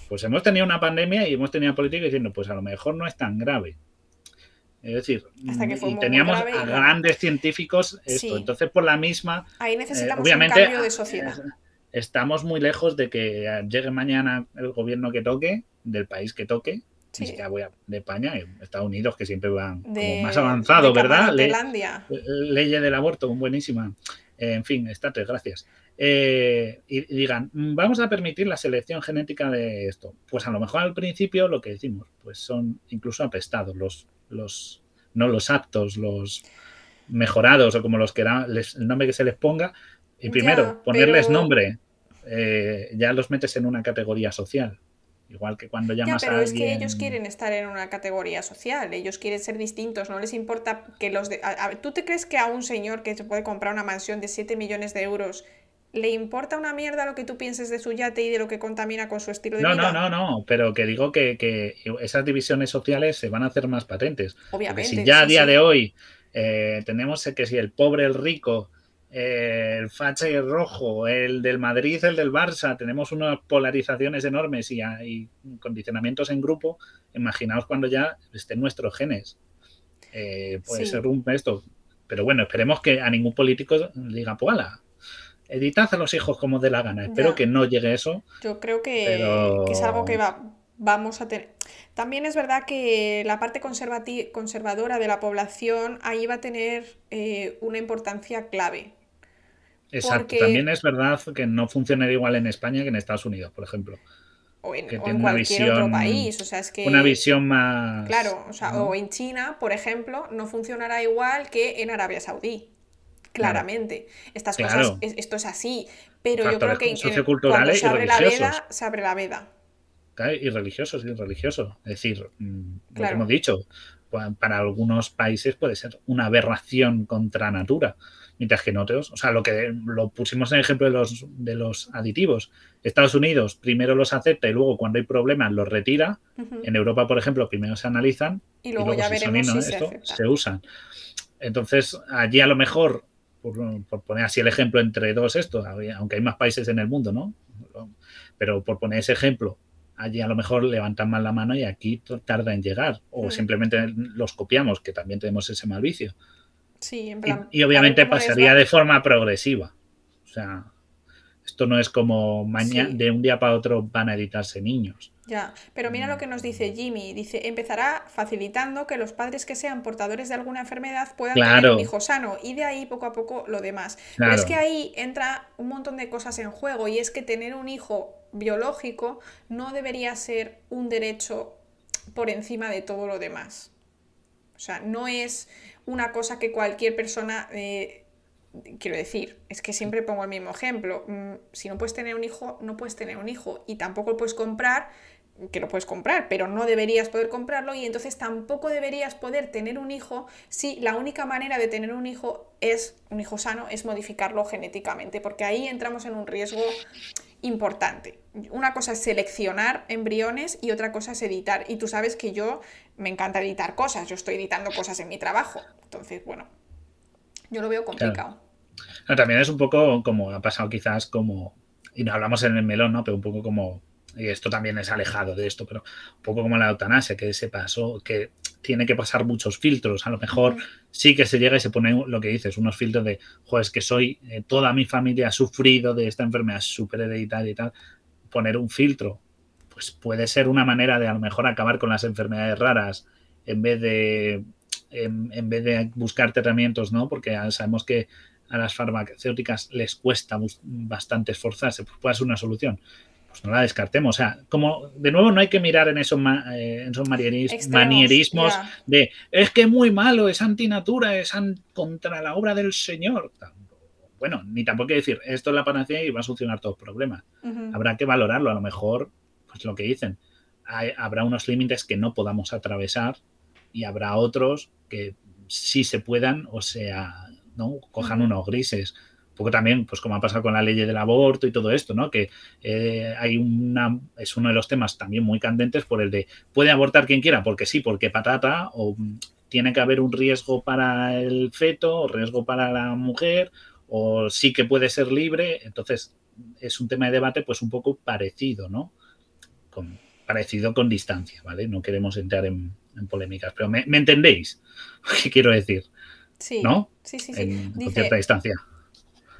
Pues hemos tenido una pandemia y hemos tenido políticos diciendo, pues a lo mejor no es tan grave. Es decir, y teníamos grave a grandes científicos esto. Sí. Entonces, por la misma, Ahí eh, necesitamos obviamente, un cambio de sociedad. estamos muy lejos de que llegue mañana el gobierno que toque, del país que toque. Sí. Ni siquiera voy a- de España, eh, Estados Unidos, que siempre van como más avanzado, de ¿verdad? Le- Camarotelandia. leyes del aborto, buenísima. Eh, en fin, estate, gracias. Eh, y, y digan, "Mm, vamos a permitir la selección genética de esto. Pues a lo mejor al principio lo que decimos, pues son incluso apestados, los, los no los aptos, los mejorados o como los que el nombre que se les ponga. Y Ya, primero, ponerles pero- nombre, eh, ya los metes en una categoría social. Igual que cuando Ya, llamas pero a es que ellos quieren estar en una categoría social, ellos quieren ser distintos, no les importa que los de... a- a- ¿Tú te crees que a un señor que se puede comprar una mansión de 7 millones de euros le importa una mierda lo que tú pienses de su yate y de lo que contamina con su estilo de No, vida? no, no, no, pero que digo que, que esas divisiones sociales se van a hacer más patentes. Porque Obviamente. si ya a día sí. de hoy eh, tenemos que si el pobre, el rico, eh, el facha y el rojo, el del Madrid, el del Barça, tenemos unas polarizaciones enormes y, hay condicionamientos en grupo, imaginaos cuando ya estén nuestros genes. Eh, puede Sí. ser un esto. Pero bueno, esperemos que a ningún político le diga, pues ala, editad a los hijos como dé la gana. Espero Ya. que no llegue eso. Yo creo que, Pero- que es algo que va, vamos a tener. También es verdad que la parte conservadora de la población ahí va a tener eh, una importancia clave. Exacto. Porque- También es verdad que no funciona igual en España que en Estados Unidos, por ejemplo. O en, Que o tiene en una cualquier visión- otro país. O sea, es que. Una visión más. Claro, o sea, ¿no? o en China, por ejemplo, no funcionará igual que en Arabia Saudí. Claramente. Estas Claro. cosas, es- esto es así. Pero yo creo que en- socioculturales cuando se y abre la religiosos. veda, se abre la veda. Claro, Y religiosos, y religioso. Es decir, mm, lo Claro. que hemos dicho, pa- para algunos países puede ser una aberración contra natura, mientras que en otros, o sea, lo que lo pusimos en el ejemplo de los, de los aditivos. Estados Unidos primero los acepta y luego cuando hay problemas los retira. Ujú. En Europa, por ejemplo, primero se analizan Y luego, ya si son veremos ino- si se esto, acepta. se usan. Entonces, allí a lo mejor, por, por poner así el ejemplo entre dos esto, aunque hay más países en el mundo, ¿no? Pero por poner ese ejemplo, allí a lo mejor levantan más la mano y aquí tarda en llegar. O Mm. simplemente los copiamos, que también tenemos ese mal vicio. Sí, en plan. Y, obviamente pasaría de forma progresiva. O sea, esto no es como mañana, de un día para otro van a editarse niños. Ya, pero mira lo que nos dice Jimmy. Dice, empezará facilitando que los padres que sean portadores de alguna enfermedad puedan tener un hijo sano y de ahí poco a poco lo demás. Pero es que ahí entra un montón de cosas en juego y es que tener un hijo biológico no debería ser un derecho por encima de todo lo demás. O sea, no es una cosa que cualquier persona... Eh, quiero decir, es que siempre pongo el mismo ejemplo. Mm, si no puedes tener un hijo, no puedes tener un hijo y tampoco lo puedes comprar que lo puedes comprar, pero no deberías poder comprarlo y entonces tampoco deberías poder tener un hijo si la única manera de tener un hijo es un hijo sano es modificarlo genéticamente, porque ahí entramos en un riesgo importante. Una cosa es seleccionar embriones y otra cosa es editar. Y tú sabes que yo me encanta editar cosas, yo estoy editando cosas en mi trabajo. Entonces, bueno, yo lo veo complicado. también es un poco como ha pasado quizás como, y no hablamos en el melón, ¿no? Pero un poco como y esto también es alejado de esto, pero un poco como la eutanasia, que se pasó, que tiene que pasar muchos filtros. A lo mejor sí que se llega y se pone lo que dices, unos filtros de, joder, es que soy, eh, toda mi familia ha sufrido de esta enfermedad súper hereditaria y tal. Poner un filtro, pues puede ser una manera de a lo mejor acabar con las enfermedades raras en vez de, en, vez de buscar tratamientos, ¿no? Porque sabemos que a las farmacéuticas les cuesta bastante esforzarse, pues puede ser una solución pues no la descartemos. O sea, como de nuevo no hay que mirar en esos, eh, esos manierismos de es que muy malo, es antinatura, es contra la obra del Señor. Bueno, ni tampoco hay que decir esto es la panacea y va a solucionar todos los problemas. Habrá que valorarlo. A lo mejor, pues lo que dicen, habrá unos límites que no podamos atravesar y habrá otros que sí se puedan, o sea, ¿no? cojan unos grises poco también, pues como ha pasado con la ley del aborto y todo esto, ¿no? Que eh, hay una, es uno de los temas también muy candentes por el de, puede abortar quien quiera, porque sí, porque patata, o tiene que haber un riesgo para el feto, o riesgo para la mujer, o sí que puede ser libre, entonces es un tema de debate pues un poco parecido, ¿no? Con, parecido con distancia, ¿vale? No queremos entrar en, polémicas, pero me, entendéis qué quiero decir, sí, ¿no? Sí, sí, sí. En, con cierta distancia.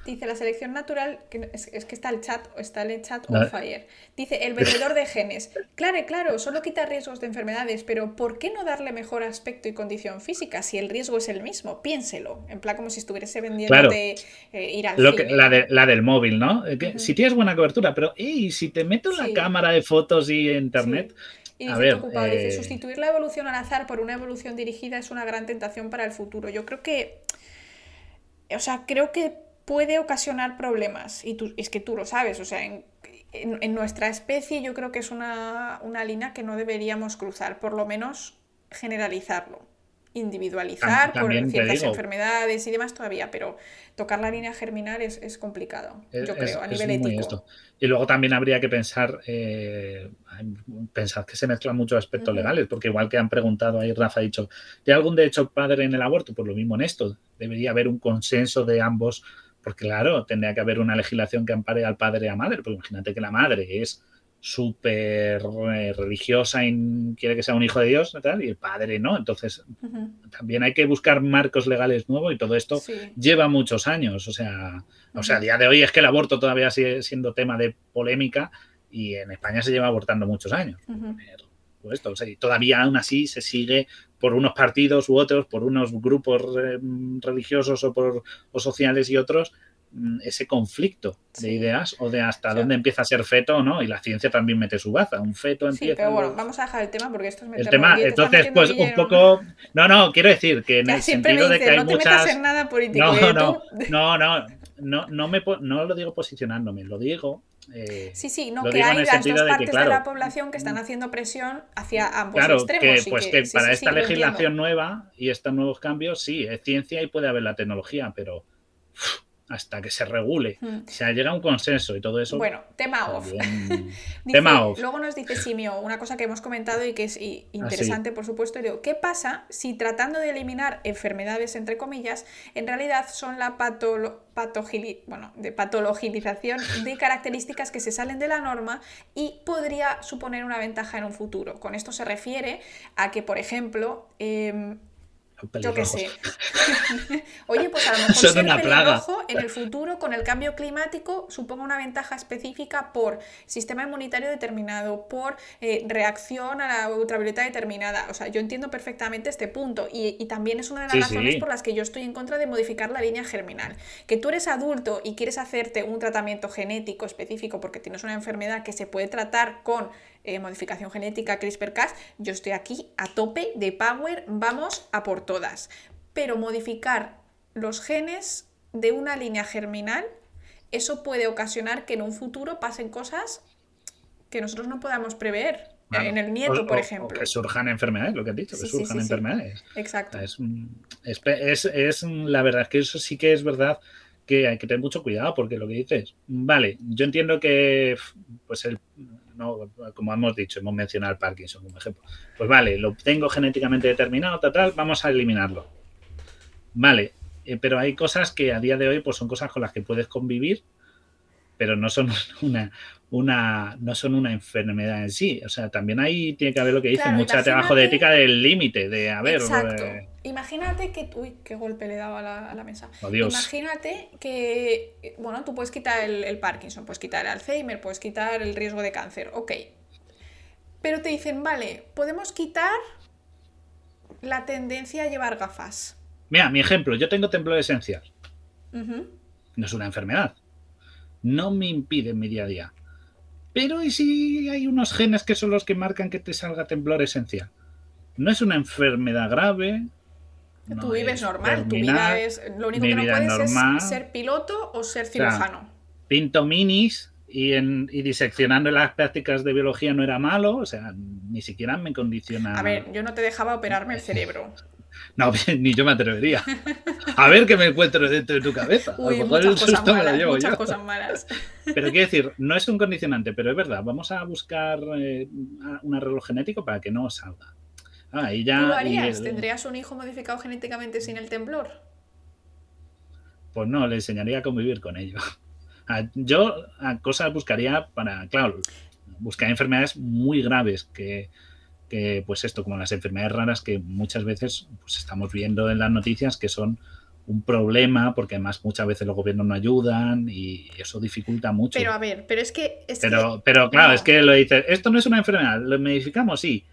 Dice la selección natural, que es, que está el chat, está el chat on fire. Dice el vendedor de genes. Claro, claro, solo quita riesgos de enfermedades, pero ¿por qué no darle mejor aspecto y condición física si el riesgo es el mismo? Piénselo, en plan como si estuviese vendiendo de eh, ir al Lo la, del móvil, ¿no? Eh, si tienes buena cobertura, pero ¿y si te meto la cámara de fotos y internet? Y dice, ocupado, dice, eh, sustituir la evolución al azar por una evolución dirigida es una gran tentación para el futuro. Yo creo que, o sea, creo que puede ocasionar problemas. Y tú, es que tú lo sabes, o sea, en, nuestra especie yo creo que es una, línea que no deberíamos cruzar, por lo menos generalizarlo. Individualizar por ciertas enfermedades y demás todavía, pero tocar la línea germinal es, complicado, yo creo, a nivel ético. Y luego también habría que pensar, eh, pensar que se mezclan muchos aspectos legales, porque igual que han preguntado ahí, Rafa ha dicho, ¿hay algún derecho padre en el aborto? Pues lo mismo en esto, debería haber un consenso de ambos porque claro, tendría que haber una legislación que ampare al padre y a la madre, porque imagínate que la madre es súper eh, religiosa y quiere que sea un hijo de Dios y el padre no. Entonces, también hay que buscar marcos legales nuevos y todo esto lleva muchos años. O sea, o sea, a día de hoy es que el aborto todavía sigue siendo tema de polémica y en España se lleva abortando muchos años. esto, y todavía aún así se sigue por unos partidos u otros, por unos grupos eh, religiosos o, por, o sociales y otros, mm, ese conflicto de ideas o de hasta dónde empieza a ser feto o no. Y la ciencia también mete su baza. Un feto empieza. Sí, pero bueno, vamos a dejar el tema porque esto es El tema, entonces, pues un poco. No, no, quiero decir que en el sentido de que hay no te muchas. en nada político, no, no, no, no, no, no, me, no lo digo posicionándome, lo digo eh, sí, sí, no, que hay las dos partes de, la población que están haciendo presión hacia ambos claro, extremos. Que, pues que, para esta legislación nueva y estos nuevos cambios, sí, es ciencia y puede haber la tecnología, pero hasta que se regule, mm. se llega a un consenso y todo eso. Bueno, tema off. tema off. Luego nos dice Simio, una cosa que hemos comentado y que es interesante, por supuesto, digo, ¿qué pasa si tratando de eliminar enfermedades, entre comillas, en realidad son la patolo bueno, de patologización de características que se salen de la norma y podría suponer una ventaja en un futuro? Con esto se refiere a que, por ejemplo, em, Yo qué sé. Oye, pues a lo mejor ser una pelirrojo en el futuro con el cambio climático suponga una ventaja específica por sistema inmunitario determinado, por eh, reacción a la ultravioleta determinada. O sea, yo entiendo perfectamente este punto y, también es una de las razones por las que yo estoy en contra de modificar la línea germinal. Que tú eres adulto y quieres hacerte un tratamiento genético específico porque tienes una enfermedad que se puede tratar con eh, modificación genética CRISPR-Cas, yo estoy aquí a tope de power, vamos a por todas. Pero modificar los genes de una línea germinal, eso puede ocasionar que en un futuro pasen cosas que nosotros no podamos prever. en el nieto, por ejemplo. que surjan enfermedades, lo que has dicho, que surjan enfermedades. Exacto. Es, es, es, la verdad es que eso sí que es verdad que hay que tener mucho cuidado porque lo que dices, vale, yo entiendo que pues el, como hemos dicho, hemos mencionado el Parkinson como ejemplo. Pues vale, lo tengo genéticamente determinado, tal, tal, vamos a eliminarlo. Vale, eh, pero hay cosas que a día de hoy pues son cosas con las que puedes convivir, pero no son una, una, no son una enfermedad en sí. O sea, también ahí tiene que haber lo que dice, mucha trabajo de ética del límite, de a ver. Exacto. Imagínate que. Uy, qué golpe le he dado a la, mesa. Imagínate que. Bueno, tú puedes quitar el, el, Parkinson, puedes quitar el Alzheimer, puedes quitar el riesgo de cáncer. Ok. Pero te dicen, vale, podemos quitar la tendencia a llevar gafas. Mira, mi ejemplo, yo tengo temblor esencial. No es una enfermedad. No me impide en mi día a día pero ¿y si hay unos genes que son los que marcan que te salga temblor esencial? No es una enfermedad grave. Tú vives normal, tu vida es. Lo único que no puedes es ser piloto o ser cirujano. pinto minis y, en, y diseccionando las prácticas de biología no era malo, o sea, ni siquiera me condiciona. A ver, yo no te dejaba operarme el cerebro. No, ni yo me atrevería. A ver qué me encuentro dentro de tu cabeza. Uy, muchas cosas malas, muchas cosas malas. Pero quiero decir, no es un condicionante, pero es verdad, vamos a buscar eh, un arreglo genético para que no salga. Ah, y ya, ¿Tú lo harías? ¿Tendrías un hijo modificado genéticamente sin el temblor? Pues no, le enseñaría a convivir con ello. Yo a cosas buscaría para, claro, buscar enfermedades muy graves que, pues esto, como las enfermedades raras que muchas veces pues estamos viendo en las noticias que son un problema porque además muchas veces los gobiernos no ayudan y eso dificulta mucho. Pero a ver, pero es que... pero, pero claro, es que lo dices, esto no es una enfermedad, lo modificamos, sí,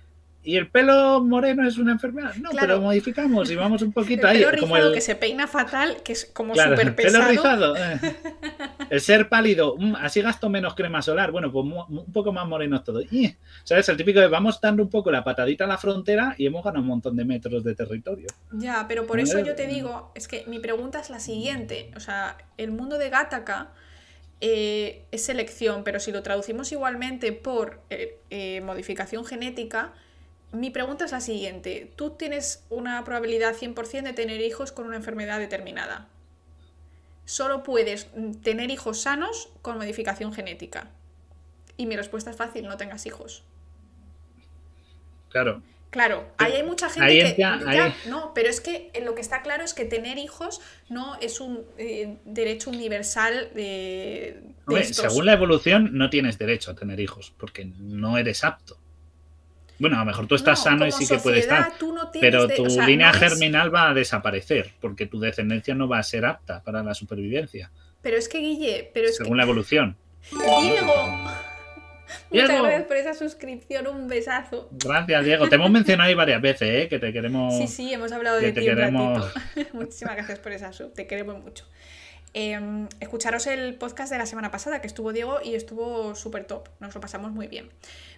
¿Y el pelo moreno es una enfermedad? No, pero lo modificamos y vamos un poquito el ahí. Pelo como el... que se peina fatal, que es como súper pesado. El pelo rizado. Eh. El ser pálido, mm, así gasto menos crema solar. Bueno, pues un poco más moreno todo. ¿Sabes? El típico de vamos dando un poco la patadita a la frontera y hemos ganado un montón de metros de territorio. Ya, pero por eso yo te digo, es que mi pregunta es la siguiente. O sea, el mundo de Gattaca... Eh, es selección, pero si lo traducimos igualmente por eh, modificación genética, mi pregunta es la siguiente. Tú tienes una probabilidad 100% de tener hijos con una enfermedad determinada. Solo puedes tener hijos sanos con modificación genética. Y mi respuesta es fácil, no tengas hijos. Claro. Claro, ahí hay mucha gente que... no, pero es que lo que está claro es que tener hijos no es un eh, derecho universal de... según la evolución no tienes derecho a tener hijos porque no eres apto. Bueno, a lo mejor tú estás sano y sí que puede estar. pero tu línea germinal va a desaparecer porque tu descendencia no va a ser apta para la supervivencia. Pero es que, Guille, pero es Según la evolución. Diego. Muchas gracias por esa suscripción, un besazo. Gracias, Diego. Te hemos mencionado ahí varias veces, ¿eh? Que te queremos. Sí, sí, hemos hablado de ti un ratito. Muchísimas gracias por esa sub, te queremos mucho. Em, escucharos el podcast de la semana pasada que estuvo Diego y estuvo súper top, nos lo pasamos muy bien.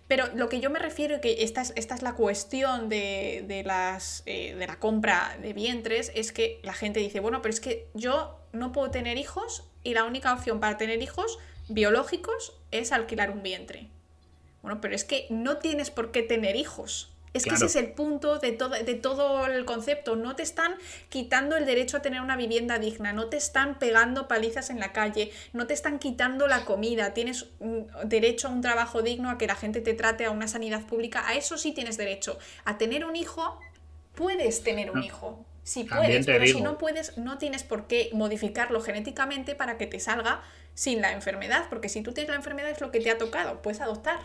Pero lo que yo me refiero, que esta es, esta es la cuestión de, las, eh, de la compra de vientres, es que la gente dice, bueno, pero es que yo no puedo tener hijos y la única opción para tener hijos biológicos es alquilar un vientre. Bueno, pero es que no tienes por qué tener hijos. Es que ese es el punto de todo, de todo el concepto. No te están quitando el derecho a tener una vivienda digna, no te están pegando palizas en la calle, no te están quitando la comida, tienes derecho a un trabajo digno, a que la gente te trate, a una sanidad pública, a eso sí tienes derecho. A tener un hijo, puedes tener un hijo. Sí puedes, pero si no puedes, no tienes por qué modificarlo genéticamente para que te salga sin la enfermedad, porque si tú tienes la enfermedad es lo que te ha tocado, puedes adoptar.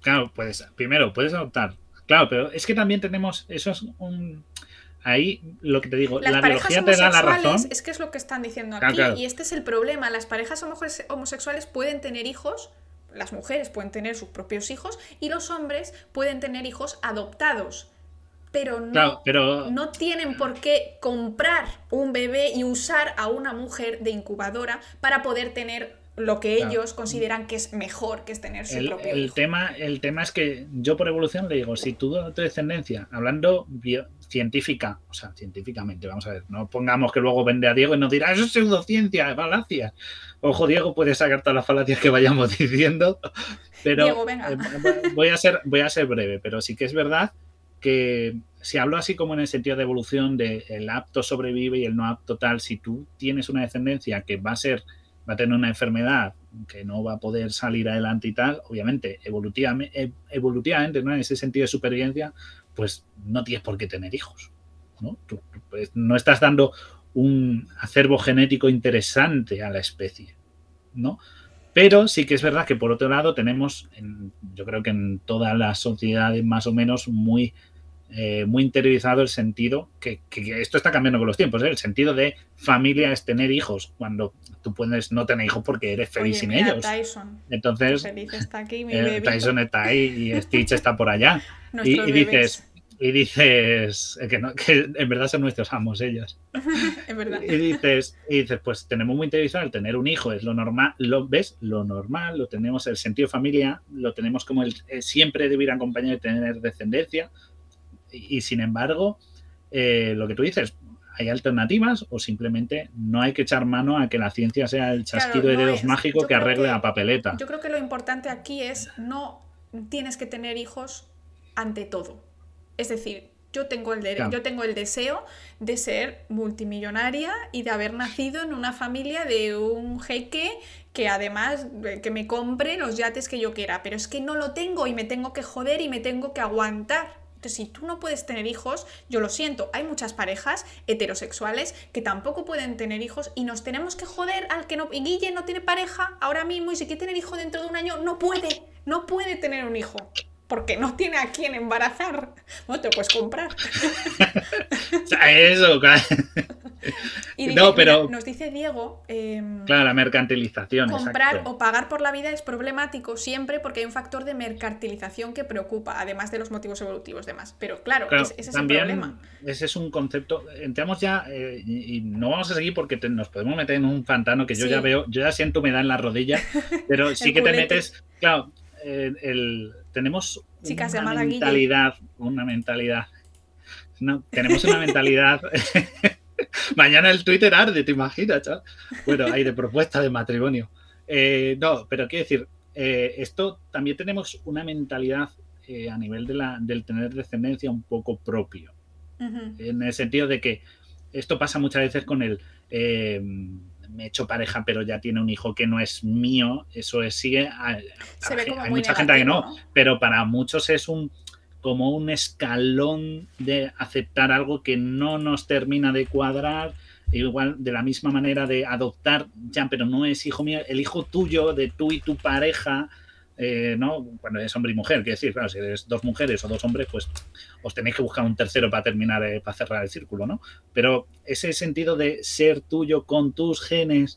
Claro, puedes, primero, puedes adoptar, Claro, pero es que también tenemos, eso es un... ahí lo que te digo, Las la parejas biología te da la razón. homosexuales, es que es lo que están diciendo aquí, claro. y este es el problema. Las parejas homo- homosexuales pueden tener hijos, las mujeres pueden tener sus propios hijos, y los hombres pueden tener hijos adoptados. Pero no, Claro, pero- no tienen por qué comprar un bebé y usar a una mujer de incubadora para poder tener lo que Claro. ellos consideran que es mejor, que es tener su El, propio el hijo. tema, el tema es que yo por evolución le digo, si tu, descendencia, hablando bio- científica, o sea, científicamente, vamos a ver, no pongamos que luego vende a Diego y nos dirá, eso es pseudociencia, es falacia. Ojo, Diego puede sacar todas las falacias que vayamos diciendo, pero Diego, venga. eh, voy, a ser, voy a ser breve, pero sí que es verdad que si hablo así como en el sentido de evolución de el apto sobrevive y el no apto tal, si tú tienes una descendencia que va a ser va a tener una enfermedad que no va a poder salir adelante y tal, obviamente, evolutivamente, evolutivamente ¿no? en ese sentido de supervivencia, pues no tienes por qué tener hijos. ¿no? Tú, pues, no estás dando un acervo genético interesante a la especie. ¿no? Pero sí que es verdad que por otro lado tenemos, en, yo creo que en todas las sociedades más o menos muy, eh, muy interiorizado el sentido, que, que, esto está cambiando con los tiempos, ¿eh? el sentido de familia es tener hijos, cuando tú puedes no tener hijos porque eres feliz Oye, sin mira, ellos. Tyson. Entonces, Feliz está aquí, mi eh. Tyson está ahí y Stitch está por allá. y, y dices, y dices que, no, que en verdad son nuestros amos ellos. es verdad. Y dices, y dices, pues tenemos muy interiorizado el tener un hijo, es lo normal, lo ves, lo normal, lo tenemos el sentido de familia, lo tenemos como el eh, siempre debe ir acompañado de tener descendencia. Y, y sin embargo, eh, lo que tú dices, hay alternativas o simplemente no hay que echar mano a que la ciencia sea el chasquido Claro, de dedos es. mágico que arregle que- la papeleta. Yo creo que lo importante aquí es no tienes que tener hijos ante todo. Es decir, yo tengo el, de- Claro. yo tengo el deseo de ser multimillonaria y de haber nacido en una familia de un jeque que además eh, que me compre los yates que yo quiera, pero es que no lo tengo y me tengo que joder y me tengo que aguantar. Entonces, si tú no puedes tener hijos, yo lo siento, hay muchas parejas heterosexuales que tampoco pueden tener hijos y nos tenemos que joder al que no... Y Guille no tiene pareja ahora mismo y si quiere tener hijo dentro de un año, no puede, no puede tener un hijo. Porque no tiene a quién embarazar. Bueno, te lo puedes comprar. Eso, Y No, pero- mira, nos dice Diego, em, claro, la mercantilización. comprar exacto. o pagar por la vida es problemático siempre porque hay un factor de mercantilización que preocupa, además de los motivos evolutivos demás. Pero claro, Claro, es- ese es el también problema. ese es un concepto. Entramos ya eh, y, no vamos a seguir porque te- nos podemos meter en un pantano que yo Sí. ya veo, yo ya siento humedad en la rodilla, pero sí El que te metes. Claro, eh, el, tenemos Chicas, una Guille. mentalidad, una mentalidad. No, tenemos una mentalidad. Mañana el Twitter arde, ¿te imaginas? chaval? Bueno, hay de propuesta de matrimonio. Eh, no, pero quiero decir, eh, esto también tenemos una mentalidad eh, a nivel de la, del tener descendencia un poco propio. En el sentido de que esto pasa muchas veces con el me he hecho pareja, pero ya tiene un hijo que no es mío. Eso es, sigue. a- Se a- ve como hay mucha gente que no, pero para muchos es un como un escalón de aceptar algo que no nos termina de cuadrar. Igual de la misma manera de adoptar, ya, pero no es hijo mío, el hijo tuyo, de tú y tu pareja, eh, ¿no? Cuando es hombre y mujer, quiero decir, claro, si eres dos mujeres o dos hombres, pues os tenéis que buscar un tercero para terminar, eh, para cerrar el círculo, ¿no? Pero ese sentido de ser tuyo con tus genes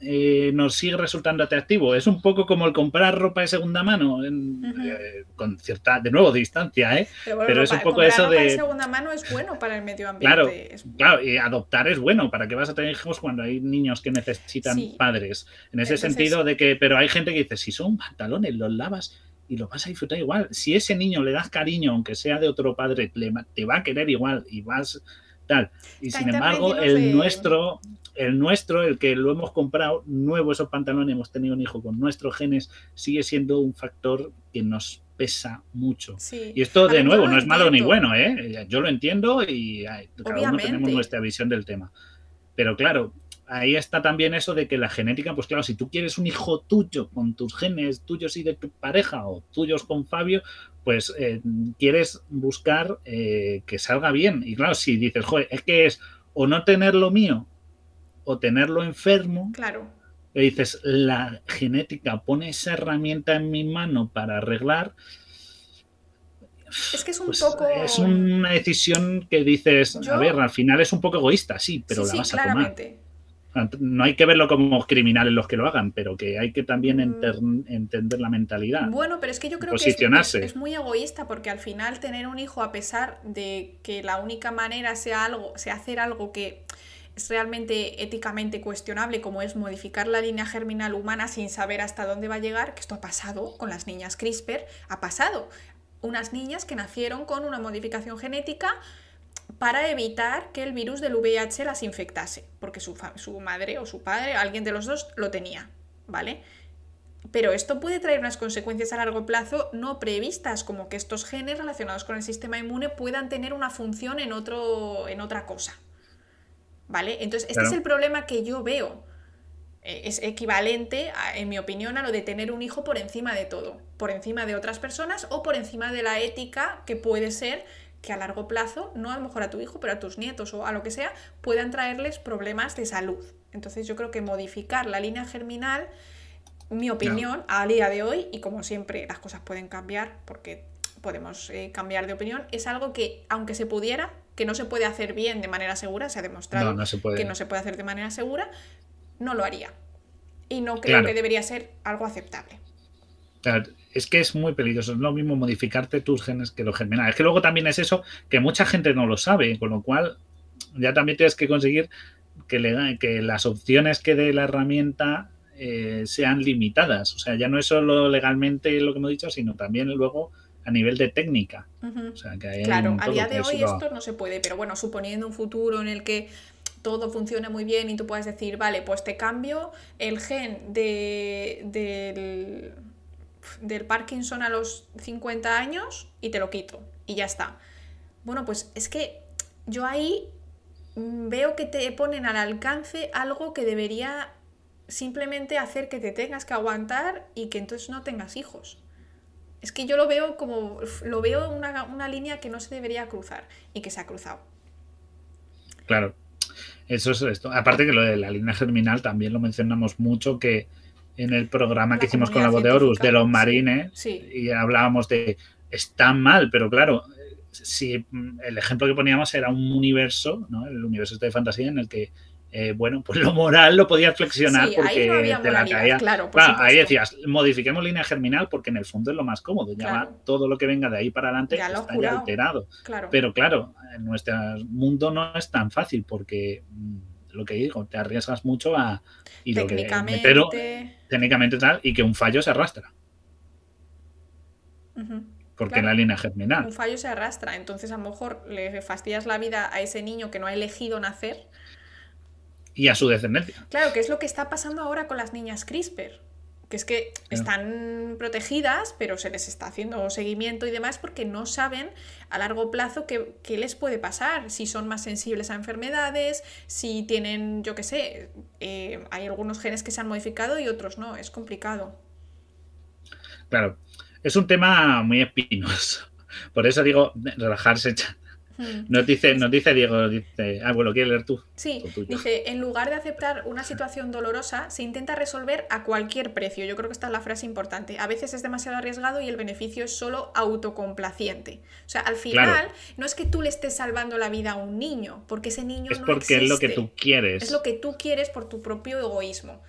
eh, nos sigue resultando atractivo. Es un poco como el comprar ropa de segunda mano, en- eh, con cierta, de nuevo, distancia, ¿eh? Pero, bueno, Pero es un poco eso ropa de de- segunda mano es bueno para el medio ambiente. Claro, es- Claro, y adoptar es bueno. ¿Para qué vas a tener hijos cuando hay niños que necesitan Sí. padres? En ese Entonces- sentido de que, pero hay gente que dice, si son pantalones, los lavas y los vas a disfrutar igual. Si ese niño le das cariño, aunque sea de otro padre, te va a querer igual y vas tal. Y Está sin embargo, el de- nuestro, el nuestro, el que lo hemos comprado nuevo esos pantalones, hemos tenido un hijo con nuestros genes, sigue siendo un factor que nos pesa mucho. sí. Y esto, de nuevo, no es malo ni bueno, ¿eh? Yo lo entiendo y ay, cada uno tenemos nuestra visión del tema. Pero claro, ahí está también eso de que la genética, pues claro, si tú quieres un hijo tuyo con tus genes tuyos y de tu pareja o tuyos con Fabio, pues eh, quieres buscar eh, que salga bien. Y claro, si dices, joder, es que es o no tener lo mío o tenerlo enfermo, Claro. y dices, la genética pone esa herramienta en mi mano para arreglar. Es que es un pues, poco. Es una decisión que dices, a ver, al final es un poco egoísta, sí, pero la vas a claramente. tomar. No hay que verlo como criminales los que lo hagan, pero que hay que también mm. entender la mentalidad. Bueno, pero es que yo creo que es, es, muy egoísta porque al final tener un hijo, a pesar de que la única manera sea algo, sea hacer algo que es realmente éticamente cuestionable, como es modificar la línea germinal humana sin saber hasta dónde va a llegar, que esto ha pasado con las niñas CRISPR, ha pasado unas niñas que nacieron con una modificación genética para evitar que el virus del VIH las infectase, porque su, su, madre o su padre, alguien de los dos, lo tenía, ¿vale? Pero esto puede traer unas consecuencias a largo plazo no previstas, como que estos genes relacionados con el sistema inmune puedan tener una función en, otro, en otra cosa, ¿vale? Entonces, este es el problema que yo veo. Eh, es equivalente, en mi opinión, a lo de tener un hijo por encima de todo, por encima de otras personas o por encima de la ética que puede ser que a largo plazo, no a lo mejor a tu hijo, pero a tus nietos o a lo que sea, puedan traerles problemas de salud. Entonces yo creo que modificar la línea germinal, mi opinión, a día de hoy, y como siempre las cosas pueden cambiar porque podemos eh, cambiar de opinión, es algo que aunque se pudiera, que no se puede hacer bien de manera segura, se ha demostrado que no se puede hacer de manera segura, no lo haría. Y no creo que debería ser algo aceptable. es que es muy peligroso. Es lo mismo modificarte tus genes que los germinales. Es que luego también es eso que mucha gente no lo sabe, con lo cual ya también tienes que conseguir que, que las opciones que dé la herramienta eh, sean limitadas. O sea, ya no es solo legalmente lo que hemos dicho, sino también luego a nivel de técnica. claro, a día de hoy esto no se puede, pero bueno, suponiendo un futuro en el que todo funcione muy bien y tú puedes decir, vale, pues te cambio el gen de, del, del Parkinson a los 50 años y te lo quito y ya está. Bueno, pues es que yo ahí veo que te ponen al alcance algo que debería simplemente hacer que te tengas que aguantar y que entonces no tengas hijos. Es que yo lo veo como, lo veo una, una línea que no se debería cruzar y que se ha cruzado. Claro, eso es esto. Aparte que lo de la línea germinal también lo mencionamos mucho que en el programa que hicimos con la voz de Horus de los marines y hablábamos de está mal, pero claro, si el ejemplo que poníamos era un universo, ¿no? El universo este de fantasía en el que eh, bueno, pues lo moral lo podías flexionar porque te la caía. Claro, ahí decías, modifiquemos línea germinal porque en el fondo es lo más cómodo. Ya todo lo que venga de ahí para adelante está ya alterado. Pero claro, en nuestro mundo no es tan fácil porque mm, lo que digo, te arriesgas mucho a. Y técnicamente. Pero, técnicamente tal, y que un fallo se arrastra. Porque en la línea germinal. Un fallo se arrastra, entonces a lo mejor le fastidias la vida a ese niño que no ha elegido nacer y a su descendencia. Claro, que es lo que está pasando ahora con las niñas CRISPR. Que es que están protegidas, pero se les está haciendo seguimiento y demás porque no saben a largo plazo qué, les puede pasar, si son más sensibles a enfermedades, si tienen, yo qué sé, eh, hay algunos genes que se han modificado y otros no, es complicado. Claro, es un tema muy espinoso. Por eso digo, relajarse, Hmm. Nos dice, nos dice Diego, dice, ah, bueno, ¿quieres leer tú? Sí, dice, en lugar de aceptar una situación dolorosa, se intenta resolver a cualquier precio. Yo creo que esta es la frase importante. A veces es demasiado arriesgado y el beneficio es solo autocomplaciente. O sea, al final, no es que tú le estés salvando la vida a un niño, porque ese niño es porque es lo que tú quieres. Es lo que tú quieres por tu propio egoísmo.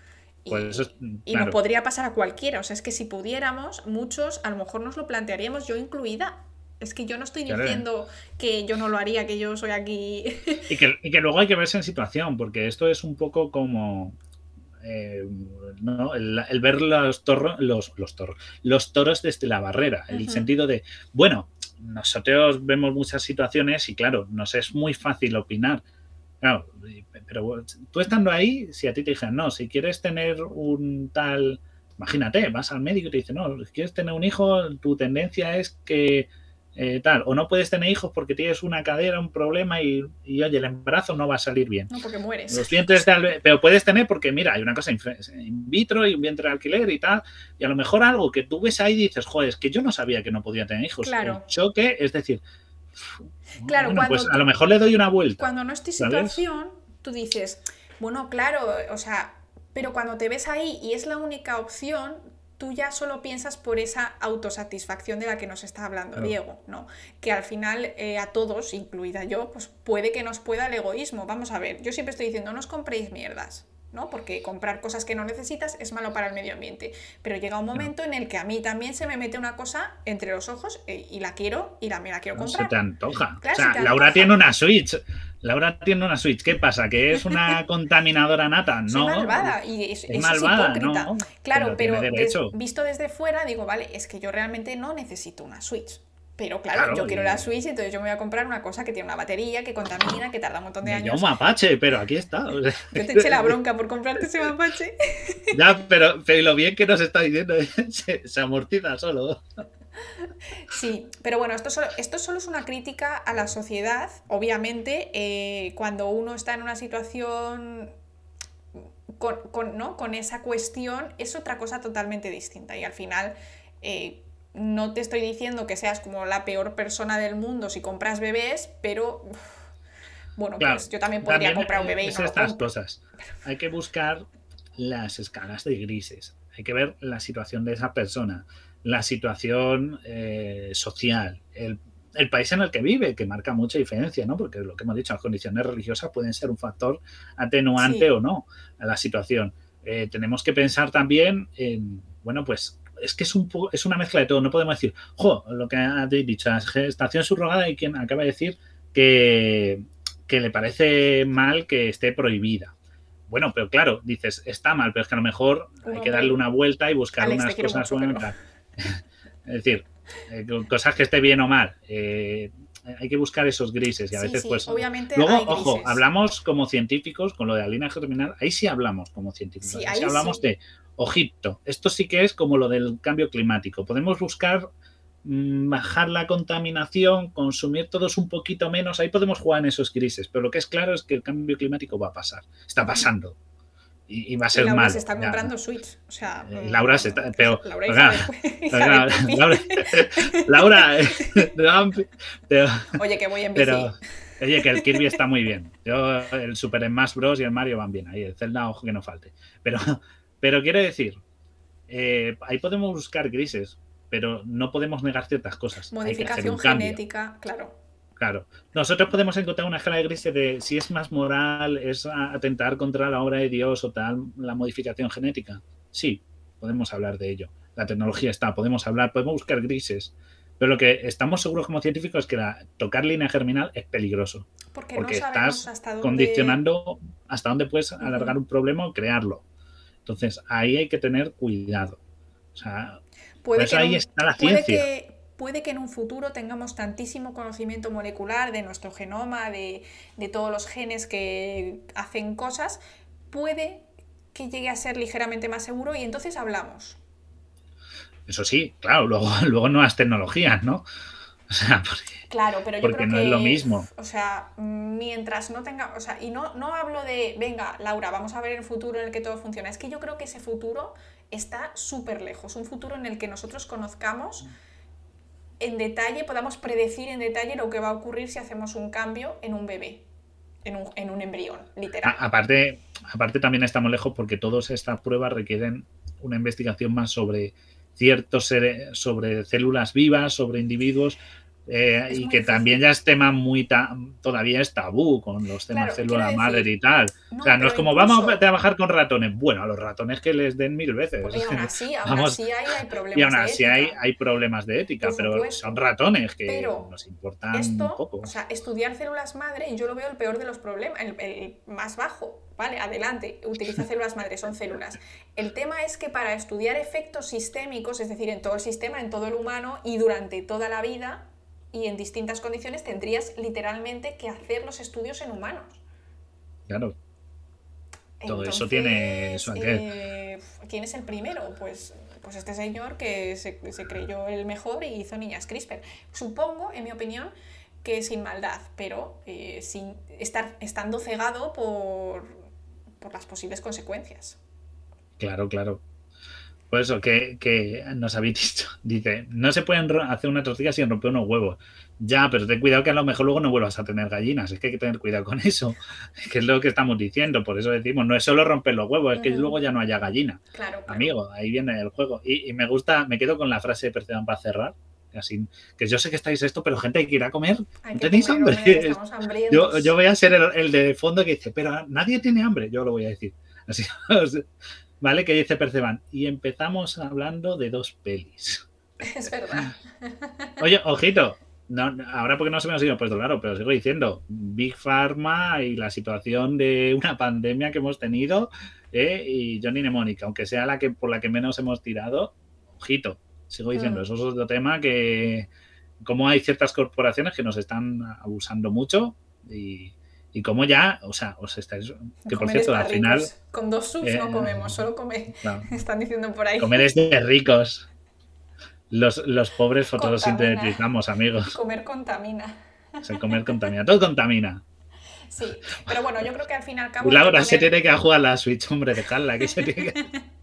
Y, pues y no podría pasar a cualquiera. O sea, es que si pudiéramos, muchos a lo mejor nos lo plantearíamos, yo incluida, es que yo no estoy diciendo que yo no lo haría, que yo soy aquí. y, que, luego hay que verse en situación, porque esto es un poco como. Eh, el, ver los, torros, los, los, toros, los toros desde la barrera, el sentido de, bueno, nosotros vemos muchas situaciones y claro, nos es muy fácil opinar. Claro, pero tú estando ahí, si a ti te dijeran, no, si quieres tener un tal, imagínate, vas al médico y te dice, no, si quieres tener un hijo, tu tendencia es que eh, tal, o no puedes tener hijos porque tienes una cadera, un problema y, y, oye, el embarazo no va a salir bien. No, porque mueres. Los dientes pero puedes tener porque, mira, hay una cosa in vitro y un vientre de alquiler y tal, y a lo mejor algo que tú ves ahí y dices, joder, es que yo no sabía que no podía tener hijos. Claro. El choque, es decir, claro, pues a lo mejor le doy una vuelta. Cuando no en situación, tú dices, bueno, claro, o sea, pero cuando te ves ahí y es la única opción, tú ya solo piensas por esa autosatisfacción de la que nos está hablando Diego, ¿no? Que al final eh, a todos, incluida yo, pues puede que nos pueda el egoísmo. Vamos a ver, yo siempre estoy diciendo, no os compréis mierdas. ¿No? Porque comprar cosas que no necesitas es malo para el medio ambiente. Pero llega un momento en el que a mí también se me mete una cosa entre los ojos eh, y la quiero y la, me la quiero comprar. se te antoja. o sea, Laura tiene una Switch. Laura tiene una Switch. ¿Qué pasa? ¿Que es una contaminadora nata? No. Es malvada. Y es, malvada, no. Claro, pero, visto desde fuera, digo, vale, es que yo realmente no necesito una Switch. Pero claro, yo quiero la Switch, entonces yo me voy a comprar una cosa que tiene una batería, que contamina, que tarda un montón de años. un mapache, pero aquí está. Yo te eché la bronca por comprarte ese mapache. Ya, pero, pero lo bien que nos está diciendo, se, se amortiza solo. Sí, pero bueno, esto solo, esto solo es una crítica a la sociedad. Obviamente, eh, cuando uno está en una situación con, ¿no? con esa cuestión, es otra cosa totalmente distinta. Y al final, eh, no te estoy diciendo que seas como la peor persona del mundo si compras bebés, pero bueno, pues yo también podría comprar un bebé y no estas cosas. Hay que buscar las escalas de grises. Hay que ver la situación de esa persona, la situación eh, social, el, país en el que vive, que marca mucha diferencia, ¿no? Porque lo que hemos dicho, las condiciones religiosas pueden ser un factor atenuante o no a la situación. Eh, tenemos que pensar también en, bueno, pues es que es, un es una mezcla de todo. No podemos decir, jo, lo que ha dicho, gestación subrogada y quien acaba de decir que, que le parece mal que esté prohibida. Bueno, pero claro, dices, está mal, pero es que a lo mejor hay que darle una vuelta y buscar unas cosas. es decir, eh, cosas que esté bien o mal. Eh, hay que buscar esos grises y a veces pues obviamente luego ojo hablamos como científicos con lo de la línea germinal ahí sí hablamos como científicos ahí sí hablamos de ojito, esto sí que es como lo del cambio climático. Podemos buscar mm, bajar la contaminación, consumir todos un poquito menos, ahí podemos jugar en esos grises, pero lo que es claro es que el cambio climático va a pasar, está pasando. Y, va a ser Laura mal. se está comprando Switch. O sea, eh, Laura se está. Pero, Laura, Laura, Oye, que voy en bici. Pero, oye, que el Kirby está muy bien. Yo, el Super Smash Bros. y el Mario van bien. Ahí, el Zelda, ojo que no falte. Pero, pero quiero decir, eh, ahí podemos buscar grises, pero no podemos negar ciertas cosas. Modificación genética, claro. Claro. Nosotros podemos encontrar una escala de grises de si es más moral, es atentar contra la obra de Dios o tal, la modificación genética. Sí, podemos hablar de ello. La tecnología está, podemos hablar, podemos buscar grises. Pero lo que estamos seguros como científicos es que tocar línea germinal es peligroso. Porque, estás condicionando hasta dónde puedes alargar un problema o crearlo. Entonces, ahí hay que tener cuidado. O sea, puede que ahí está la ciencia. Puede que, en un futuro tengamos tantísimo conocimiento molecular de nuestro genoma, de, todos los genes que hacen cosas, puede que llegue a ser ligeramente más seguro y entonces hablamos. Eso sí, claro, luego, luego nuevas tecnologías, ¿no? O sea, porque, claro, pero yo creo no que, es lo mismo. O sea, mientras no tenga, o sea, y no, no hablo de, venga, Laura, vamos a ver el futuro en el que todo funciona. Es que yo creo que ese futuro está súper lejos, un futuro en el que nosotros conozcamos en detalle, podamos predecir en detalle lo que va a ocurrir si hacemos un cambio en un bebé, en un, en un embrión, literal. aparte, aparte también estamos lejos porque todas estas pruebas requieren una investigación más sobre ciertos sobre células vivas, sobre individuos, eh, y que también ya es tema muy todavía es tabú con los temas célula madre y tal. o sea, no es como vamos a trabajar con ratones. Bueno, a los ratones que les den mil veces. y aún así, aún así hay, problemas y aún así Hay, hay problemas de ética, pero son ratones que nos importan esto, poco. O sea, estudiar células madre, yo lo veo el peor de los problemas, el, más bajo. Vale, adelante, utiliza células madre, son células. El tema es que para estudiar efectos sistémicos, es decir, en todo el sistema, en todo el humano y durante toda la vida, y en distintas condiciones tendrías literalmente que hacer los estudios en humanos. Claro. Todo eso tiene eso eh, ¿Quién es el primero? Pues, pues este señor que se, creyó el mejor y hizo niñas CRISPR. Supongo, en mi opinión, que sin maldad, pero eh, sin estar estando cegado por, por las posibles consecuencias. Claro, claro. Por eso, que, que nos habéis dicho, dice, no se pueden hacer una tortilla sin romper unos huevos. Ya, pero ten cuidado que a lo mejor luego no vuelvas a tener gallinas. Es que hay que tener cuidado con eso. Que es lo que estamos diciendo. Por eso decimos, no es solo romper los huevos, es que luego ya no haya gallina. Claro, claro. Amigo, ahí viene el juego. Y, y me gusta, me quedo con la frase de Perceban para cerrar. Así, que yo sé que estáis esto, pero gente hay que ir a comer. Hay ¿No tenéis comer, hambre? Yo, yo voy a ser el, el de fondo que dice, pero nadie tiene hambre. Yo lo voy a decir. Así, ¿Vale? Que dice Perceban. Y empezamos hablando de dos pelis. Es verdad. Oye, ojito. No, ahora porque no se me ha sido puesto claro, pero sigo diciendo, Big Pharma y la situación de una pandemia que hemos tenido ¿eh? y Johnny Mnemonic, aunque sea la que por la que menos hemos tirado, ojito, sigo diciendo, Mm. eso es otro tema que como hay ciertas corporaciones que nos están abusando mucho y, y como ya, o sea, os estáis, que por Comer cierto, al final, ricos. Con dos subs eh, no comemos, solo come. Están diciendo por ahí. comer es de ricos. Los, los pobres fotosintetizamos, amigos. Comer contamina. O sea, comer contamina. Todo contamina. Sí, pero bueno, yo creo que al fin y al cabo. Y Laura que se comer- tiene que jugar a la Switch, hombre, dejadla. Que se tiene que...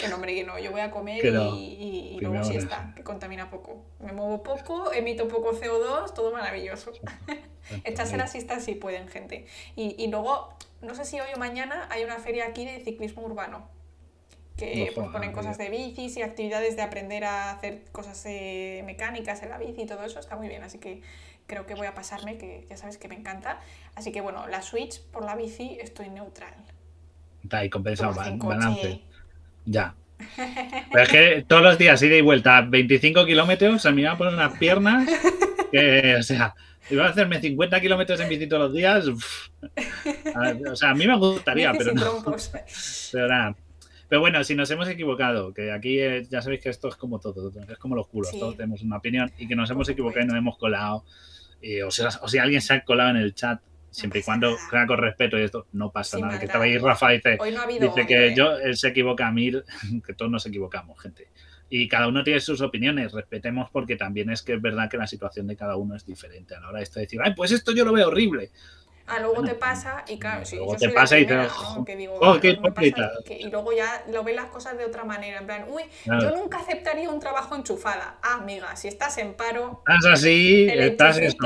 Que no, hombre, que no. Yo voy a comer no. y, y- y luego siesta, que contamina poco. Me muevo poco, emito poco CO2, todo maravilloso. Echarse la siesta si pueden, gente. Y, y luego, no sé si hoy o mañana hay una feria aquí de ciclismo urbano. Que Ojo, pues, ponen cosas de bicis y actividades de aprender a hacer cosas eh, mecánicas en la bici y todo eso. Está muy bien, así que creo que voy a pasarme, que ya sabes que me encanta. Así que bueno, la Switch por la bici estoy neutral. Está ahí compensado, Tomas ba- en coche. Ya. Pero es que todos los días ida y vuelta, 25 kilómetros, se me iban a poner unas piernas que, o sea, iba a hacerme 50 kilómetros en bici todos los días. uf. A- O sea, a mí me gustaría, pero no. Pero nada. Pero bueno, si nos hemos equivocado, que aquí eh, ya sabéis que esto es como todo, es como los culos, Sí. todos tenemos una opinión y que nos hemos equivocado y nos hemos colado. y, o, sea, o si alguien se ha colado en el chat, siempre y cuando sea con respeto y esto, no pasa nada. Que estaba ahí Rafa dice, Hoy no ha dice que yo, él se equivoca a mil, que todos nos equivocamos, gente. Y cada uno tiene sus opiniones, respetemos porque también es que es verdad que la situación de cada uno es diferente a la hora de esto de decir, ay, pues esto yo lo veo horrible. Ah, luego Bueno, te pasa y claro, sí, luego yo te soy pasa la y te- que digo, oh, qué "Luego me pasa hipócrita". que- y luego ya lo ven las cosas de otra manera, en plan, uy, Claro. yo nunca aceptaría un trabajo enchufada. Ah, amiga, si estás en paro, Estás así, estás eso,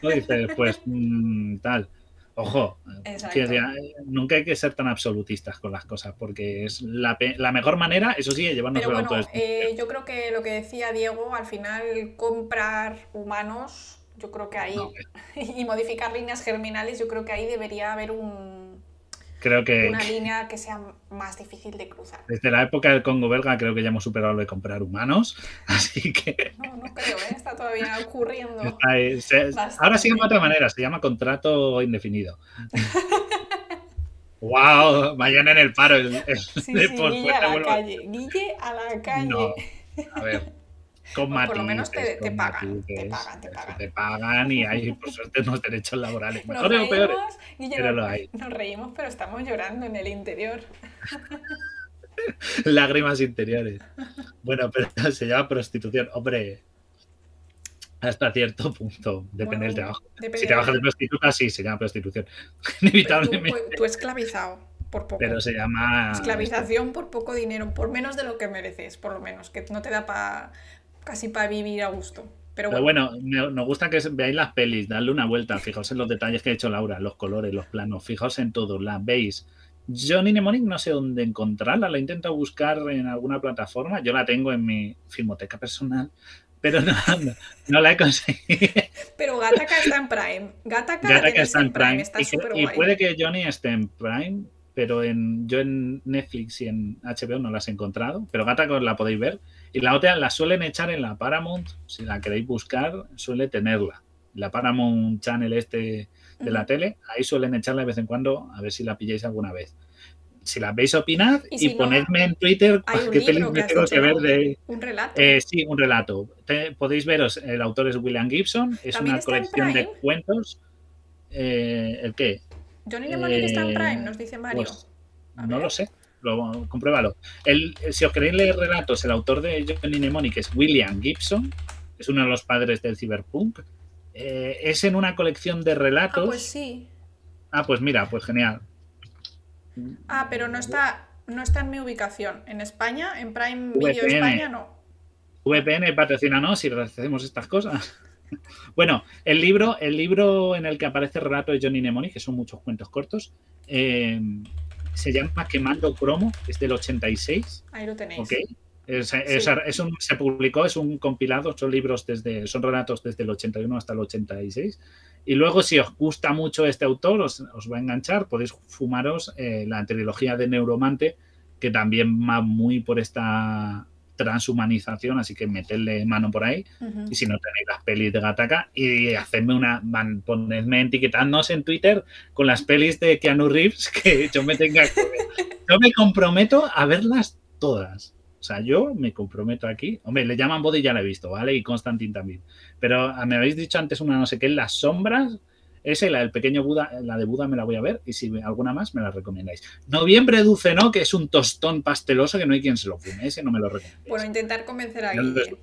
tú dices, pues mm, tal. Ojo, que ya- nunca hay que ser tan absolutistas con las cosas, porque es la, pe- la mejor manera, eso sí, es llevarnos pero bueno, auto. eh, yo creo que lo que decía Diego, al final comprar humanos, yo creo que ahí, No, y modificar líneas germinales, yo creo que ahí debería haber un, creo que, una línea que sea más difícil de cruzar. desde la época del Congo belga creo que ya hemos superado lo de comprar humanos, así que No, no creo, ¿eh? está todavía ocurriendo. está ahí. Se- Bastante. ahora se llama de otra manera, se llama contrato indefinido. ¡Wow! Vayan en el paro. El, el- Sí, sí, Guille a la calle. Guille a la calle. No, a ver. Con por lo menos te- pagan, te pagan, te pagan. Te pagan y hay, por suerte, unos derechos laborales. Nos Mejores o peores. reímos, pero nos- lo hay. Nos reímos, pero estamos llorando en el interior. Lágrimas interiores. Bueno, pero se llama prostitución. Hombre, hasta cierto punto. Depende Bueno, del trabajo. depende Si trabajas de prostituta, sí, se llama prostitución. Pero tú, Inevitablemente. pues, tú esclavizado, por poco. Pero se llama. Esclavización por poco dinero, por menos de lo que mereces, por lo menos, que no te da pa, casi para vivir a gusto. Pero Pero bueno, bueno, me- nos gusta que veáis las pelis, darle una vuelta, fijaos en los detalles que ha hecho Laura, los colores, los planos, fijaos en todo, la veis. Johnny Mnemonic no sé dónde encontrarla, la intento buscar en alguna plataforma, yo la tengo en mi filmoteca personal, pero no, no, no la he conseguido. pero Gataca está en Prime. Gataca, está en Prime. está Y, puede que Johnny esté en Prime, pero en, yo en Netflix y en HBO no las he encontrado. Pero Gata que os la podéis ver. Y la otra la suelen echar en la Paramount. Si la queréis buscar, suele tenerla. La Paramount Channel este de la tele, ahí suelen echarla de vez en cuando, a ver si la pilláis alguna vez. Si la veis, opinad Y y, si no, ponedme en Twitter qué que tengo que ver de, Un relato. eh, sí, un relato. Te- podéis veros, el autor es William Gibson, es ¿También una colección de cuentos. Eh, ¿El qué? Johnny Mnemonic está en eh, Prime, nos dice Mario. Pues, no lo sé, lo, compruébalo. El, si os queréis leer relatos, el autor de Johnny Mnemonic es William Gibson, es uno de los padres del cyberpunk. Eh, es en una colección de Ah, relatos. pues sí. Ah, pues mira, pues genial. Ah, pero no está, no está en mi ubicación. En España, en Prime Video España, no. VPN patrocínanos y hacemos estas cosas. Bueno, el libro, el libro en el que aparece el relato de Johnny Mnemonic, que son muchos cuentos cortos, eh, se llama Quemando Cromo, es del 86. Ahí lo tenéis. se publicó, es un compilado, son libros desde, son relatos desde el 81 hasta el 86. Y luego, si os gusta mucho este autor, os, va a enganchar, podéis fumaros eh, la trilogía de Neuromante, que también va muy por esta transhumanización, así que meterle mano por ahí. Y si no tenéis las pelis de Gataka, y hacedme una, van, ponedme etiquetadnos en Twitter con las pelis de Keanu Reeves, que yo me tenga Yo me comprometo a verlas todas. O sea, yo me comprometo aquí. Hombre, le llaman Body, ya la he visto, ¿vale? Y Constantine también. Pero ah, me habéis dicho antes una no sé qué, Las Sombras. Esa y la del pequeño Buda, la de Buda me la voy a ver y si alguna más me la recomendáis. Noviembre Dulce No, que es un tostón pasteloso que no hay quien se lo fume, ese no me lo recomiendo. Bueno, intentar convencer a Guille.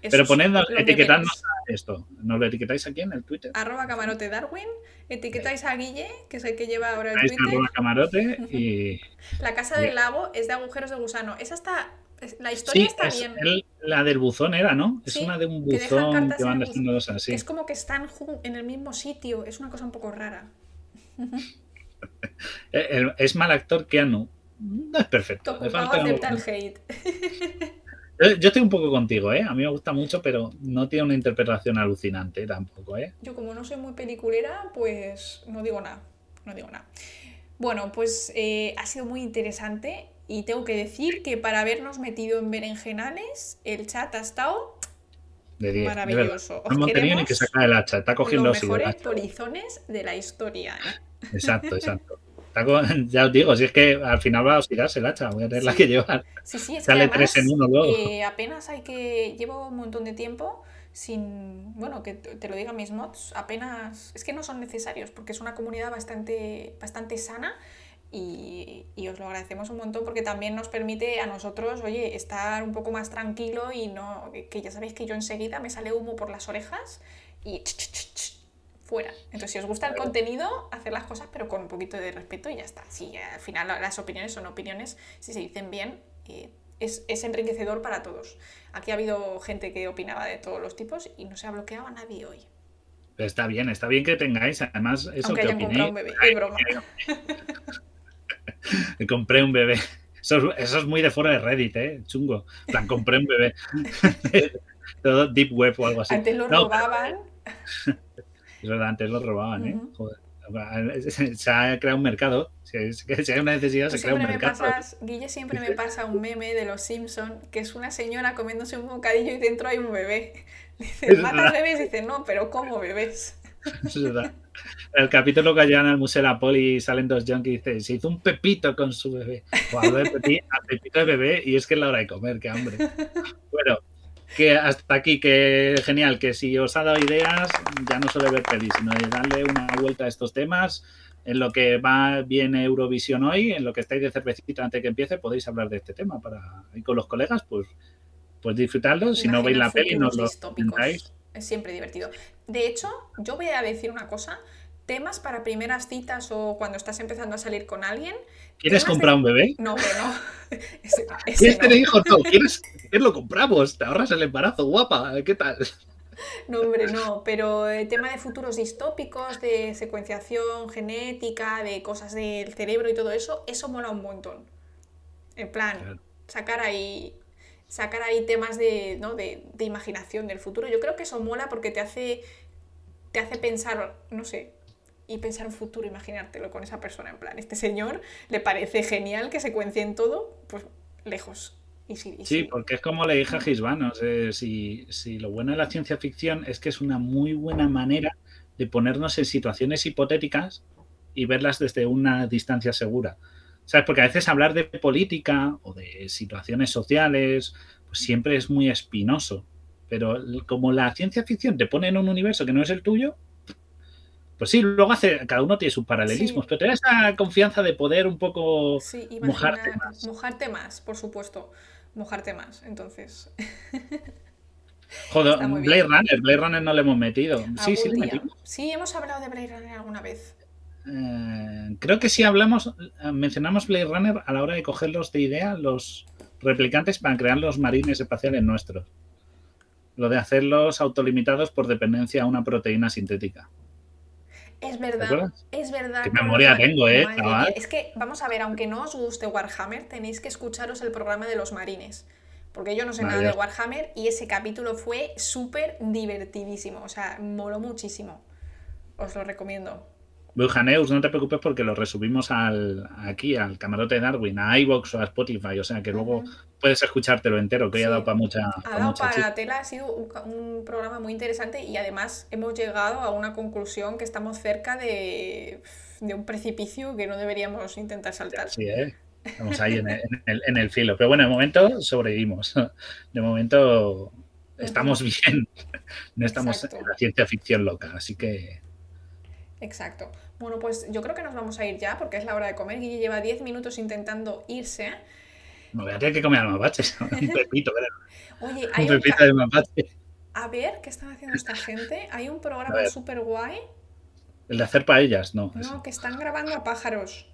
Pero ponednos, etiquetadnos a esto. ¿Nos lo etiquetáis aquí en el Twitter? Arroba camarote Darwin. Etiquetáis a Guille, que es el que lleva ahora el Twitter. Arroba camarote y... La casa del lago es de agujeros de gusano. Esa está la historia está bien. la del buzón era, ¿no? Es una de un buzón que, van diciendo cosas así. Es como que están en el mismo sitio. Es una cosa un poco rara. Eh, es mal actor Keanu. No es perfecto. Falta el hate. Yo estoy un poco contigo, ¿eh? A mí me gusta mucho, pero no tiene una interpretación alucinante tampoco, ¿eh? Yo como no soy muy peliculera, pues no digo nada. No digo nada. Bueno, pues eh, ha sido muy interesante y tengo que decir que para habernos metido en berenjenales, el chat ha estado maravilloso. no hemos tenido ni que sacar el hacha, está cogiendo los mejores polizones de la historia. ¿eh? Exacto, exacto. ya os digo, si es que al final va a oxidarse el hacha, voy a tenerla que llevar. Sí, sí, es Sale tres en uno luego. Eh, apenas hay que. Llevo un montón de tiempo sin. Bueno, que te lo digan mis mods, apenas. Es que no son necesarios, porque es una comunidad bastante, bastante sana y, os lo agradecemos un montón porque también nos permite a nosotros, oye, estar un poco más tranquilo y no, que ya sabéis que yo enseguida me sale humo por las orejas y fuera. Entonces, si os gusta el contenido, hacer las cosas pero con un poquito de respeto y ya está. Si al final las opiniones son opiniones, si se dicen bien, eh, es, es, enriquecedor para todos. Aquí ha habido gente que opinaba de todos los tipos y no se ha bloqueado a nadie hoy. está bien, está bien que tengáis, además, eso Aunque que hayan comprado un bebé, es broma. Compré un bebé. Eso, es muy de fuera de Reddit, ¿eh? Chungo. plan, compré un bebé. Todo deep web o algo así. Antes lo robaban. Es verdad, antes lo robaban, ¿eh? Joder. Se ha creado un mercado. Si hay una necesidad, se crea un mercado. Guille siempre me pasa un meme de los Simpsons que es una señora comiéndose un bocadillo y dentro hay un bebé. Dice, ¿matas bebés? Dice, no, pero ¿cómo bebés? Es verdad. El capítulo que llegan al Museo de la Poli y salen dos junkies y dice, se hizo un pepito con su bebé. O hablo de pepito de bebé y es que es la hora de comer, qué hambre. Bueno, que hasta aquí, que genial, que si os ha dado ideas, ya no solo ver pelis, sino de darle una vuelta a estos temas. En lo que va bien Eurovisión hoy, en lo que estáis de cervecita antes que empiece, podéis hablar de este tema para ir con los colegas, pues, pues disfrutarlo. Si no veis la peli, no lo. Es siempre divertido. De hecho, yo voy a decir una cosa temas para primeras citas o cuando estás empezando a salir con alguien. ¿Quieres comprar un bebé? No, hombre, no. ¿Quieres tener hijos? No, ¿quieres, lo compramos? Te ahorras el embarazo, guapa. ¿Qué tal? No, hombre, no, pero el tema de futuros distópicos, de secuenciación genética, de cosas del cerebro y todo eso, eso mola un montón. En plan, sacar ahí sacar ahí temas de, ¿no? de, de, imaginación del futuro. Yo creo que eso mola porque te hace, te hace pensar, no sé, y pensar un futuro, imaginártelo con esa persona. En plan, este señor le parece genial que secuencien todo, pues lejos. Y sí, porque es como le dije a Gisbano, si, si lo bueno de la ciencia ficción es que es una muy buena manera de ponernos en situaciones hipotéticas y verlas desde una distancia segura. ¿Sabes? Porque a veces hablar de política o de situaciones sociales, pues siempre es muy espinoso. Pero como la ciencia ficción te pone en un universo que no es el tuyo, pues sí, luego hace, cada uno tiene sus paralelismos, pero te da esa confianza de poder un poco mojarte más. Mojarte más, por supuesto. Mojarte más, entonces. Joder, Blade Runner, Blade Runner no le hemos metido. Sí, sí, le metimos. Sí, hemos hablado de Blade Runner alguna vez. Eh, creo que sí hablamos, eh, mencionamos Blade Runner a la hora de cogerlos de idea los replicantes para crear los marines espaciales nuestros. Lo de hacerlos autolimitados por dependencia a una proteína sintética. Es verdad, es verdad. Qué memoria tengo, ¿eh? Es que, vamos a ver, aunque no os guste Warhammer, tenéis que escucharos el programa de los marines. Porque yo no sé nada de Warhammer y ese capítulo fue súper divertidísimo. O sea, moló muchísimo. Os lo recomiendo. Bujaneus, no te preocupes porque lo resubimos al, aquí, al camarote de Darwin, a iVox o a Spotify, o sea que luego puedes escuchártelo entero, que ya ha dado para mucha. Ha dado para la tela, ha sido un, programa muy interesante y además hemos llegado a una conclusión que estamos cerca de, un precipicio que no deberíamos intentar saltar. Sí, ¿eh? Estamos ahí en el, en el filo. Pero bueno, de momento sobrevivimos. De momento estamos bien. No estamos en la ciencia ficción loca, así que. Exacto. Bueno, pues yo creo que nos vamos a ir ya porque es la hora de comer. Guille lleva 10 minutos intentando irse. No voy a tener que comer al mapache. Un pepito, Oye, hay un pepito de mapache. A ver, ¿qué están haciendo esta gente? Hay un programa súper guay. El de hacer paellas, no. No, que están grabando a pájaros.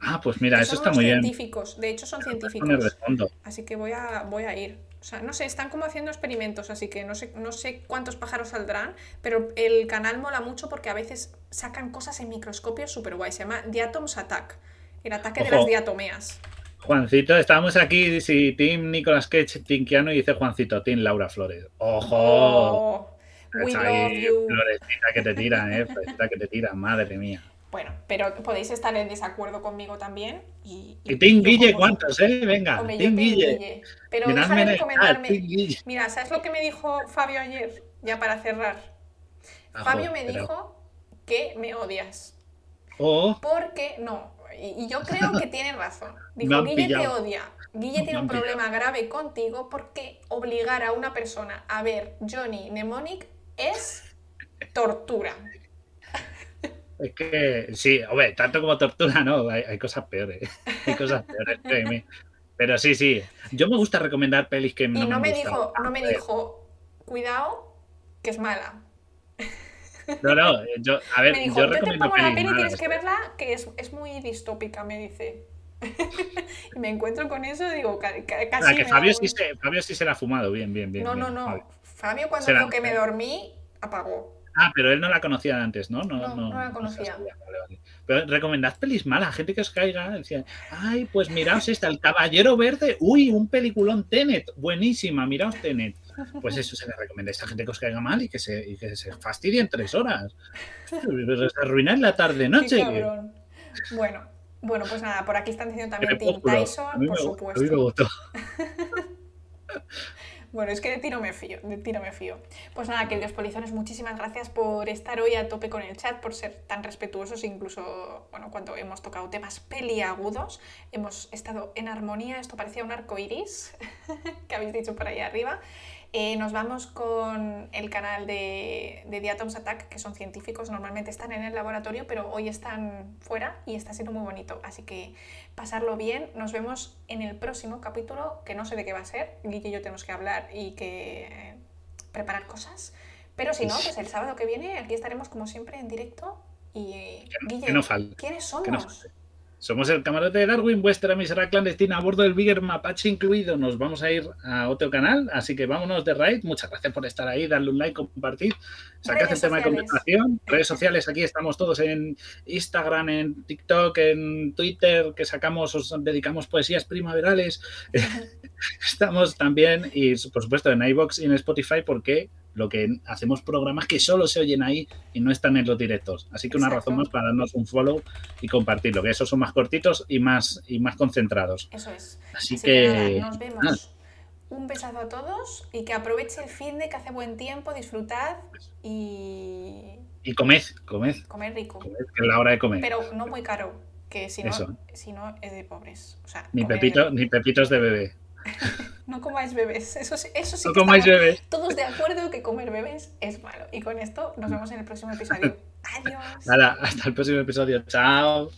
Ah, pues mira, eso está muy científicos. De hecho, son científicos. Así que voy a, voy a ir. O sea, no sé, están como haciendo experimentos, así que no sé, no sé cuántos pájaros saldrán, pero el canal mola mucho porque a veces sacan cosas en microscopio súper guay. Se llama Diatoms Attack, el ataque de las diatomeas. Juancito, estábamos aquí, si Team Nicolas Cage, Team Keanu, y dice Juancito, Team Laura Flores. ¡Ojo! Oh, we love you. Florecita que te tira, ¿eh? Florecita que te tira, madre mía. Bueno, pero podéis estar en desacuerdo conmigo también. Y, y, Guille, ¿cuántos, eh? Venga, Team Guille. Pero déjame recomendarme. Mira, ¿sabes lo que me dijo Fabio ayer? Ya para cerrar. Fabio me dijo que me odias. Oh. Porque, no, y, yo creo que tiene razón. Dijo, Guille te odia. Guille tiene un problema grave contigo porque obligar a una persona a ver Johnny Mnemonic es tortura. Es que, sí, hombre, tanto como tortura, no, hay, cosas peores. Hay cosas peores, Pero sí, sí. Yo me gusta recomendar pelis que no, y no me, dijo, no me dijo, cuidado, que es mala. No, no, yo, a ver, me dijo, yo, te pongo la peli y tienes que verla, que es, es muy distópica, me dice. y me encuentro con eso digo, casi. Ah, que Fabio sí, se, Fabio sí se la ha fumado, bien, bien, bien. No, no, no. Fabio, cuando dijo que me dormí, apagó. Ah, pero él no la conocía antes, ¿no? No, no, no, la conocía. Pero recomendad pelis malas, gente que os caiga. Decía, ay, pues miraos esta, El Caballero Verde. Uy, un peliculón Tenet. Buenísima, miraos Tenet. Pues eso se le recomienda a esta gente que os caiga mal y que se, y que se fastidie en tres horas. Arruinar la tarde-noche. Bueno, bueno, pues nada, por aquí están diciendo también Tim Tyson, por supuesto. Bueno, es que de tiro me fío, de tiro me fío. Pues nada, queridos polizones, muchísimas gracias por estar hoy a tope con el chat, por ser tan respetuosos, incluso, bueno, cuando hemos tocado temas peliagudos, hemos estado en armonía, esto parecía un arco iris, que habéis dicho por ahí arriba. Eh, nos vamos con el canal de, de The Atoms Attack, que son científicos, normalmente están en el laboratorio, pero hoy están fuera y está siendo muy bonito. Así que pasarlo bien. Nos vemos en el próximo capítulo, que no sé de qué va a ser. Guille y yo tenemos que hablar y que eh, preparar cosas. Pero si no, pues el sábado que viene aquí estaremos como siempre en directo. Y Guille, ¿quiénes somos? Somos el camarote de Darwin, vuestra emisora clandestina a bordo del Bigger Mapache incluido. Nos vamos a ir a otro canal, así que vámonos de raid. Muchas gracias por estar ahí, darle un like, compartir, sacad el tema de conversación. Redes sociales, aquí estamos todos en Instagram, en TikTok, en Twitter, que sacamos, os dedicamos poesías primaverales. estamos también, y por supuesto, en iBox y en Spotify, porque lo que hacemos programas que solo se oyen ahí y no están en los directos. Así que una razón más para darnos un follow y compartirlo, que esos son más cortitos y más, y más concentrados. Eso es. Así, que, nos vemos. Un besazo a todos y que aproveche el fin de que hace buen tiempo, disfrutad y... Y comed, comed. Comer rico. que es la hora de comer. Pero no muy caro, que si no, si no es de pobres. ni, pepito, ni pepitos de bebé. no comáis bebés. Eso, eso sí no comáis bebés. Todos de acuerdo que comer bebés es malo. Y con esto nos vemos en el próximo episodio. Adiós. Nada, hasta el próximo episodio. Chao.